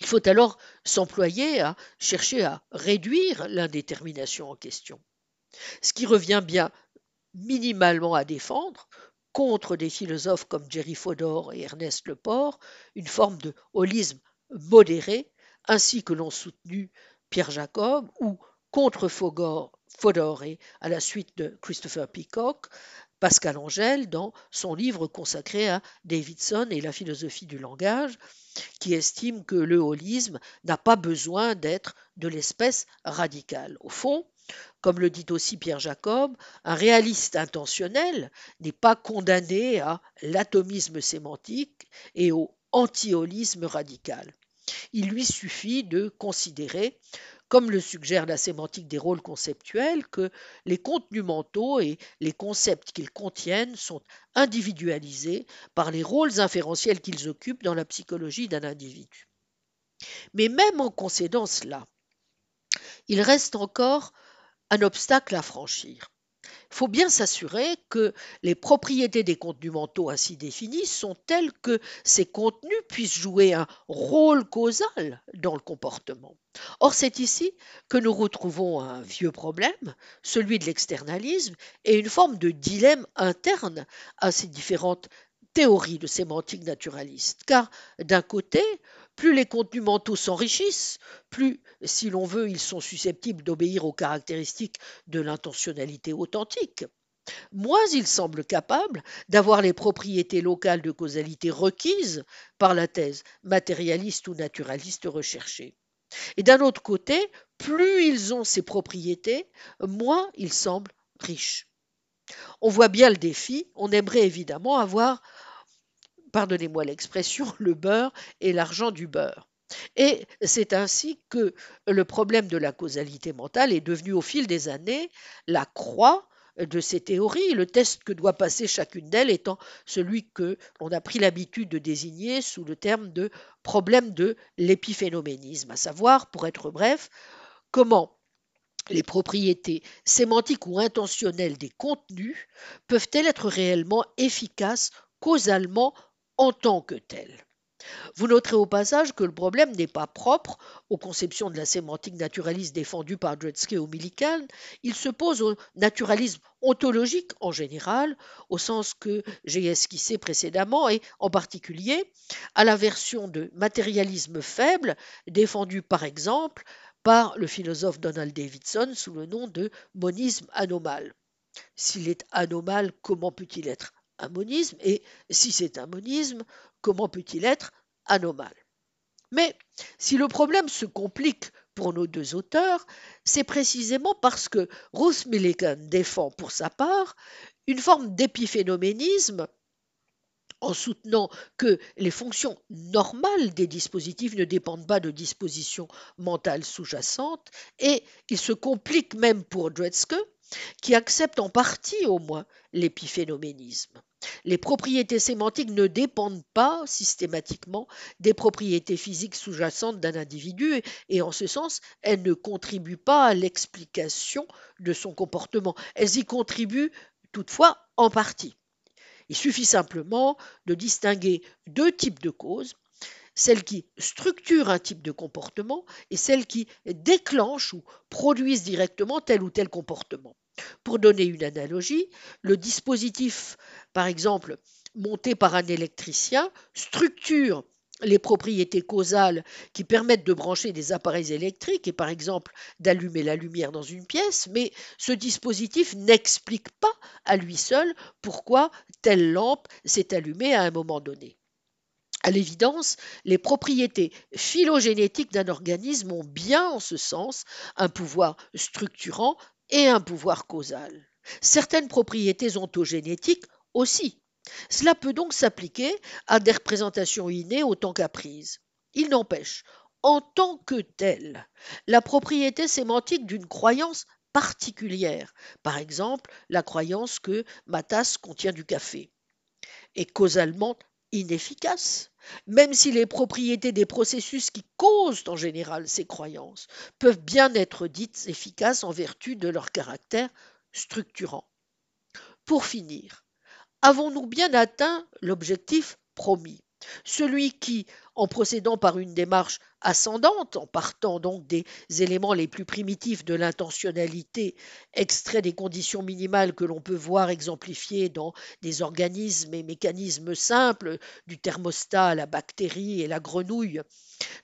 il faut alors s'employer à chercher à réduire l'indétermination en question. Ce qui revient bien minimalement à défendre, contre des philosophes comme Jerry Fodor et Ernest Leport, une forme de holisme modéré, ainsi que l'ont soutenu Pierre Jacob, ou contre Fodor et à la suite de Christopher Peacock, Pascal Angèle dans son livre consacré à Davidson et la philosophie du langage, qui estime que le holisme n'a pas besoin d'être de l'espèce radicale. Au fond, comme le dit aussi Pierre Jacob, un réaliste intentionnel n'est pas condamné à l'atomisme sémantique et au anti-holisme radical. Il lui suffit de considérer, comme le suggère la sémantique des rôles conceptuels, que les contenus mentaux et les concepts qu'ils contiennent sont individualisés par les rôles inférentiels qu'ils occupent dans la psychologie d'un individu. Mais même en concédant cela, il reste encore un obstacle à franchir. Il faut bien s'assurer que les propriétés des contenus mentaux ainsi définis sont telles que ces contenus puissent jouer un rôle causal dans le comportement. Or, c'est ici que nous retrouvons un vieux problème, celui de l'externalisme, et une forme de dilemme interne à ces différentes théories de sémantique naturaliste. Car d'un côté, plus les contenus mentaux s'enrichissent, plus, si l'on veut, ils sont susceptibles d'obéir aux caractéristiques de l'intentionnalité authentique, moins ils semblent capables d'avoir les propriétés locales de causalité requises par la thèse matérialiste ou naturaliste recherchée. Et d'un autre côté, plus ils ont ces propriétés, moins ils semblent riches. On voit bien le défi, on aimerait évidemment avoir, pardonnez-moi l'expression, le beurre et l'argent du beurre. Et c'est ainsi que le problème de la causalité mentale est devenu au fil des années la croix de ces théories, le test que doit passer chacune d'elles étant celui que l'on a pris l'habitude de désigner sous le terme de problème de l'épiphénoménisme, à savoir, pour être bref, comment les propriétés sémantiques ou intentionnelles des contenus peuvent-elles être réellement efficaces causalement en tant que telles vous noterez au passage que le problème n'est pas propre aux conceptions de la sémantique naturaliste défendue par Dredske ou Millikan, il se pose au naturalisme ontologique en général, au sens que j'ai esquissé précédemment, et en particulier à la version de matérialisme faible défendue par exemple par le philosophe Donald Davidson sous le nom de monisme anomal. S'il est anomal, comment peut-il être monisme Et si c'est un monisme, comment peut-il être anormal? Mais si le problème se complique pour nos deux auteurs, c'est précisément parce que Ruth Millikan défend pour sa part une forme d'épiphénoménisme en soutenant que les fonctions normales des dispositifs ne dépendent pas de dispositions mentales sous-jacentes, et il se complique même pour Dredske, qui accepte en partie au moins l'épiphénoménisme. Les propriétés sémantiques ne dépendent pas systématiquement des propriétés physiques sous-jacentes d'un individu et en ce sens, elles ne contribuent pas à l'explication de son comportement. Elles y contribuent toutefois en partie. Il suffit simplement de distinguer deux types de causes, celles qui structurent un type de comportement et celles qui déclenchent ou produisent directement tel ou tel comportement. Pour donner une analogie, le dispositif, par exemple, monté par un électricien, structure les propriétés causales qui permettent de brancher des appareils électriques et par exemple d'allumer la lumière dans une pièce, mais ce dispositif n'explique pas à lui seul pourquoi telle lampe s'est allumée à un moment donné. À l'évidence, les propriétés phylogénétiques d'un organisme ont bien en ce sens un pouvoir structurant et un pouvoir causal. Certaines propriétés ontogénétiques aussi. Cela peut donc s'appliquer à des représentations innées autant qu'apprises. Il n'empêche, en tant que telle, la propriété sémantique d'une croyance particulière, par exemple la croyance que ma tasse contient du café, est causalement inefficace, même si les propriétés des processus qui causent en général ces croyances peuvent bien être dites efficaces en vertu de leur caractère structurant. Pour finir, avons-nous bien atteint l'objectif promis? Celui qui, en procédant par une démarche ascendante, en partant donc des éléments les plus primitifs de l'intentionnalité, extrait des conditions minimales que l'on peut voir exemplifiées dans des organismes et mécanismes simples, du thermostat à la bactérie et la grenouille,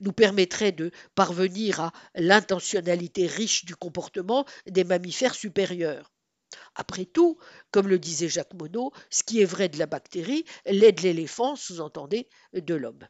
nous permettrait de parvenir à l'intentionnalité riche du comportement des mammifères supérieurs. Après tout, comme le disait Jacques Monod, ce qui est vrai de la bactérie l'est de l'éléphant, sous-entendez, de l'homme.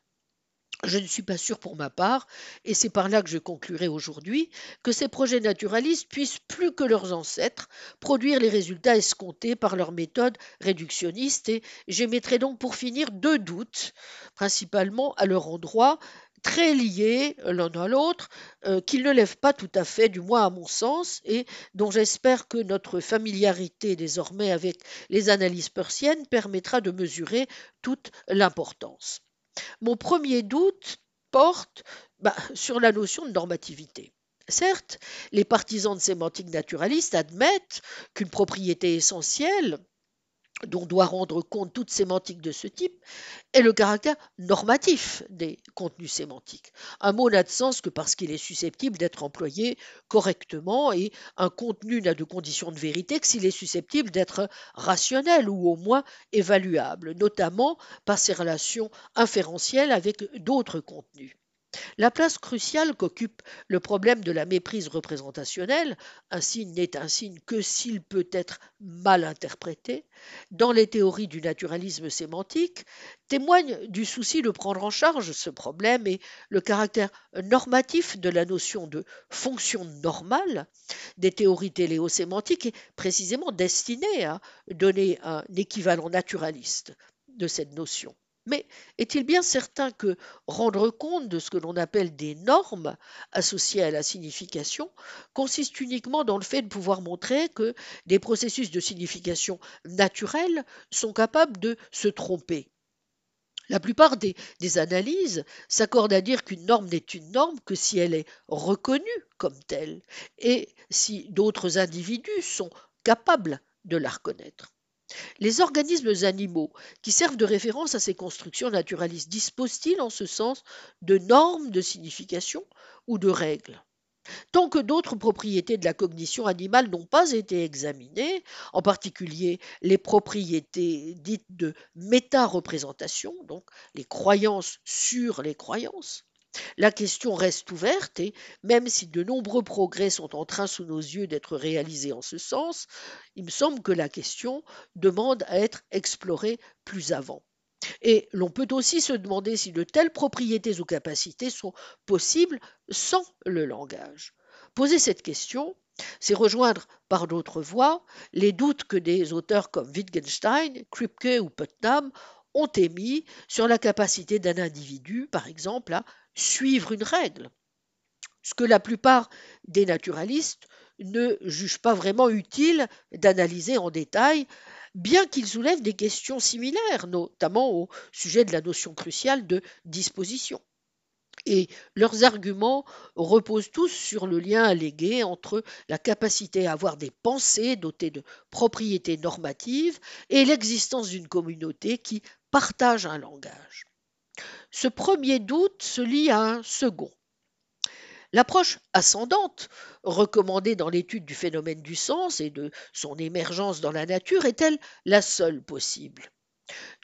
Je ne suis pas sûr pour ma part, et c'est par là que je conclurai aujourd'hui, que ces projets naturalistes puissent, plus que leurs ancêtres, produire les résultats escomptés par leur méthode réductionniste, et j'émettrai donc pour finir deux doutes, principalement à leur endroit, très liés l'un à l'autre, euh, qu'ils ne lèvent pas tout à fait, du moins à mon sens, et dont j'espère que notre familiarité désormais avec les analyses persiennes permettra de mesurer toute l'importance. Mon premier doute porte bah, sur la notion de normativité. Certes, les partisans de sémantique naturaliste admettent qu'une propriété essentielle dont doit rendre compte toute sémantique de ce type, est le caractère normatif des contenus sémantiques. Un mot n'a de sens que parce qu'il est susceptible d'être employé correctement et un contenu n'a de condition de vérité que s'il est susceptible d'être rationnel ou au moins évaluable, notamment par ses relations inférentielles avec d'autres contenus. La place cruciale qu'occupe le problème de la méprise représentationnelle, un signe n'est un signe que s'il peut être mal interprété, dans les théories du naturalisme sémantique, témoigne du souci de prendre en charge ce problème et le caractère normatif de la notion de fonction normale des théories téléosémantiques est précisément destiné à donner un équivalent naturaliste de cette notion. Mais est-il bien certain que rendre compte de ce que l'on appelle des normes associées à la signification consiste uniquement dans le fait de pouvoir montrer que des processus de signification naturelle sont capables de se tromper? La plupart des, des analyses s'accordent à dire qu'une norme n'est une norme que si elle est reconnue comme telle et si d'autres individus sont capables de la reconnaître. Les organismes animaux qui servent de référence à ces constructions naturalistes disposent-ils en ce sens de normes de signification ou de règles? Tant que d'autres propriétés de la cognition animale n'ont pas été examinées, en particulier les propriétés dites de méta-représentation, donc les croyances sur les croyances, la question reste ouverte et même si de nombreux progrès sont en train sous nos yeux d'être réalisés en ce sens, il me semble que la question demande à être explorée plus avant. Et l'on peut aussi se demander si de telles propriétés ou capacités sont possibles sans le langage. Poser cette question, c'est rejoindre par d'autres voies les doutes que des auteurs comme Wittgenstein, Kripke ou Putnam ont émis sur la capacité d'un individu, par exemple, à suivre une règle, ce que la plupart des naturalistes ne jugent pas vraiment utile d'analyser en détail, bien qu'ils soulèvent des questions similaires, notamment au sujet de la notion cruciale de disposition. Et leurs arguments reposent tous sur le lien allégué entre la capacité à avoir des pensées dotées de propriétés normatives et l'existence d'une communauté qui partage un langage. Ce premier doute se lie à un second. L'approche ascendante, recommandée dans l'étude du phénomène du sens et de son émergence dans la nature, est-elle la seule possible?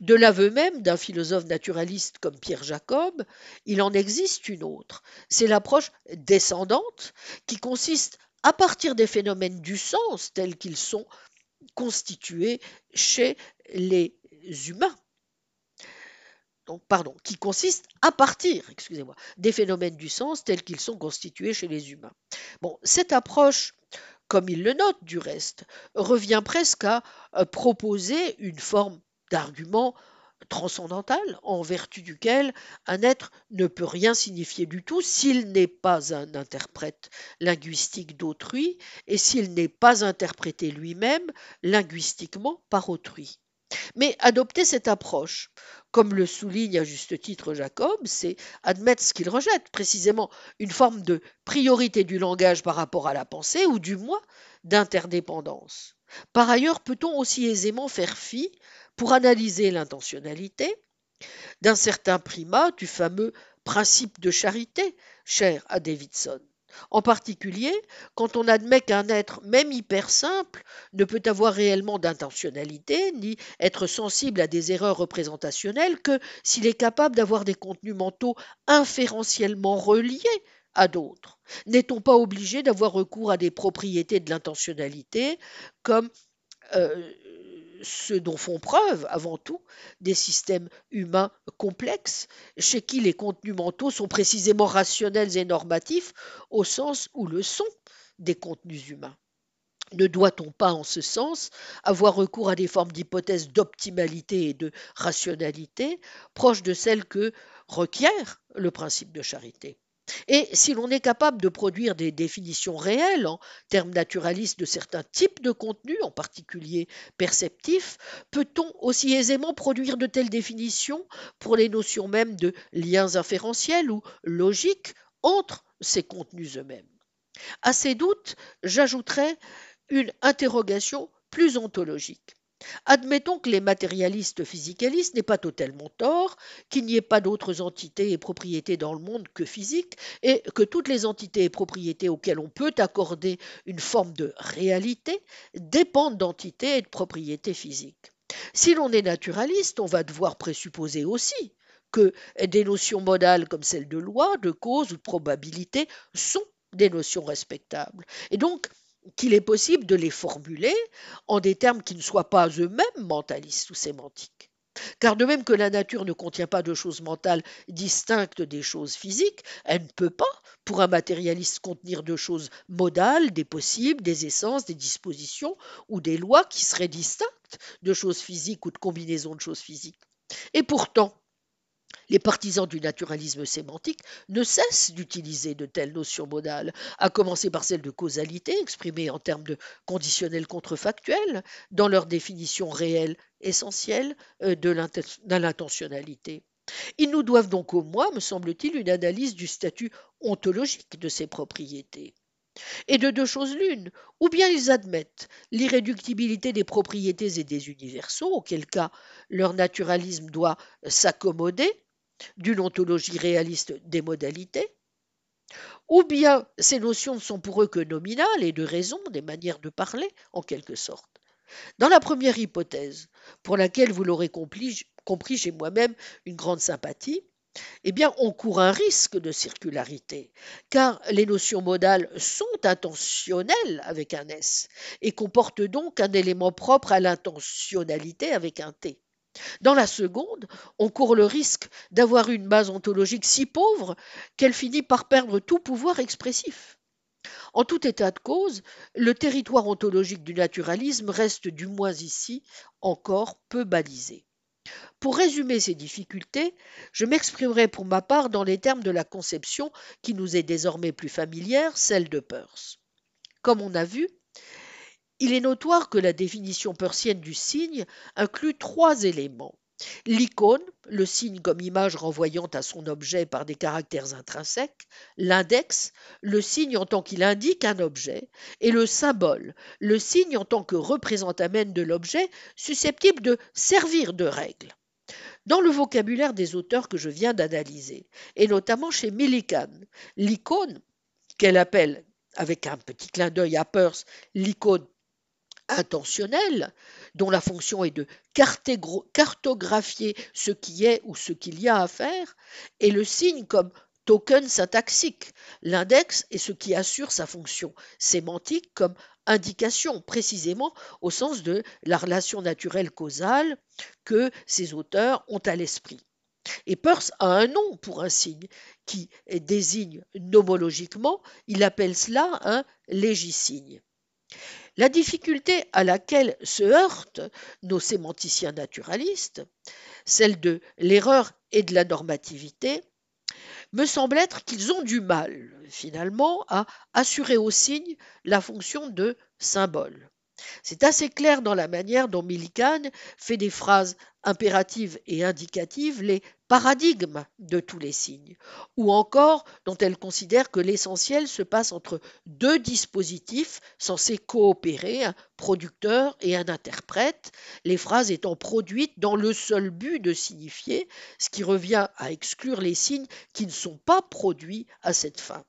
De l'aveu même d'un philosophe naturaliste comme Pierre Jacob, il en existe une autre. C'est l'approche descendante qui consiste à partir des phénomènes du sens tels qu'ils sont constitués chez les humains qui consiste à partir, excusez-moi, des phénomènes du sens tels qu'ils sont constitués chez les humains. Bon, cette approche, comme il le note du reste, revient presque à euh, proposer une forme d'argument transcendantal en vertu duquel un être ne peut rien signifier du tout s'il n'est pas un interprète linguistique d'autrui et s'il n'est pas interprété lui-même linguistiquement par autrui. Mais adopter cette approche, comme le souligne à juste titre Jacob, c'est admettre ce qu'il rejette, précisément une forme de priorité du langage par rapport à la pensée, ou du moins d'interdépendance. Par ailleurs, peut-on aussi aisément faire fi, pour analyser l'intentionnalité, d'un certain primat du fameux principe de charité cher à Davidson? En particulier, quand on admet qu'un être, même hyper simple, ne peut avoir réellement d'intentionnalité, ni être sensible à des erreurs représentationnelles que s'il est capable d'avoir des contenus mentaux inférentiellement reliés à d'autres. N'est-on pas obligé d'avoir recours à des propriétés de l'intentionnalité comme euh, ce dont font preuve avant tout des systèmes humains complexes, chez qui les contenus mentaux sont précisément rationnels et normatifs au sens où le sont des contenus humains. Ne doit-on pas, en ce sens, avoir recours à des formes d'hypothèses d'optimalité et de rationalité proches de celles que requiert le principe de charité? Et si l'on est capable de produire des définitions réelles en termes naturalistes de certains types de contenus, en particulier perceptifs, peut-on aussi aisément produire de telles définitions pour les notions mêmes de liens inférentiels ou logiques entre ces contenus eux-mêmes? À ces doutes, j'ajouterai une interrogation plus ontologique. Admettons que les matérialistes physicalistes n'aient pas totalement tort, qu'il n'y ait pas d'autres entités et propriétés dans le monde que physiques, et que toutes les entités et propriétés auxquelles on peut accorder une forme de réalité dépendent d'entités et de propriétés physiques. Si l'on est naturaliste, on va devoir présupposer aussi que des notions modales comme celles de loi, de cause ou de probabilité sont des notions respectables. Et donc, qu'il est possible de les formuler en des termes qui ne soient pas eux-mêmes mentalistes ou sémantiques. Car de même que la nature ne contient pas de choses mentales distinctes des choses physiques, elle ne peut pas, pour un matérialiste, contenir de choses modales, des possibles, des essences, des dispositions ou des lois qui seraient distinctes de choses physiques ou de combinaisons de choses physiques. Et pourtant, les partisans du naturalisme sémantique ne cessent d'utiliser de telles notions modales, à commencer par celle de causalité, exprimée en termes de conditionnel contrefactuel, dans leur définition réelle essentielle euh, de l'intentionnalité. Ils nous doivent donc au moins, me semble-t-il, une analyse du statut ontologique de ces propriétés. Et de deux choses l'une, ou bien ils admettent l'irréductibilité des propriétés et des universaux, auquel cas leur naturalisme doit s'accommoder d'une ontologie réaliste des modalités, ou bien ces notions ne sont pour eux que nominales et de raison, des manières de parler, en quelque sorte. Dans la première hypothèse, pour laquelle vous l'aurez compris, j'ai moi-même une grande sympathie, eh bien, on court un risque de circularité, car les notions modales sont intentionnelles avec un S et comportent donc un élément propre à l'intentionnalité avec un T. Dans la seconde, on court le risque d'avoir une base ontologique si pauvre qu'elle finit par perdre tout pouvoir expressif. En tout état de cause, le territoire ontologique du naturalisme reste du moins ici encore peu balisé. Pour résumer ces difficultés, je m'exprimerai pour ma part dans les termes de la conception qui nous est désormais plus familière, celle de Peirce. Comme on a vu, il est notoire que la définition persienne du signe inclut trois éléments. L'icône, le signe comme image renvoyant à son objet par des caractères intrinsèques, l'index, le signe en tant qu'il indique un objet, et le symbole, le signe en tant que représentamène de l'objet susceptible de servir de règle. Dans le vocabulaire des auteurs que je viens d'analyser, et notamment chez Millikan, l'icône, qu'elle appelle avec un petit clin d'œil à Peirce, l'icône intentionnel, dont la fonction est de cartographier ce qui est ou ce qu'il y a à faire, et le signe comme token syntaxique. L'index est ce qui assure sa fonction sémantique comme indication, précisément au sens de la relation naturelle causale que ces auteurs ont à l'esprit. Et Peirce a un nom pour un signe qui désigne nomologiquement, il appelle cela un légisigne. La difficulté à laquelle se heurtent nos sémanticiens naturalistes, celle de l'erreur et de la normativité, me semble être qu'ils ont du mal, finalement, à assurer au signe la fonction de symbole. C'est assez clair dans la manière dont Millikan fait des phrases impératives et indicatives les paradigmes de tous les signes, ou encore dont elle considère que l'essentiel se passe entre deux dispositifs censés coopérer, un producteur et un interprète, les phrases étant produites dans le seul but de signifier, ce qui revient à exclure les signes qui ne sont pas produits à cette fin.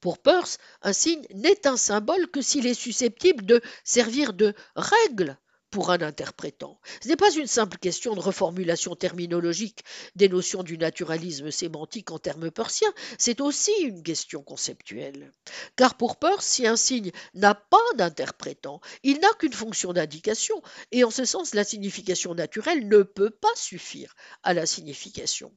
Pour Peirce, un signe n'est un symbole que s'il est susceptible de servir de règle pour un interprétant. Ce n'est pas une simple question de reformulation terminologique des notions du naturalisme sémantique en termes persiens, c'est aussi une question conceptuelle. Car pour Peirce, si un signe n'a pas d'interprétant, il n'a qu'une fonction d'indication, et en ce sens la signification naturelle ne peut pas suffire à la signification.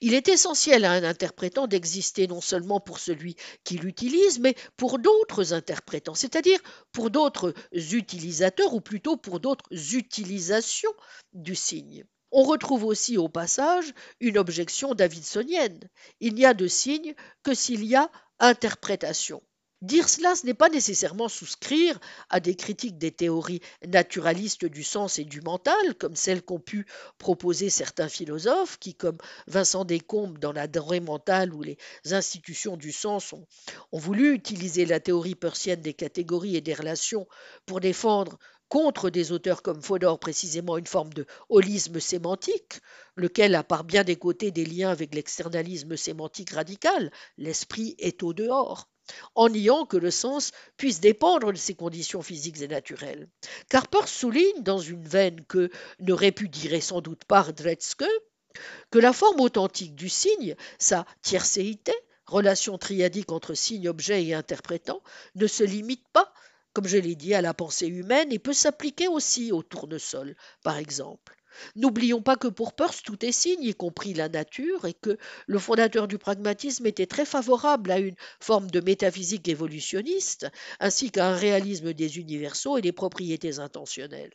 Il est essentiel à un interprétant d'exister non seulement pour celui qui l'utilise, mais pour d'autres interprétants, c'est-à-dire pour d'autres utilisateurs ou plutôt pour d'autres utilisations du signe. On retrouve aussi au passage une objection davidsonienne. Il n'y a de signe que s'il y a interprétation. Dire cela, ce n'est pas nécessairement souscrire à des critiques des théories naturalistes du sens et du mental, comme celles qu'ont pu proposer certains philosophes, qui, comme Vincent Descombes dans la denrée mentale ou les institutions du sens, ont, ont voulu utiliser la théorie persienne des catégories et des relations pour défendre contre des auteurs comme Fodor précisément une forme de holisme sémantique, lequel a par bien des côtés des liens avec l'externalisme sémantique radical, l'esprit est au dehors en niant que le sens puisse dépendre de ses conditions physiques et naturelles. Carper souligne dans une veine que ne répudierait sans doute pas Dretzke, que la forme authentique du signe, sa tiercéité, relation triadique entre signe, objet et interprétant, ne se limite pas, comme je l'ai dit, à la pensée humaine et peut s'appliquer aussi au tournesol, par exemple. N'oublions pas que pour Peirce, tout est signe, y compris la nature, et que le fondateur du pragmatisme était très favorable à une forme de métaphysique évolutionniste, ainsi qu'à un réalisme des universaux et des propriétés intentionnelles.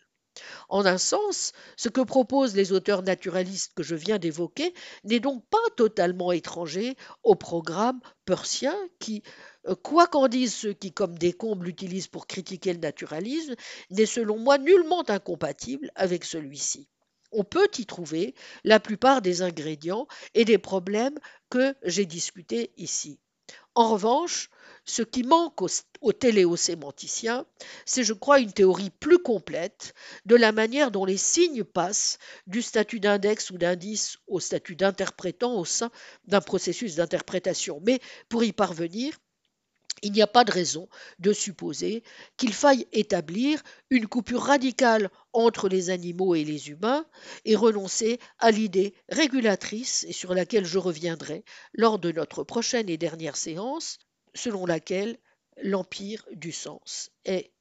En un sens, ce que proposent les auteurs naturalistes que je viens d'évoquer n'est donc pas totalement étranger au programme persien qui, euh, quoi qu'en disent ceux qui, comme des combles, l'utilisent pour critiquer le naturalisme, n'est selon moi nullement incompatible avec celui-ci on peut y trouver la plupart des ingrédients et des problèmes que j'ai discutés ici. En revanche, ce qui manque aux, téléosémanticiens, c'est, je crois, une théorie plus complète de la manière dont les signes passent du statut d'index ou d'indice au statut d'interprétant au sein d'un processus d'interprétation. Mais pour y parvenir, il n'y a pas de raison de supposer qu'il faille établir une coupure radicale entre les animaux et les humains et renoncer à l'idée régulatrice et sur laquelle je reviendrai lors de notre prochaine et dernière séance, selon laquelle l'empire du sens est,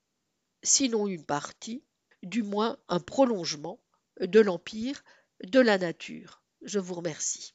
sinon une partie, du moins un prolongement de l'empire de la nature. Je vous remercie.